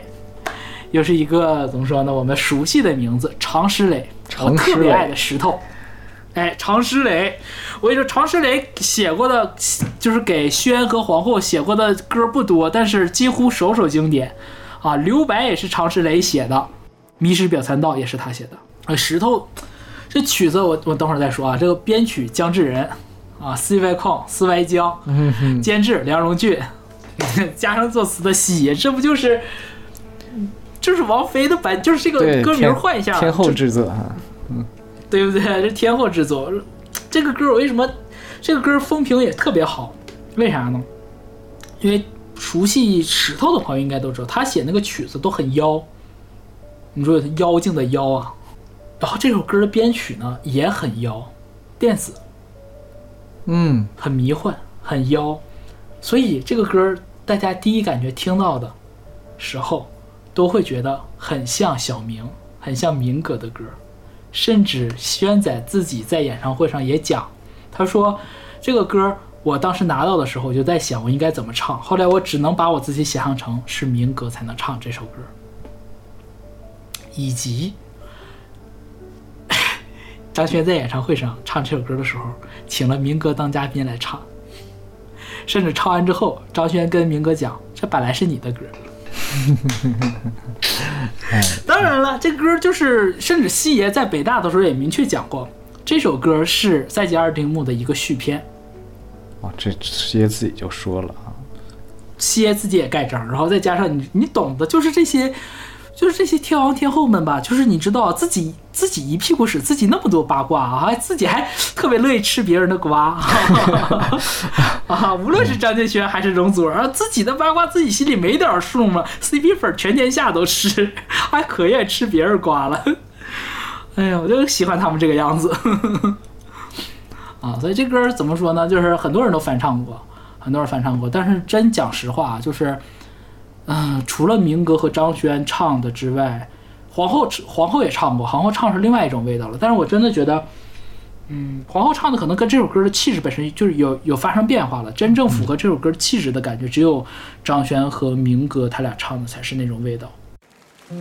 又是一个怎么说呢？我们熟悉的名字，常石磊，我常石磊特别爱的石头。哎，常石磊，我跟你说，常石磊写过的，就是给宣和皇后写过的歌不多，但是几乎首首经典啊。留白也是常石磊写的，《迷失表参道》也是他写的。啊，石头这曲子我我等会儿再说啊。这个编曲江志仁啊，C Y 控司歪江，监制梁荣俊，加上作词的西野，这不就是就是王菲的版，就是这个，歌名天换一下，天后这制作啊，对不对？这天后之作，这个歌我为什么这个歌风评也特别好？为啥呢？因为熟悉石头的朋友应该都知道，他写那个曲子都很妖，你说妖精的妖啊。然后这首歌的编曲呢也很妖，电子，嗯，很迷幻，很妖，所以这个歌大家第一感觉听到的时候，都会觉得很像小明，很像明哥的歌。甚至轩仔自己在演唱会上也讲，他说这个歌我当时拿到的时候，我就在想我应该怎么唱，后来我只能把我自己想象成是民歌才能唱这首歌，以及 张轩在演唱会上唱这首歌的时候，请了民歌当嘉宾来唱，甚至唱完之后，张轩跟民歌讲，这本来是你的歌。当然了，这歌就是，甚至西爷在北大的时候也明确讲过，这首歌是《赛季二丁目》的一个续篇。哦，这西爷自己就说了啊，西爷自己也盖章，然后再加上你，你懂的，就是这些，就是这些天王天后们吧，就是你知道自己自己一屁股屎，自己那么多八卦啊，自己还特别乐意吃别人的瓜 啊，无论是张敬轩还是容祖儿，自己的八卦自己心里没点数吗？CP 粉全天下都吃，还可愿吃别人瓜了。哎呀，我就喜欢他们这个样子。啊，所以这歌怎么说呢？就是很多人都翻唱过，很多人翻唱过，但是真讲实话，就是，嗯、除了明哥和张轩唱的之外，皇后皇后也唱过，皇后唱是另外一种味道了。但是我真的觉得，嗯，皇后唱的可能跟这首歌的气质本身就是有有发生变化了。真正符合这首歌气质的感觉，只有张轩和明哥他俩唱的才是那种味道。嗯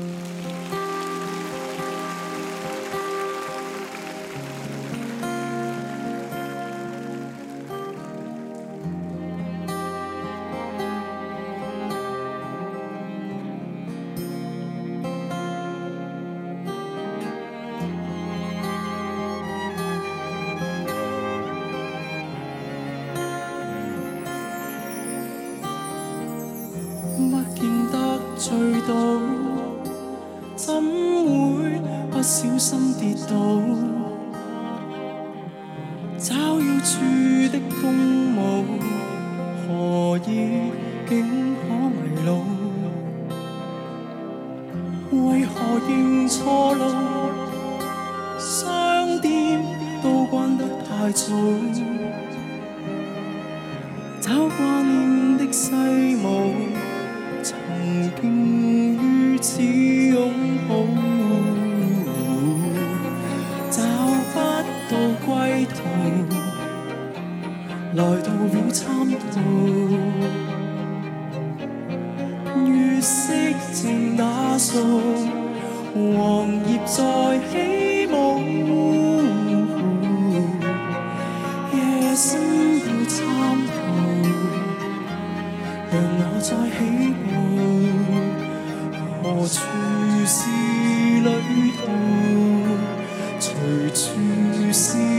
随处是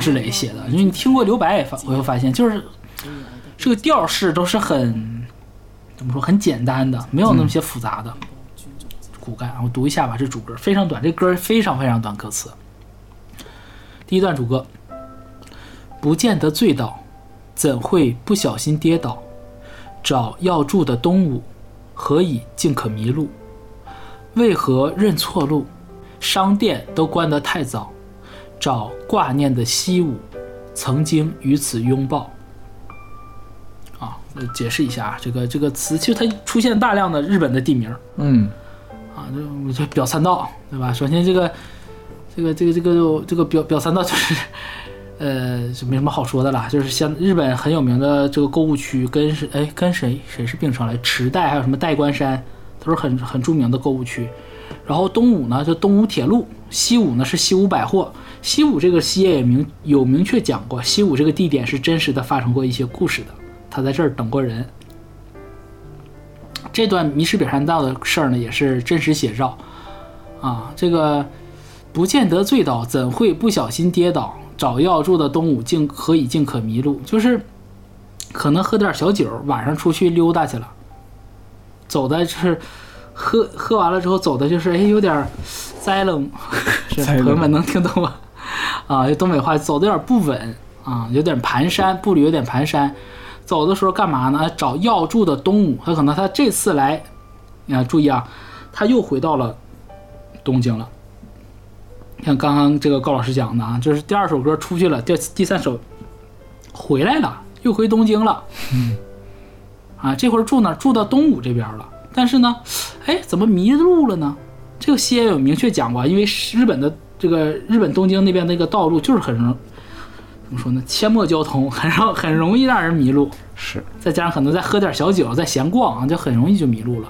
实特别常石磊写的，因为你听过留白也发，我又发现就是这个调式都是很怎么说很简单的，没有那么些复杂的骨干。我读一下吧，这主歌非常短，这歌非常非常短，歌词。第一段主歌：不见得醉倒，怎会不小心跌倒？找要住的东屋，何以竟可迷路？为何认错路？商店都关得太早，找挂念的西武，曾经与此拥抱。啊，呃解释一下啊，这个这个词，其实它出现大量的日本的地名嗯啊，这我这表参道，对吧？首先这个这个这个这个这个表表参道 就是，呃，就没什么好说的啦，就是像日本很有名的这个购物区，跟是哎跟谁谁是并称来，池袋还有什么代官山，都是很很著名的购物区。然后东武呢，就东武铁路；西武呢是西武百货。西武这个西野也明有明确讲过，西武这个地点是真实的发生过一些故事的，他在这儿等过人。这段迷失北山道的事儿呢，也是真实写照啊。这个不见得醉倒，怎会不小心跌倒？找药住的东武竟何以竟可迷路？就是可能喝点小酒，晚上出去溜达去了，走的就是喝喝完了之后走的就是哎有点栽 楞，是栽楞朋友们能听懂吗？啊，这东北话，走的有点不稳啊，有点蹒跚，步履有点蹒跚。走的时候干嘛呢？找要住的东武，他可能他这次来，你看注意啊，他又回到了东京了。像刚刚这个高老师讲的啊，就是第二首歌出去了，第第三首回来了，又回东京了。嗯，啊，这会儿住哪儿？住到东武这边了。但是呢，哎，怎么迷路了呢？这个西野有明确讲过，因为日本的这个日本东京那边那个道路就是很容怎么说呢？阡陌交通，很让很容易让人迷路。是再加上可能再喝点小酒，再闲逛啊，就很容易就迷路了。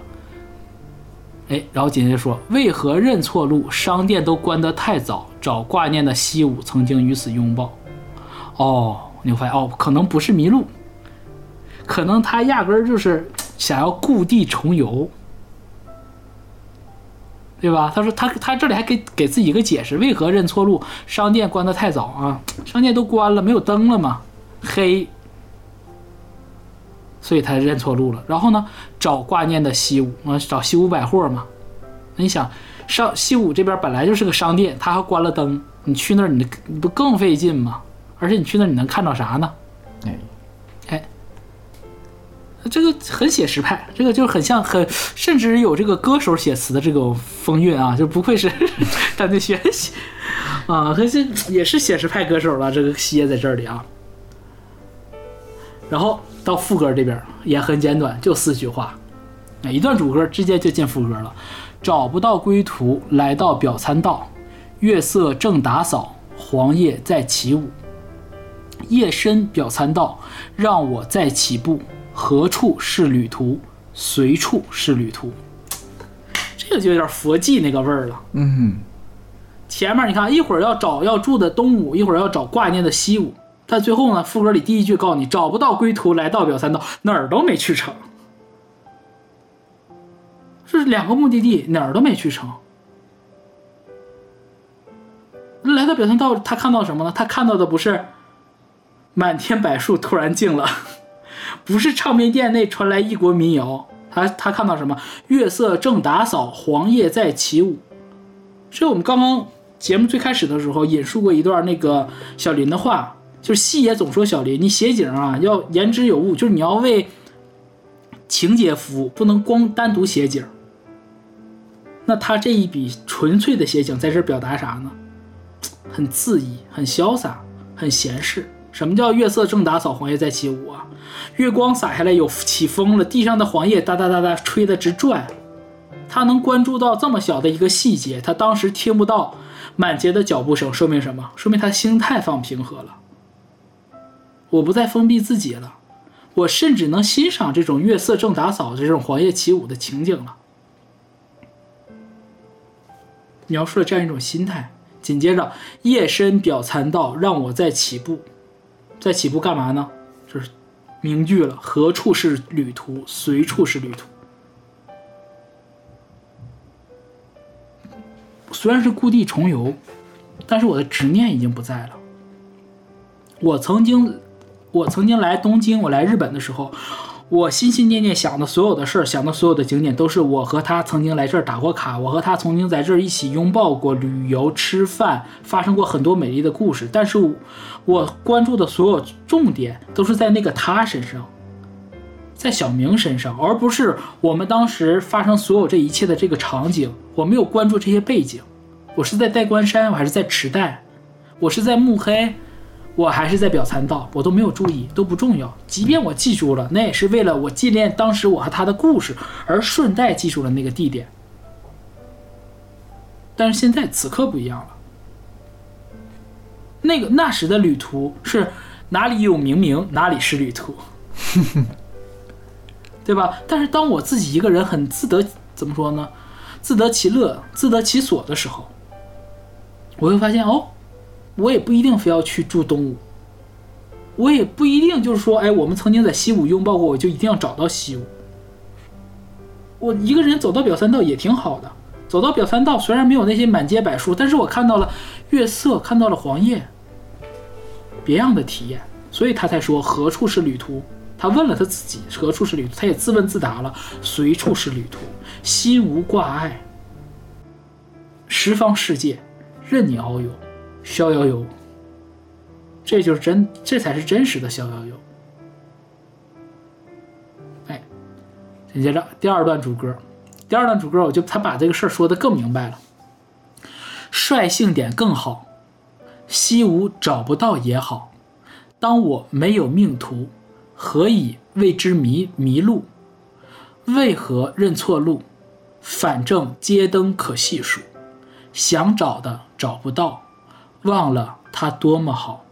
哎，然后紧接着说，为何认错路？商店都关得太早，找挂念的西武，曾经与此拥抱。哦，你会发现哦，可能不是迷路，可能他压根儿就是想要故地重游，对吧？他说他他这里还给给自己一个解释，为何认错路？商店关得太早啊，商店都关了，没有灯了嘛，黑。所以他认错路了。然后呢，找挂念的西武啊，找西武百货嘛。那你想，上西武这边本来就是个商店，他还关了灯，你去那儿你你不更费劲吗？而且你去那儿你能看到啥呢？哎，这个很写实派，这个就很像很，甚至有这个歌手写词的这种风韵啊，就不愧是 战队学写啊，可是也是写实派歌手了。这个歇在这里啊，然后到副歌这边也很简短，就四句话，一段主歌直接就进副歌了。找不到归途，来到表参道，月色正打扫，黄叶在起舞。夜深表参道，让我再起步。何处是旅途？随处是旅途。这个就有点佛系那个味儿了。嗯，前面你看，一会儿要找要住的东吴，一会儿要找挂念的西吴，但最后呢，副歌里第一句告诉你找不到归途，来到表三道，哪儿都没去成。是两个目的地，哪儿都没去成。来到表三道，他看到什么呢？他看到的不是满天柏树突然静了，不是唱片店内传来异国民谣，他他看到什么？月色正打扫，黄叶在起舞。所以我们刚刚节目最开始的时候引述过一段那个小林的话，就是戏也总说小林，你写景啊要言之有物，就是你要为情节服务，不能光单独写景。那他这一笔纯粹的写景，在这表达啥呢？很恣意，很潇洒，很闲适。什么叫月色正打扫，黄叶在起舞啊？月光洒下来，有起风了，地上的黄叶哒哒哒哒吹得直转，他能关注到这么小的一个细节，他当时听不到满街的脚步声，说明什么？说明他心态放平和了。我不再封闭自己了，我甚至能欣赏这种月色正打扫这种黄叶起舞的情景了。描述了这样一种心态。紧接着，夜深表参道，让我再起步，在起步干嘛呢？就是名句了：何处是旅途，随处是旅途。虽然是故地重游，但是我的执念已经不在了。我曾经，我曾经来东京，我来日本的时候，我心心念念想的所有的事儿，想的所有的景点，都是我和他曾经来这儿打过卡，我和他曾经在这儿一起拥抱过、旅游、吃饭，发生过很多美丽的故事。但是我，关注的所有重点都是在那个他身上，在小明身上，而不是我们当时发生所有这一切的这个场景。我没有关注这些背景，我是在代官山，我还是在池袋，我是在慕黑，我还是在表参道，我都没有注意，都不重要。即便我记住了，那也是为了我纪念当时我和他的故事，而顺带记住了那个地点。但是现在此刻不一样了，那个那时的旅途是哪里有明明，哪里是旅途，对吧？但是当我自己一个人很自得，怎么说呢？自得其乐、自得其所的时候，我会发现哦，我也不一定非要去住东屋，我也不一定就是说，哎，我们曾经在西武拥抱过，我就一定要找到西武。我一个人走到表参道也挺好的，走到表参道虽然没有那些满街柏树，但是我看到了月色，看到了黄叶，别样的体验，所以他才说何处是旅途。他问了他自己何处是旅途，他也自问自答了，随处是旅途，心无挂碍，十方世界任你遨游，逍遥游。这就是真，这才是真实的逍遥游。哎，紧接着第二段主歌，第二段主歌我就他把这个事儿说的更明白了，率性点更好，西吴找不到也好，当我没有命途。何以为之迷迷路？为何认错路？反正街灯可细数，想找的找不到，忘了他多么好。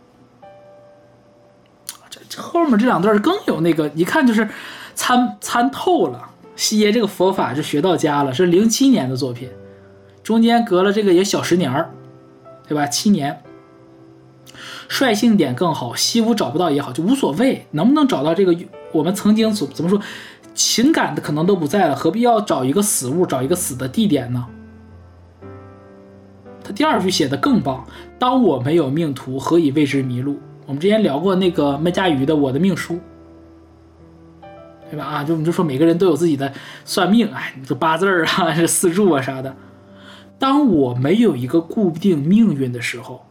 这这后面这两段更有那个，一看就是参参透了。西耶这个佛法是学到家了，是零七年的作品，中间隔了这个也小十年儿，对吧？七年。率性点更好，西武找不到也好，就无所谓，能不能找到这个我们曾经怎怎么说，情感的可能都不在了，何必要找一个死物，找一个死的地点呢？他第二句写的更棒，当我没有命途，何以为之迷路？我们之前聊过那个麦家瑜的《我的命书》，对吧？啊，就我们就说每个人都有自己的算命，哎，这八字儿啊，这四柱啊啥的。当我没有一个固定命运的时候。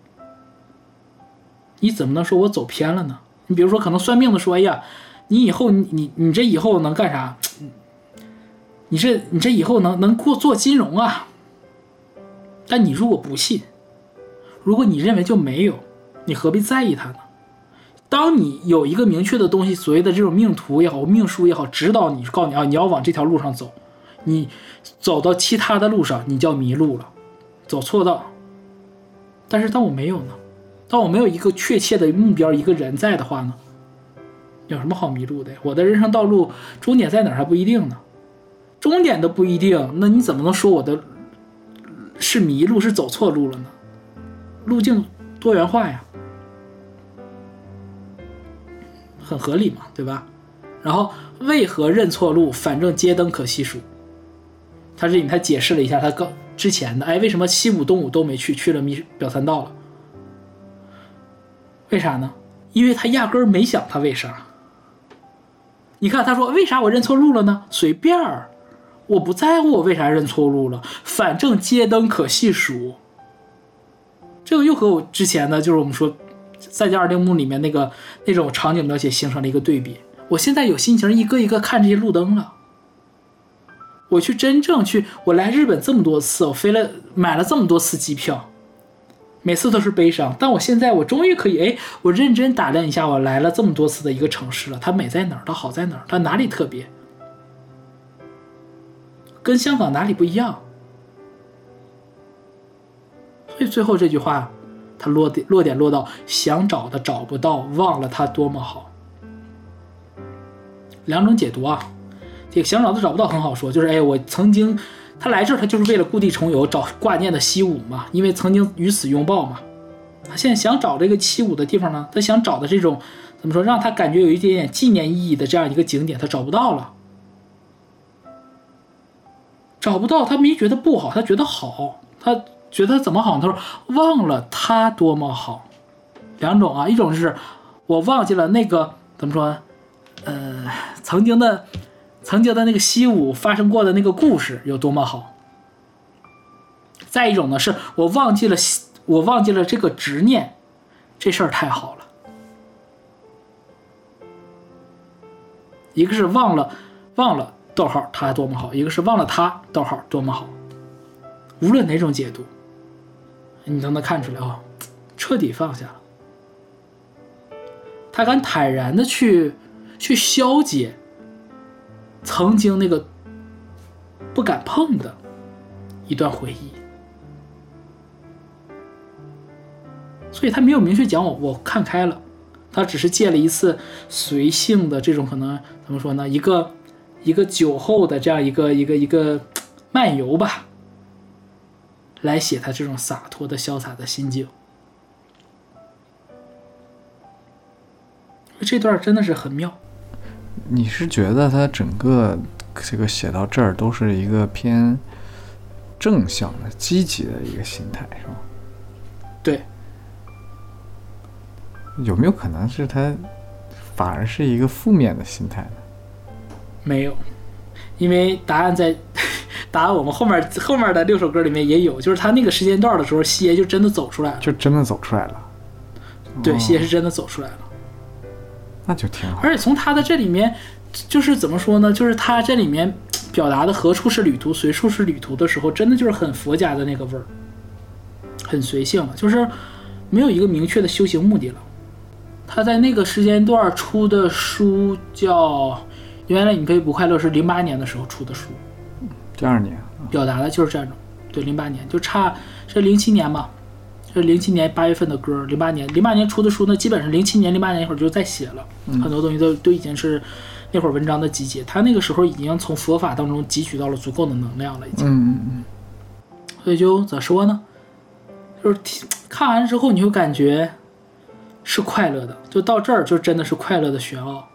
你怎么能说我走偏了呢？你比如说，可能算命的说：“哎呀，你以后你你你这以后能干啥？你这你这以后能能过做金融啊？”但你如果不信，如果你认为就没有，你何必在意它呢？当你有一个明确的东西，所谓的这种命途也好，命书也好，指导你，告诉你啊，你要往这条路上走，你走到其他的路上，你叫迷路了，走错道。但是当我没有呢？当我没有一个确切的目标，一个人在的话呢，有什么好迷路的？我的人生道路终点在哪儿还不一定呢，终点都不一定，那你怎么能说我的是迷路是走错路了呢？路径多元化呀，很合理嘛，对吧？然后为何认错路？反正街灯可细数。他这里他解释了一下他刚之前的，哎，为什么西武东武都没去，去了迷表参道了？为啥呢？因为他压根儿没想他为啥。你看，他说为啥我认错路了呢？随便儿，我不在乎我为啥认错路了，反正街灯可细数。这个又和我之前的，就是我们说《再见二丁目》里面那个那种场景描写形成了一个对比。我现在有心情一个一个看这些路灯了。我去真正去，我来日本这么多次，我飞了买了这么多次机票。每次都是悲伤，但我现在我终于可以哎，我认真打量一下我来了这么多次的一个城市了，它美在哪儿？它好在哪儿？它哪里特别？跟香港哪里不一样？所以最后这句话，他落点落点落到想找的找不到，忘了他多么好。两种解读啊，这个想找的找不到很好说，就是哎，我曾经他来这儿，他就是为了故地重游，找挂念的西武嘛，因为曾经与死拥抱嘛。他现在想找这个七五的地方呢，他想找的这种怎么说，让他感觉有一点点纪念意义的这样一个景点，他找不到了。找不到，他没觉得不好，他觉得好，他觉得怎么好？他说忘了他多么好，两种啊，一种是我忘记了那个怎么说，呃，曾经的曾经的那个西武发生过的那个故事有多么好。再一种呢，是我忘记了我忘记了这个执念，这事儿太好了。一个是忘了忘了。逗号，他多么好！一个是忘了他，逗号多么好。无论哪种解读，你都能看出来哦，彻底放下了。他敢坦然的去去消解曾经那个不敢碰的一段回忆，所以他没有明确讲我我看开了，他只是借了一次随性的这种可能怎么说呢？一个。一个酒后的这样一个一个一个漫游吧，来写他这种洒脱的潇洒的心境。这段真的是很妙。你是觉得他整个这个写到这儿都是一个偏正向的、积极的一个心态，是吗？对。有没有可能是他反而是一个负面的心态呢？没有，因为答案在 答案我们后面后面的六首歌里面也有，就是他那个时间段的时候，西爷就真的走出来了，就真的走出来了。对，西爷是真的走出来了，那就挺好。而且从他的这里面，就是怎么说呢？就是他这里面表达的“何处是旅途，随处是旅途”的时候，真的就是很佛家的那个味儿，很随性了，就是没有一个明确的修行目的了。他在那个时间段出的书叫。原来你可以不快乐是零八年的时候出的书，第二年表达的就是这种，对，零八年就差这零七年嘛，这零七年八月份的歌，零八年零八年出的书呢，基本上零七年零八年那会儿就在写了，很多东西都都已经是那会儿文章的集结，他那个时候已经从佛法当中汲取到了足够的能量了，已经，嗯嗯嗯，所以就咋说呢，就是看完之后你会感觉是快乐的，就到这儿就真的是快乐的玄奥，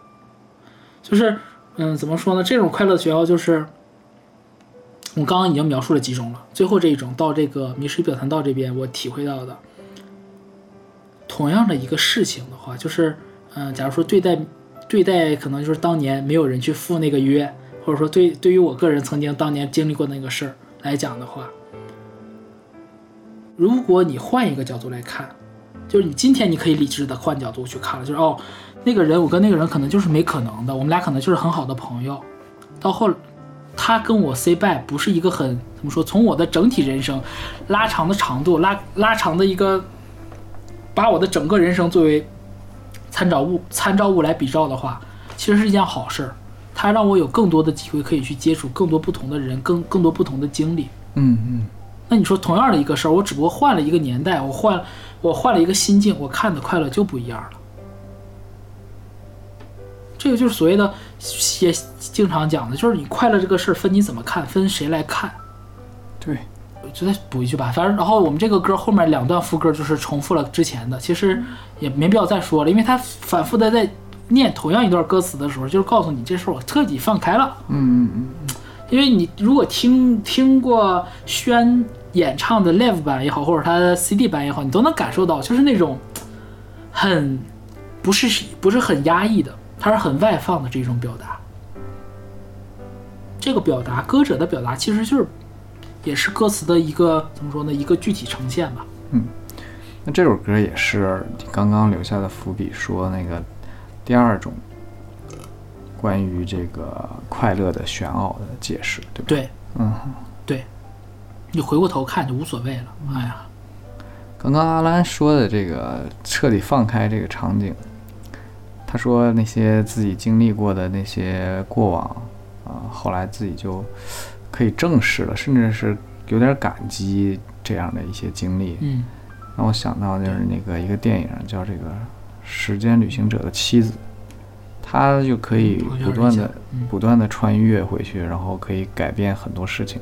就是。嗯，怎么说呢？这种快乐学校就是，我刚刚已经描述了几种了。最后这一种到这个《迷失表谈道》这边，我体会到的，同样的一个事情的话，就是，嗯，假如说对待对待可能就是当年没有人去赴那个约，或者说对对于我个人曾经当年经历过那个事儿来讲的话，如果你换一个角度来看，就是你今天你可以理智的换角度去看了，就是哦。那个人，我跟那个人可能就是没可能的，我们俩可能就是很好的朋友。到后，他跟我 say bye 不是一个很怎么说？从我的整体人生拉长的长度，拉拉长的一个，把我的整个人生作为参照物参照物来比照的话，其实是一件好事儿。他让我有更多的机会可以去接触更多不同的人，更更多不同的经历。嗯嗯。那你说同样的一个事儿，我只不过换了一个年代，我换我换了一个心境，我看的快乐就不一样了。这个就是所谓的，也经常讲的，就是你快乐这个事儿分你怎么看，分谁来看。对，我就再补一句吧，反正然后我们这个歌后面两段副歌就是重复了之前的，其实也没必要再说了，因为他反复的在念同样一段歌词的时候，就是告诉你这事儿我彻底放开了。嗯嗯嗯。因为你如果听听过轩演唱的 live 版也好，或者他的 CD 版也好，你都能感受到，就是那种很不是不是很压抑的。它是很外放的这种表达，这个表达歌者的表达其实就是，也是歌词的一个怎么说呢？一个具体呈现吧。嗯，那这首歌也是你刚刚留下的伏笔，说那个第二种关于这个快乐的玄奥的解释，对吧？对，嗯，对，你回过头看就无所谓了。哎呀，刚刚阿兰说的这个彻底放开这个场景。他说那些自己经历过的那些过往，啊，后来自己就可以正视了，甚至是有点感激这样的一些经历。嗯。让我想到就是那个一个电影叫这个《时间旅行者的妻子》，他就可以嗯不断的、嗯。不断的穿越回去，然后可以改变很多事情。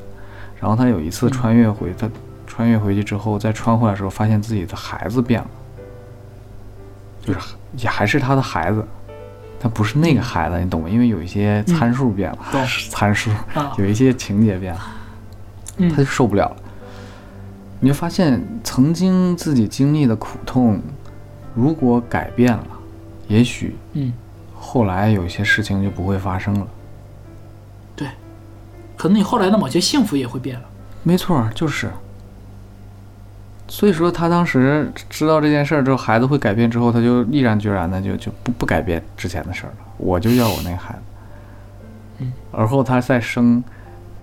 然后他有一次穿越回、他穿越回去之后，再穿回来的时候，发现自己的孩子变了，就是也还是他的孩子，他不是那个孩子，你懂吗？因为有一些参数变了，懂参数啊 有一些情节变了。嗯他就受不了了。你就发现，曾经自己经历的苦痛，如果改变了，也许嗯，后来有一些事情就不会发生了。对，可能你后来的某些幸福也会变了。没错儿，就是。所以说，他当时知道这件事儿之后，孩子会改变之后，他就毅然决然的就就不不改变之前的事儿了。我就要我那个孩子。嗯。而后他再生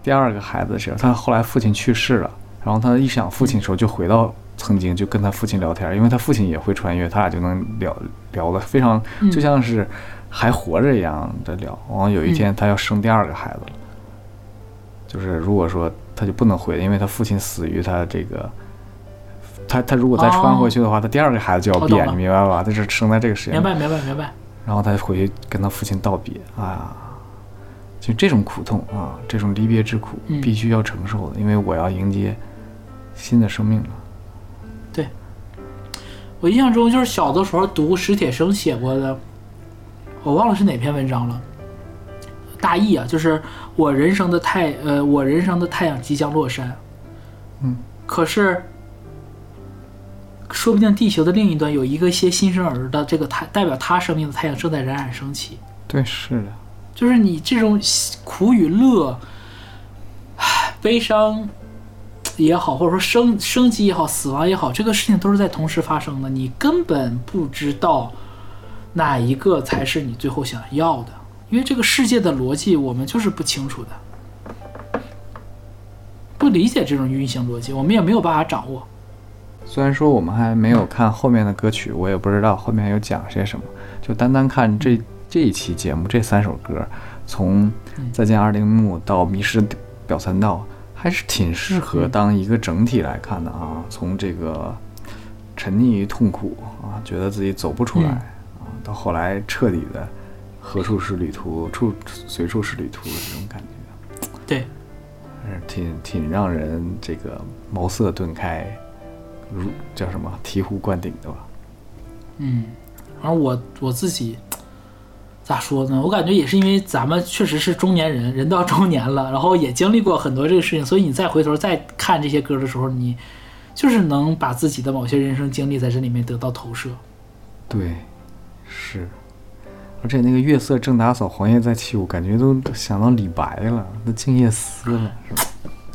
第二个孩子的时候，他后来父亲去世了，然后他一想父亲的时候，就回到曾经，就跟他父亲聊天，因为他父亲也会穿越，他俩就能聊聊的非常，嗯就像是还活着一样的聊。然后有一天他要生第二个孩子了，就是如果说他就不能回，因为他父亲死于他这个。他他如果再穿回去的话，他第二个孩子就要变，你明白吧？他是生在这个时间明白，明白，明白。然后他回去跟他父亲道别啊，就这种苦痛啊，这种离别之苦，嗯必须要承受的，因为我要迎接新的生命了。对我印象中就是小的时候读史铁生写过的，我忘了是哪篇文章了。大意啊，就是我人生的太呃，我人生的太阳即将落山。嗯，可是说不定地球的另一端有一个些新生儿的这个太代表他生命的太阳正在冉冉升起。对，是的，就是你这种苦与乐，唉悲伤也好，或者说生生机也好，死亡也好，这个事情都是在同时发生的。你根本不知道哪一个才是你最后想要的，因为这个世界的逻辑我们就是不清楚的，不理解这种运行逻辑，我们也没有办法掌握。虽然说我们还没有看后面的歌曲，我也不知道后面有讲些什么，就单单看这这一期节目这三首歌，从《再见二丁目》到《迷失表参道》，还是挺适合当一个整体来看的啊。从这个沉溺于痛苦啊，觉得自己走不出来嗯啊，到后来彻底的何处是旅途，处随处是旅途的这种感觉。对，还是挺挺让人这个茅塞顿开，如叫什么醍醐灌顶的吧？嗯，而我我自己咋说呢？我感觉也是因为咱们确实是中年人，人到中年了，然后也经历过很多这个事情，所以你再回头再看这些歌的时候，你就是能把自己的某些人生经历在这里面得到投射。对，是。而且那个月色正打扫，黄叶在起舞，感觉都想到李白了，那静夜思了，是吧？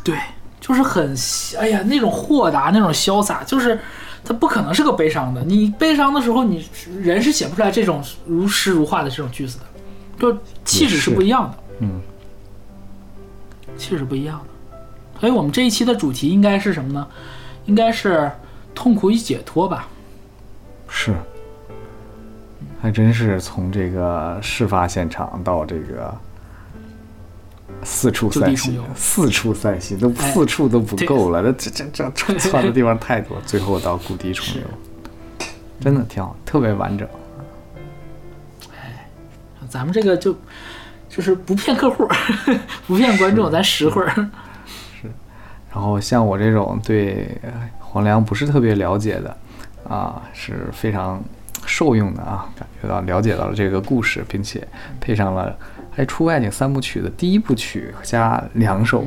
对，就是很哎呀那种豁达，那种潇洒，就是他不可能是个悲伤的。你悲伤的时候，你人是写不出来这种如诗如画的这种句子的，就气质是不一样的。嗯，气质不一样的。所以我们这一期的主题应该是什么呢？应该是痛苦与解脱吧。是。还真是从这个事发现场到这个四处散心四处散心都哎。四处都不够了，这这这这窜的地方太多，最后到故地重游，真的挺好，特别完整。咱们这个就就是不骗客户，不骗观众，咱实惠儿。然后像我这种对呃黄粱不是特别了解的，啊，是非常受用的啊，感觉到了解到了这个故事，并且配上了还出外景三部曲的第一部曲加两首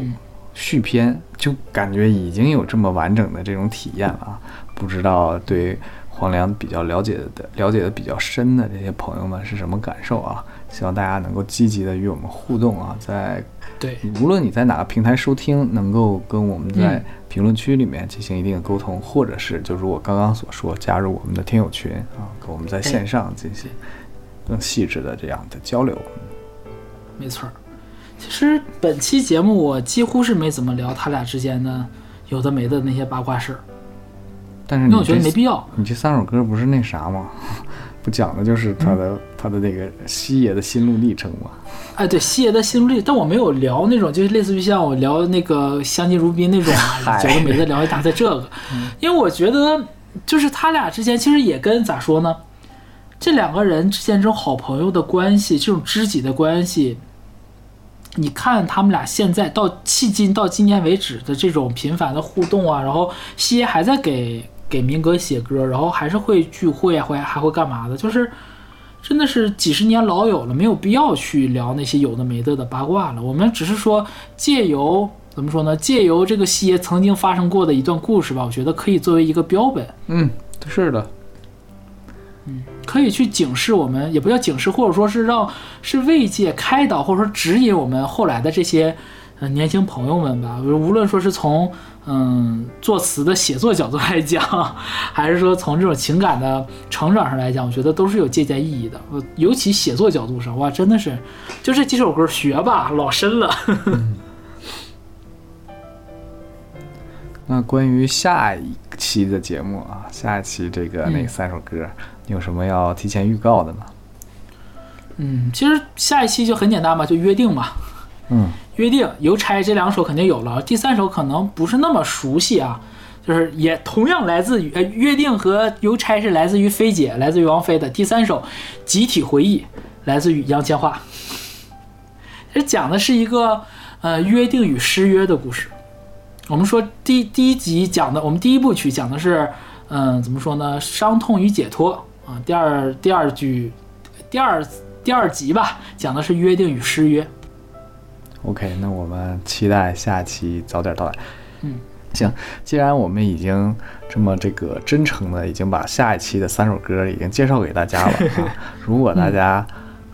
续篇，就感觉已经有这么完整的这种体验了啊！不知道对黄粱比较了解的、了解的比较深的这些朋友们是什么感受啊？希望大家能够积极的与我们互动啊，在对，无论你在哪个平台收听，能够跟我们在嗯评论区里面进行一定的沟通，或者是就如我刚刚所说，加入我们的听友群啊，跟我们在线上进行更细致的这样的交流。没错儿。其实本期节目我几乎是没怎么聊他俩之间的有的没的那些八卦事儿，但是你因为我觉得没必要。你这三首歌不是那啥吗？不讲的就是他的他的那个西爷的心路历程吗。哎，对，西爷的心路历，但我没有聊那种，就是类似于像我聊那个相敬如宾那种啊，嗨觉得没的聊一搭在这个，因为我觉得就是他俩之间其实也跟咋说呢，这两个人之间这种好朋友的关系，这种知己的关系，你看他们俩现在到迄今到今年为止的这种频繁的互动啊，然后西爷还在给给民哥写歌，然后还是会聚会，会还会干嘛的，就是。真的是几十年老友了，没有必要去聊那些有的没的的八卦了。我们只是说借由怎么说呢？借由这个西爷曾经发生过的一段故事吧，我觉得可以作为一个标本，嗯，是的，嗯可以去警示我们，也不叫警示，或者说是让是慰藉、开导，或者说指引我们后来的这些呃年轻朋友们吧。无论说是从嗯作词的写作角度来讲，还是说从这种情感的成长上来讲，我觉得都是有借鉴意义的。呃尤其写作角度上，哇，真的是就这几首歌学吧，老深了。那关于下一期的节目啊，下一期这个那嗯三首歌，你有什么要提前预告的吗？嗯，其实下一期就很简单嘛，就约定嘛。嗯，约定、邮差这两首肯定有了，第三首可能不是那么熟悉啊，就是也同样来自于呃约定和邮差是来自于菲姐，来自于王菲的。第三首集体回忆来自于杨千嬅，这讲的是一个呃约定与失约的故事。我们说第第一集讲的，我们第一部曲讲的是嗯、怎么说呢，伤痛与解脱啊。第二第二句第二第二集吧，讲的是约定与失约。OK，那我们期待下期早点到来。嗯，行，既然我们已经这么这个真诚的已经把下一期的三首歌已经介绍给大家了啊，如果大家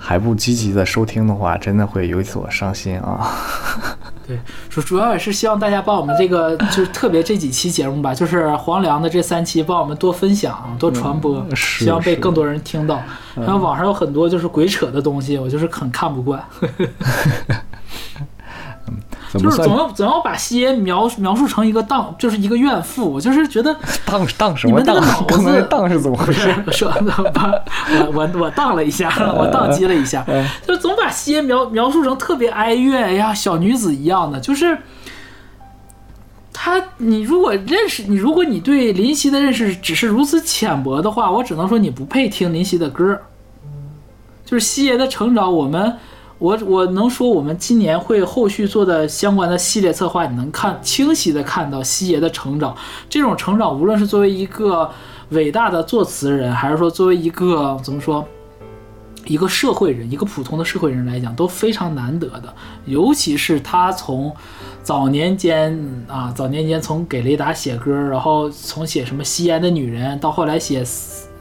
还不积极的收听的话，真的会有所伤心啊。对，主主要也是希望大家帮我们这个，就是特别这几期节目吧，就是黄粱的这三期，帮我们多分享、多传播，嗯希望被更多人听到。然后网上有很多就是鬼扯的东西，我就是很看不惯，就是总要总要把西爷描描述成一个荡，就是一个怨妇，我就是觉得 荡荡什么你们那个当？脑子刚才当是怎么回事？是说把我我我荡了一下，我荡机了一下，哎就总把西爷描描述成特别哀怨，哎呀，小女子一样的，就是他，你如果认识你，如果你对林夕的认识只是如此浅薄的话，我只能说你不配听林夕的歌。就是西爷的成长，我们我我能说，我们今年会后续做的相关的系列策划，你能看清晰的看到西爷的成长。这种成长，无论是作为一个伟大的作词人，还是说作为一个怎么说，一个社会人，一个普通的社会人来讲，都非常难得的。尤其是他从早年间啊，早年间从给雷达写歌，然后从写什么吸烟的女人，到后来写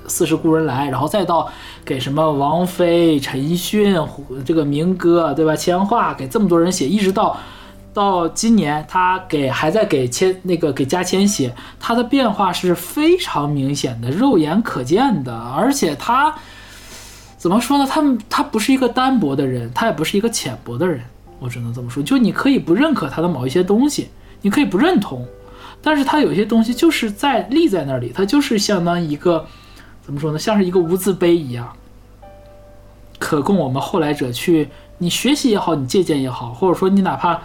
四四十故人来，然后再到给什么王菲、陈奕迅这个民歌，对吧？千嬅给这么多人写，一直到到今年，他给还在给千那个给加千写，他的变化是非常明显的，肉眼可见的，而且他怎么说呢？他们他不是一个单薄的人，他也不是一个浅薄的人，我只能这么说。就你可以不认可他的某一些东西，你可以不认同，但是他有些东西就是在立在那里，他就是相当于一个怎么说呢？像是一个无字碑一样，可供我们后来者去你学习也好，你借鉴也好，或者说你哪怕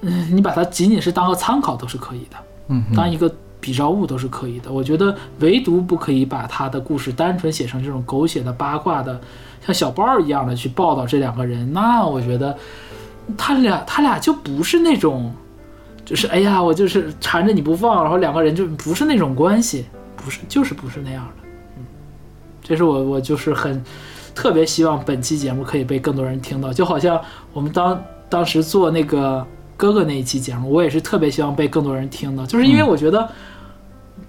嗯，你把它仅仅是当个参考都是可以的。嗯，当一个比照物都是可以的。我觉得唯独不可以把他的故事单纯写成这种狗血的八卦的，像小报一样的去报道这两个人。那我觉得他俩他俩就不是那种，就是哎呀，我就是缠着你不放，然后两个人就不是那种关系，不是就是不是那样的。嗯，这是我我就是很特别希望本期节目可以被更多人听到，就好像我们当当时做那个哥哥那一期节目，我也是特别希望被更多人听到，就是因为我觉得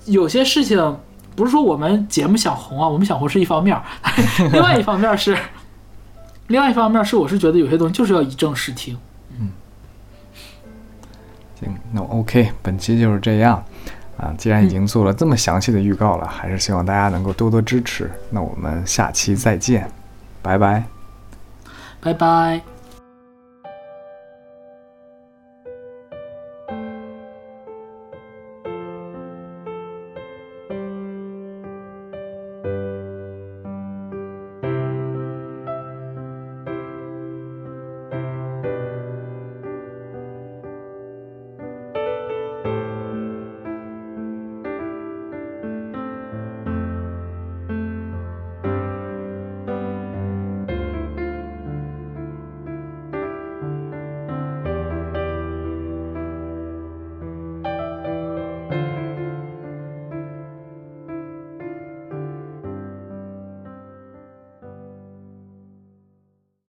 有些事情不是说我们节目想红啊，我们想红是一方面，另外一方面是，另外一方面是我是觉得有些东西就是要以正视听。嗯。行，那 OK，本期就是这样啊。既然已经做了这么详细的预告了，还是希望大家能够多多支持。那我们下期再见，拜拜。拜拜。